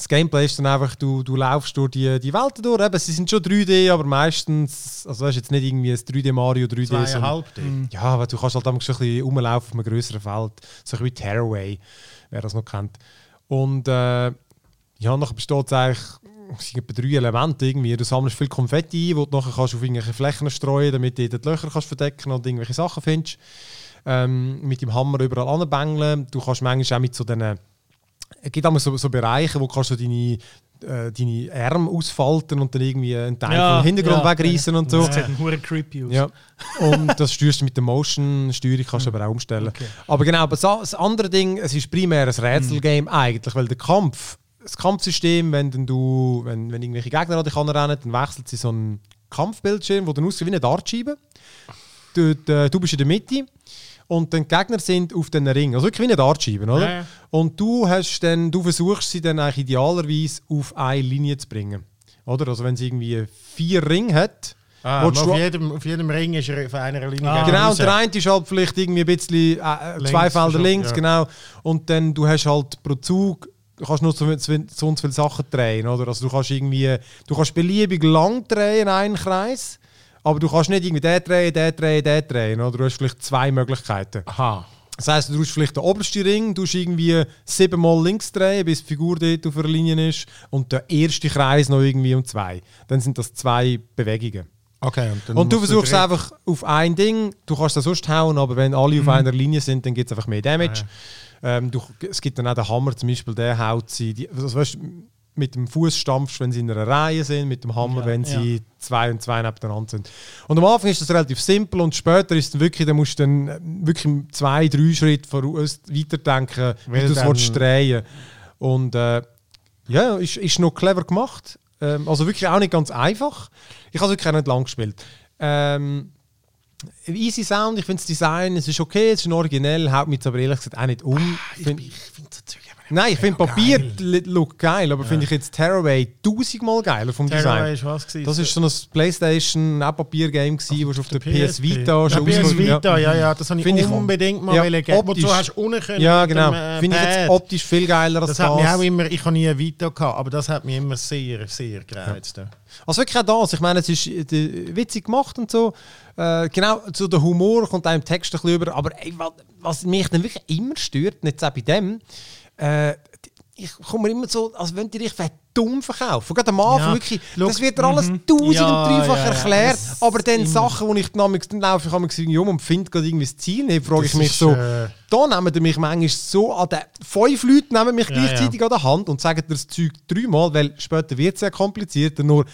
[SPEAKER 3] das Gameplay ist dann einfach, du, du laufst durch die, die Welten durch. Eben, sie sind schon 3D, aber meistens, also ist jetzt nicht irgendwie ein 3D Mario, 3D. sondern-
[SPEAKER 1] Zweieinhalb D.
[SPEAKER 3] ja, aber du kannst halt damals schon ein bisschen rumlaufen auf einem größeren Feld. So ein bisschen wie Tearaway, wer das noch kennt. Und äh, ja, nachher besteht es eigentlich sind etwa drei Elemente irgendwie. Du sammelst viel Konfetti ein, wo du nachher kannst auf irgendwelche Flächen streuen damit du die Löcher kannst verdecken und irgendwelche Sachen findest. Ähm, mit dem Hammer überall anbängeln. Du kannst manchmal auch mit so diesen... Es gibt auch so, so Bereiche, wo kannst du deine, äh, deine Arme ausfalten und dann irgendwie einen Teil vom Hintergrund wegreißen und so.
[SPEAKER 2] Das sieht hure creepy aus.
[SPEAKER 3] Ja. Und das steuerst du mit der Motion-Steuerung, kannst du aber auch umstellen.
[SPEAKER 2] Okay.
[SPEAKER 3] Aber genau, aber so- das andere Ding, es ist primär ein Rätselgame eigentlich, weil der Kampf, das Kampfsystem, wenn du, wenn, wenn irgendwelche Gegner an dich anrennen, dann wechselt sie so einen Kampfbildschirm, wo dann aussieht wie eine Dartscheibe. Dort, äh, du bist in der Mitte und dann die Gegner sind auf den Ring, also wirklich wie eine Dartscheibe, oder?
[SPEAKER 1] Ja, ja.
[SPEAKER 3] Und du hast dann, du versuchst sie dann eigentlich idealerweise auf eine Linie zu bringen, oder? Also wenn sie irgendwie vier Ringe hat,
[SPEAKER 1] Ah, auf, jedem, auf jedem Ring ist er auf einer Linie
[SPEAKER 2] Ah.
[SPEAKER 3] Genau, und der eine ist halt vielleicht irgendwie ein bisschen äh, äh,
[SPEAKER 1] Links
[SPEAKER 3] zwei Felder links,
[SPEAKER 1] ja.
[SPEAKER 3] genau. Und dann du hast halt pro Zug, du kannst nur so, so, so viele Sachen drehen, oder? Also du kannst irgendwie, du kannst beliebig lang drehen in einen Kreis, aber du kannst nicht irgendwie den drehen, den drehen, den drehen, oder? Du hast vielleicht zwei Möglichkeiten.
[SPEAKER 1] Aha.
[SPEAKER 3] Das heisst, du tust vielleicht den obersten Ring, du irgendwie siebenmal links drehen, bis die Figur dort auf einer Linie ist, und der erste Kreis noch irgendwie um zwei. Dann sind das zwei Bewegungen.
[SPEAKER 1] Okay, und, dann
[SPEAKER 3] Und du versuchst
[SPEAKER 1] drei-
[SPEAKER 3] einfach auf ein Ding, du kannst das sonst hauen, aber wenn alle
[SPEAKER 1] Mhm.
[SPEAKER 3] auf einer Linie sind, dann gibt es einfach mehr Damage.
[SPEAKER 1] Ah,
[SPEAKER 3] ähm, du, es gibt dann auch den Hammer, zum Beispiel, der haut sie, die, also, weißt, mit dem Fuß stampfst, wenn sie in einer Reihe sind, mit dem Hammer,
[SPEAKER 2] Ja,
[SPEAKER 3] wenn
[SPEAKER 2] ja.
[SPEAKER 3] sie zwei und zwei nebeneinander sind. Und am Anfang ist das relativ simpel und später ist es dann wirklich, da musst du dann äh, wirklich zwei, drei Schritte voraus weiterdenken, wie
[SPEAKER 1] Weil
[SPEAKER 3] du es willst drehen Und äh, ja, ist, ist noch clever gemacht. Ähm, also wirklich auch nicht ganz einfach. Ich habe es wirklich auch nicht lang gespielt. Ähm, easy Sound, ich finde das Design, es ist okay, es ist originell, haut mich jetzt aber ehrlich gesagt auch nicht um.
[SPEAKER 1] Ich,
[SPEAKER 3] Find-
[SPEAKER 1] ich finde so Zeug.
[SPEAKER 3] Nein, ich finde
[SPEAKER 1] Ja,
[SPEAKER 3] Papier
[SPEAKER 1] geil.
[SPEAKER 3] look geil, aber finde ich jetzt Terraway tausendmal geiler vom
[SPEAKER 1] Terraway
[SPEAKER 3] Design.
[SPEAKER 1] ist was gewesen?
[SPEAKER 3] Das ist so ein Playstation auch Papier-Game gewesen, das auf der PS Vita
[SPEAKER 1] ja,
[SPEAKER 3] schon
[SPEAKER 1] PS
[SPEAKER 3] rausgekommen-
[SPEAKER 1] Vita, ja, ja, das habe ich unbedingt mal
[SPEAKER 3] Ja,
[SPEAKER 1] wollen geben.
[SPEAKER 3] Optisch.
[SPEAKER 1] du hast unten können
[SPEAKER 3] Ja, genau.
[SPEAKER 1] dem, äh,
[SPEAKER 3] Finde ich jetzt optisch viel geiler als
[SPEAKER 1] Das
[SPEAKER 3] das.
[SPEAKER 1] hat mich auch immer, ich habe nie ein Vita gehabt, aber das hat mich immer sehr, sehr gereizt.
[SPEAKER 3] Also wirklich auch das. Ich meine, es ist äh, witzig gemacht und so. Äh, genau, so der Humor kommt im Text ein bisschen über. Aber ey, was, was mich dann wirklich immer stört, nicht auch bei dem, äh, ich komme immer so, als wenn die dich dumm verkaufen. Gerade am Anfang
[SPEAKER 1] Ja,
[SPEAKER 3] wirklich,
[SPEAKER 1] look,
[SPEAKER 3] das wird dir alles tausend
[SPEAKER 2] Ja,
[SPEAKER 3] und dreifach
[SPEAKER 2] ja,
[SPEAKER 3] erklärt.
[SPEAKER 2] Das
[SPEAKER 3] aber dann. Sachen, wo ich dann, dann laufe ich irgendwie um und finde gerade irgendwie das Ziel nicht, frage ich
[SPEAKER 1] Das
[SPEAKER 3] mich so,
[SPEAKER 1] äh,
[SPEAKER 3] da nehmen die mich manchmal so an den fünf Leute nehmen mich gleichzeitig an der Hand und sagen dir das Zeug dreimal, weil später wird es ja komplizierter. Nur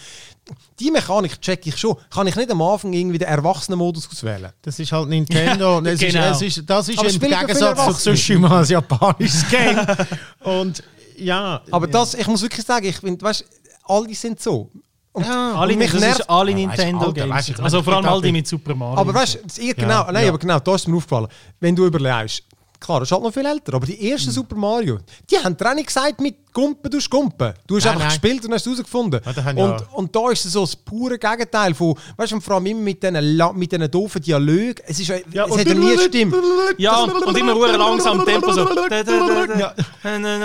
[SPEAKER 3] die Mechanik check ich schon. Kann ich nicht am Anfang irgendwie den Erwachsenen-Modus auswählen?
[SPEAKER 1] Das ist halt Nintendo. das,
[SPEAKER 2] genau.
[SPEAKER 1] ist, es ist, das ist im Gegensatz zu. Tsushima ein japanisches Game. Und ja.
[SPEAKER 3] Aber das, ich muss wirklich sagen, ich finde, weißt alle sind so. Und,
[SPEAKER 1] Ja,
[SPEAKER 2] Alle,
[SPEAKER 3] und mich
[SPEAKER 2] das
[SPEAKER 3] nervt.
[SPEAKER 2] ist alle
[SPEAKER 1] Ja, Alter,
[SPEAKER 2] Nintendo-Games.
[SPEAKER 1] weisst, ich
[SPEAKER 2] also vor allem all die mit Super Mario.
[SPEAKER 3] aber weißt du, ihr- genau, nein,
[SPEAKER 1] ja.
[SPEAKER 3] aber genau, da ist mir aufgefallen. Wenn du überlegst, klar, das ist halt noch viel älter, aber die ersten Super Mario, die haben dir auch nicht gesagt mit Gumpen, du Gumpen. Du hast
[SPEAKER 1] Nein,
[SPEAKER 3] einfach
[SPEAKER 1] nein.
[SPEAKER 3] gespielt und hast es herausgefunden.
[SPEAKER 1] Ja, haben
[SPEAKER 3] und,
[SPEAKER 1] ja-
[SPEAKER 3] und da ist es so das pure Gegenteil von, weißt du, vor allem immer mit diesen, mit diesen doofen Dialogen. Es, ist, ja, es hat ja nie Stimme.
[SPEAKER 2] Ja, und, und immer hure langsam Tempo so.
[SPEAKER 1] Ja.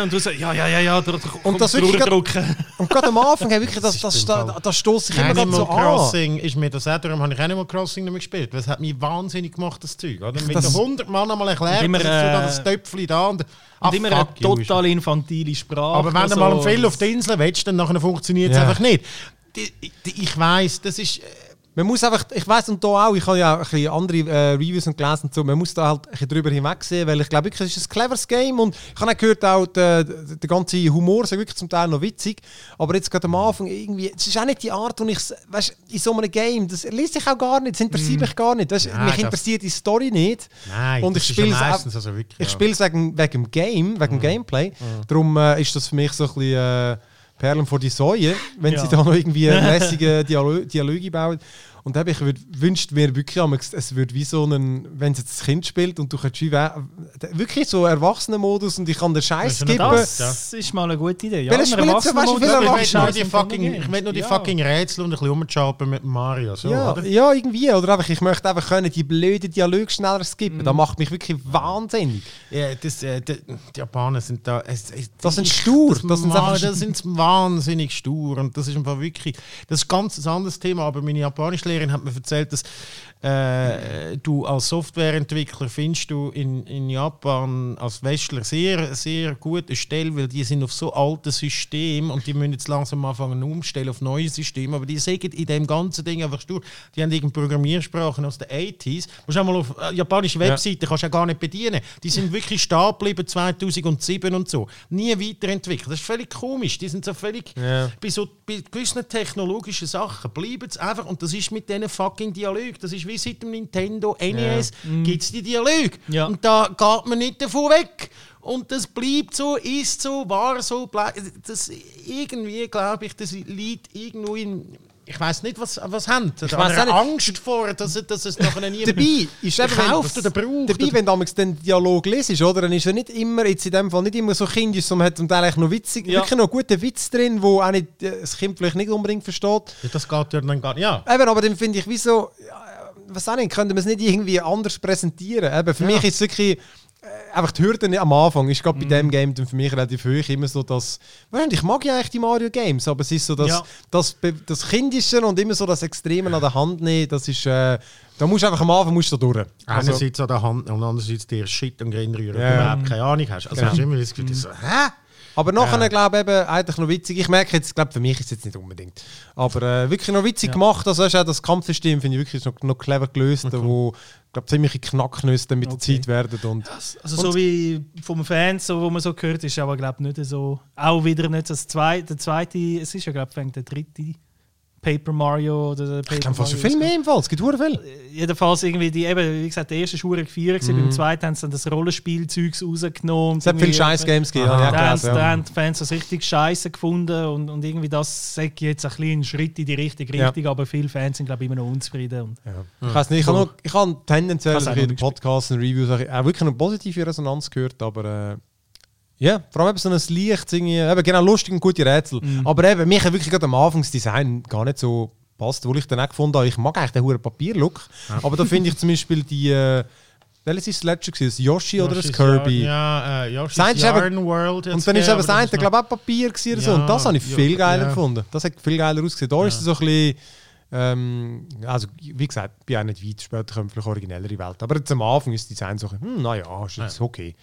[SPEAKER 2] Und du so, ja, ja, ja, ja, da, da,
[SPEAKER 3] Und das wirklich
[SPEAKER 2] drücken.
[SPEAKER 3] Und gerade am Anfang, wirklich, das, das, das, das, stoßt sich immer so an.
[SPEAKER 1] Crossing ist mir das auch, darum habe ich Animal Crossing nicht mehr gespielt. Es hat mich wahnsinnig gemacht, das Zeug. Oder? Mit
[SPEAKER 3] Das-
[SPEAKER 1] den 100 Mann einmal erklärt,
[SPEAKER 2] immer,
[SPEAKER 1] das
[SPEAKER 2] äh,
[SPEAKER 1] das Töpfchen da und, ah,
[SPEAKER 2] Und immer eine total infantile Sprache.
[SPEAKER 1] Aber wenn du
[SPEAKER 2] so-
[SPEAKER 1] mal am Fell auf die Insel willst, dann nachher funktioniert es
[SPEAKER 3] Ja.
[SPEAKER 1] einfach nicht. Ich weiss, das ist...
[SPEAKER 3] Man muss einfach, ich weiß und da auch, ich habe ja auch ein bisschen andere äh, Reviews und gelesen und so, man muss da halt ein bisschen drüber hinwegsehen, weil ich glaube wirklich, es ist ein cleveres Game und ich habe auch gehört, auch der, der, ganze Humor ist wirklich zum Teil noch witzig, aber jetzt gerade am Anfang irgendwie, es ist auch nicht die Art, wo ich, weißt, in so einem Game, das liest sich auch gar nicht, das interessiert mich gar nicht, weißt,
[SPEAKER 1] Nein,
[SPEAKER 3] mich interessiert die Story nicht
[SPEAKER 1] Nein,
[SPEAKER 3] und ich spiele
[SPEAKER 1] ja
[SPEAKER 3] es
[SPEAKER 1] also wirklich,
[SPEAKER 3] ich spiele es wegen, wegen dem Game, wegen dem Gameplay. Darum äh, ist das für mich so ein bisschen äh, Perlen vor die Säue, wenn
[SPEAKER 2] Ja.
[SPEAKER 3] sie da noch irgendwie lässige Dialo Dialoge bauen. Und da ich würd, wünscht mir wirklich, es wird wie so ein, wenn es jetzt das Kind spielt und du kannst wie wirklich so Erwachsenen-Modus und ich kann den Scheiß
[SPEAKER 1] Das ist
[SPEAKER 3] skippen.
[SPEAKER 1] noch
[SPEAKER 2] Das ist mal eine gute Idee. Ja,
[SPEAKER 3] so, weißt
[SPEAKER 1] Ich will nur die fucking, ich will nur die
[SPEAKER 2] Ja.
[SPEAKER 1] fucking Rätsel und ein bisschen rumchappen mit Mario. So,
[SPEAKER 3] Ja,
[SPEAKER 1] oder?
[SPEAKER 3] ja, irgendwie. Oder einfach, ich möchte einfach können, die blöden Dialoge schneller skippen.
[SPEAKER 2] Mhm.
[SPEAKER 3] Das macht mich wirklich wahnsinnig.
[SPEAKER 1] Ja, das, äh, die, die Japaner sind da. Es, es,
[SPEAKER 3] Das sind stur,
[SPEAKER 1] Das,
[SPEAKER 3] das sind einfach-
[SPEAKER 1] das sind wahnsinnig stur. Und das ist einfach wirklich. Das ist ganz ein anderes Thema. Aber meine japanische Lehrerin hat mir erzählt, dass äh, du als Softwareentwickler findest du in, in Japan als Westler sehr, sehr gute Stelle, weil die sind auf so alten Systemen und die müssen jetzt langsam anfangen umstellen auf neue Systeme. Aber die sagen in dem ganzen Ding einfach stur. Die haben irgendeine Programmiersprachen aus den 80s. Musst auch mal auf äh, japanische Webseiten kannst du ja gar nicht bedienen. Die sind wirklich stehen geblieben 2007 und so. Nie weiterentwickelt. Das ist völlig komisch. Die sind so völlig
[SPEAKER 3] Ja.
[SPEAKER 1] bei so bei gewissen technologischen Sachen bleiben es einfach und das ist mit diesen fucking Dialog. Das ist wie seit dem Nintendo NES gibt es die Dialog
[SPEAKER 2] Ja.
[SPEAKER 1] und da geht man nicht davon weg. Und das bleibt so, ist so, war so, bleibt. Das irgendwie glaube ich, das liegt irgendwo in. Ich weiß nicht, was, was haben. Ich weiß. Angst vor, dass, es- dass es nachher nie
[SPEAKER 3] Dabei ist eben,
[SPEAKER 1] Gekauft
[SPEAKER 3] wenn,
[SPEAKER 1] oder braucht
[SPEAKER 3] Dabei,
[SPEAKER 1] oder-
[SPEAKER 3] wenn du damals den Dialog lesest, oder, dann ist er nicht immer, jetzt in dem Fall nicht immer so kindisch, sondern hat zum Teil eigentlich noch witzig,
[SPEAKER 2] Ja.
[SPEAKER 3] wirklich noch guten Witz drin, wo auch nicht, äh, das Kind vielleicht nicht unbedingt versteht.
[SPEAKER 1] Ja, das geht ja dann gar nicht. Ja.
[SPEAKER 3] Eben, aber dann finde ich, wieso, ja, was auch nicht, könnte man es nicht irgendwie anders präsentieren? Eben, für
[SPEAKER 1] Ja.
[SPEAKER 3] mich ist es wirklich, äh, einfach die Hürde am Anfang ist gerade
[SPEAKER 2] Mhm.
[SPEAKER 3] bei dem Game dann für mich relativ hoch, immer so das, wahrscheinlich, ich mag ja eigentlich die Mario Games, aber es ist so das,
[SPEAKER 2] Ja.
[SPEAKER 3] das, das Kindische und immer so das Extreme an der Hand nehmen, das ist, äh, da musst du einfach am Anfang musst du durch. Also,
[SPEAKER 1] Einerseits an der Hand und andererseits dir Shit und Grin rühren,
[SPEAKER 3] Ja.
[SPEAKER 1] du überhaupt keine Ahnung hast. Also
[SPEAKER 3] Genau.
[SPEAKER 1] hast du immer das Gefühl, das so, hä?
[SPEAKER 3] Aber nachher,
[SPEAKER 1] Ja.
[SPEAKER 3] glaube ich, eben, eigentlich noch witzig. Ich merke jetzt, glaube für mich ist es jetzt nicht unbedingt. Aber äh, wirklich noch witzig gemacht. Also du auch das Kampfsystem, finde ich wirklich noch, noch clever gelöst, wo, glaube ziemliche Knacknüsse mit der
[SPEAKER 2] Okay.
[SPEAKER 3] Zeit werden. Und,
[SPEAKER 2] Also so wie vom Fans, so, wo man so gehört, ist aber glaube nicht so. Auch wieder nicht das zweite, der zweite, es ist ja glaube ich der dritte Paper Mario oder der Paper
[SPEAKER 3] ich glaube fast viel mehr im Fall. Es gibt hure viel.
[SPEAKER 2] Jedenfalls irgendwie die, eben, wie gesagt, der erste war gefeiert, gewesen, beim zweiten haben sie dann das Rollenspielzeugs rausgenommen.
[SPEAKER 3] Mhm. Es hat viele Scheiß-Games gegeben. habe ich auch
[SPEAKER 2] Da haben,
[SPEAKER 3] gelesen,
[SPEAKER 2] da
[SPEAKER 3] ja.
[SPEAKER 2] haben die Fans das richtig scheiße gefunden und, und irgendwie das ich jetzt ein ein Schritt in die richtige
[SPEAKER 3] Ja.
[SPEAKER 2] Richtung, aber viele Fans sind glaube ich immer noch unzufrieden. Und,
[SPEAKER 3] Ich weiß nicht, ich habe noch- ich habe tendenziell in den Podcasts und Reviews auch auch wirklich eine positive Resonanz gehört, aber äh, ja, vor allem eben so ein Licht, irgendwie, eben genau lustig und gute Rätsel.
[SPEAKER 2] Mhm.
[SPEAKER 3] Aber eben, mich hat wirklich gerade am Anfang das Design gar nicht so passt, wo ich dann auch gefunden habe, ich mag eigentlich den hohen Papierlook, aber da finde ich zum Beispiel die, äh, welches ist das letzte das Yoshi, oder das
[SPEAKER 1] Yoshi's
[SPEAKER 3] Kirby?
[SPEAKER 1] Yarn, ja, äh, Yoshi's Yarn World.
[SPEAKER 3] Und dann ist eben das eine, glaube ich, auch Papier oder so.
[SPEAKER 1] Ja,
[SPEAKER 3] Und das habe ich
[SPEAKER 1] ja,
[SPEAKER 3] viel geiler
[SPEAKER 1] ja.
[SPEAKER 3] gefunden. Das hat viel geiler ausgesehen. Da ist es so ein bisschen. Ähm, also, wie gesagt, ich bin auch nicht weit. Später kommen vielleicht originellere Welt. Aber jetzt am Anfang ist das Design so, hm, naja, ist jetzt okay.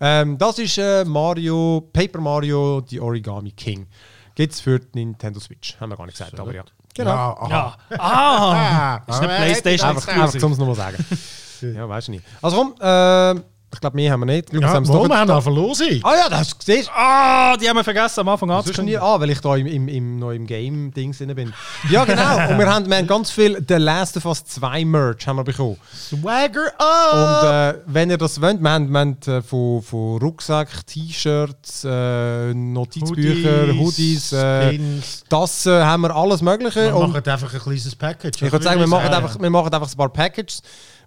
[SPEAKER 3] Ähm, das ist äh, Mario, Paper Mario, die Origami King. Gibt es für die Nintendo Switch. Haben wir gar nicht gesagt, aber ja. Genau.
[SPEAKER 1] Ja, aha.
[SPEAKER 2] ja. Ah!
[SPEAKER 1] Ah,
[SPEAKER 2] Ist eine PlayStation
[SPEAKER 3] Einfach, einfach zum es nochmal sagen. ja, weiß ich nicht. Also komm, äh, ich glaube, mehr haben wir nicht. Lukas,
[SPEAKER 1] Ja,
[SPEAKER 3] haben
[SPEAKER 1] wir haben eine Verlosung.
[SPEAKER 3] Ah ja, das hast du gesehen.
[SPEAKER 2] Ah, die haben wir vergessen am Anfang anzukündigen.
[SPEAKER 3] ah, weil ich da im, im, im, noch im Game-Ding drin bin. Ja, genau. Und wir haben, wir haben ganz viel The Last of Us 2 Merch haben wir bekommen.
[SPEAKER 1] Swagger
[SPEAKER 3] Und
[SPEAKER 1] up!
[SPEAKER 3] äh, wenn ihr das wollt, wir haben, wir haben äh, von, von Rucksack, T-Shirts, äh, Notizbücher, Hoodies, äh,
[SPEAKER 1] Pins.
[SPEAKER 3] das äh, haben wir alles Mögliche.
[SPEAKER 1] Wir
[SPEAKER 3] Und
[SPEAKER 1] machen einfach ein kleines Package.
[SPEAKER 3] ich würde sagen, wir machen, einfach, wir machen einfach ein paar Packages.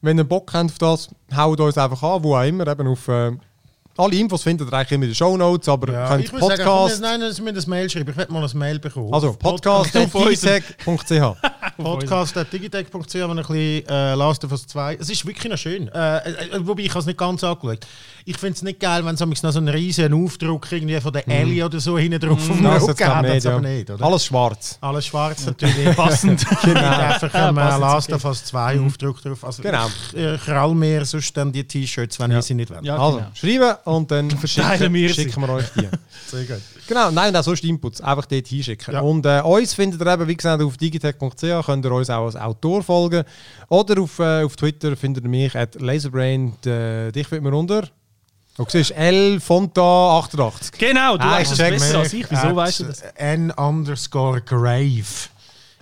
[SPEAKER 3] Wenn ihr Bock habt auf das, haut uns einfach an, wo auch immer, eben auf, äh, alle Infos findet ihr eigentlich immer in den Show Notes, aber
[SPEAKER 1] Ja,
[SPEAKER 3] könnt
[SPEAKER 1] ich würde sagen, komm,
[SPEAKER 3] Podcast.
[SPEAKER 1] nein, dass wir das Mail schreiben. Ich werde mal ein Mail bekommen.
[SPEAKER 3] also podcast.digitech.ch.
[SPEAKER 1] Podcast.digitech.ch, wenn ein bisschen äh, Last of Us 2. Es ist wirklich noch schön. Äh, äh, wobei ich habe es nicht ganz angeschaut. Ich finde es nicht geil, wenn es noch so einen riesen Aufdruck irgendwie von der Ellie oder so hinten drauf auf dem
[SPEAKER 3] Das
[SPEAKER 1] Rücken
[SPEAKER 3] jetzt
[SPEAKER 1] hat.
[SPEAKER 3] ich
[SPEAKER 1] Das
[SPEAKER 3] nicht, ja.
[SPEAKER 1] aber nicht, oder?
[SPEAKER 3] Alles schwarz.
[SPEAKER 1] Alles schwarz natürlich.
[SPEAKER 2] Passend.
[SPEAKER 1] genau. Einfach
[SPEAKER 2] Ja,
[SPEAKER 1] ein äh,
[SPEAKER 2] passend,
[SPEAKER 1] Last of Us 2 Aufdruck drauf. Also
[SPEAKER 3] Genau.
[SPEAKER 1] Ich äh, krall mir sonst dann die T-Shirts, wenn
[SPEAKER 3] Ja.
[SPEAKER 1] wir sie nicht wollen.
[SPEAKER 2] Ja,
[SPEAKER 3] Also,
[SPEAKER 2] genau.
[SPEAKER 3] schreiben und dann
[SPEAKER 2] Verteilen
[SPEAKER 3] schicken,
[SPEAKER 2] wir sie.
[SPEAKER 3] schicken wir euch die.
[SPEAKER 1] Sehr gut.
[SPEAKER 3] Genau, nein, auch sonst Inputs. Einfach dort hinschicken.
[SPEAKER 1] Ja.
[SPEAKER 3] Und äh, uns findet ihr eben, wie gesagt, auf digitech.ch. Könnt ihr uns auch als Autor folgen. Oder auf, äh, auf Twitter findet ihr mich at Laserbrain. Äh, dich findet man unter. Du siehst L Fonta 88.
[SPEAKER 2] Genau, du
[SPEAKER 3] Ah,
[SPEAKER 2] weißt es besser als ich. Wieso weißt du das?
[SPEAKER 1] N underscore grave.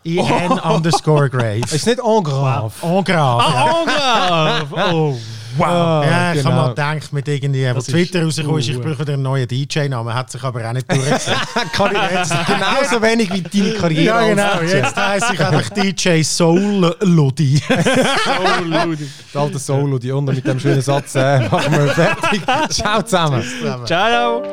[SPEAKER 1] IN underscore grave.
[SPEAKER 3] Ist nicht en grave.
[SPEAKER 1] En grave.
[SPEAKER 2] Ah! Oh, wow.
[SPEAKER 3] Ah,
[SPEAKER 1] ja, ich
[SPEAKER 3] genau.
[SPEAKER 1] habe mal gedacht, mit irgendwie, wo
[SPEAKER 2] Das
[SPEAKER 1] Twitter rausgekommen ist, ich brauche wieder einen neuen DJ-Namen, hat sich aber auch nicht durchgesetzt.
[SPEAKER 3] Kann ich jetzt genauso wenig wie deine Karriere.
[SPEAKER 1] ja, genau. Jetzt heisst ich einfach DJ Soul Lodi.
[SPEAKER 2] Oh, Ludi.
[SPEAKER 3] Das alte Solo, die unten mit dem schönen Satz, äh, machen wir fertig. Ciao zusammen.
[SPEAKER 2] Ciao.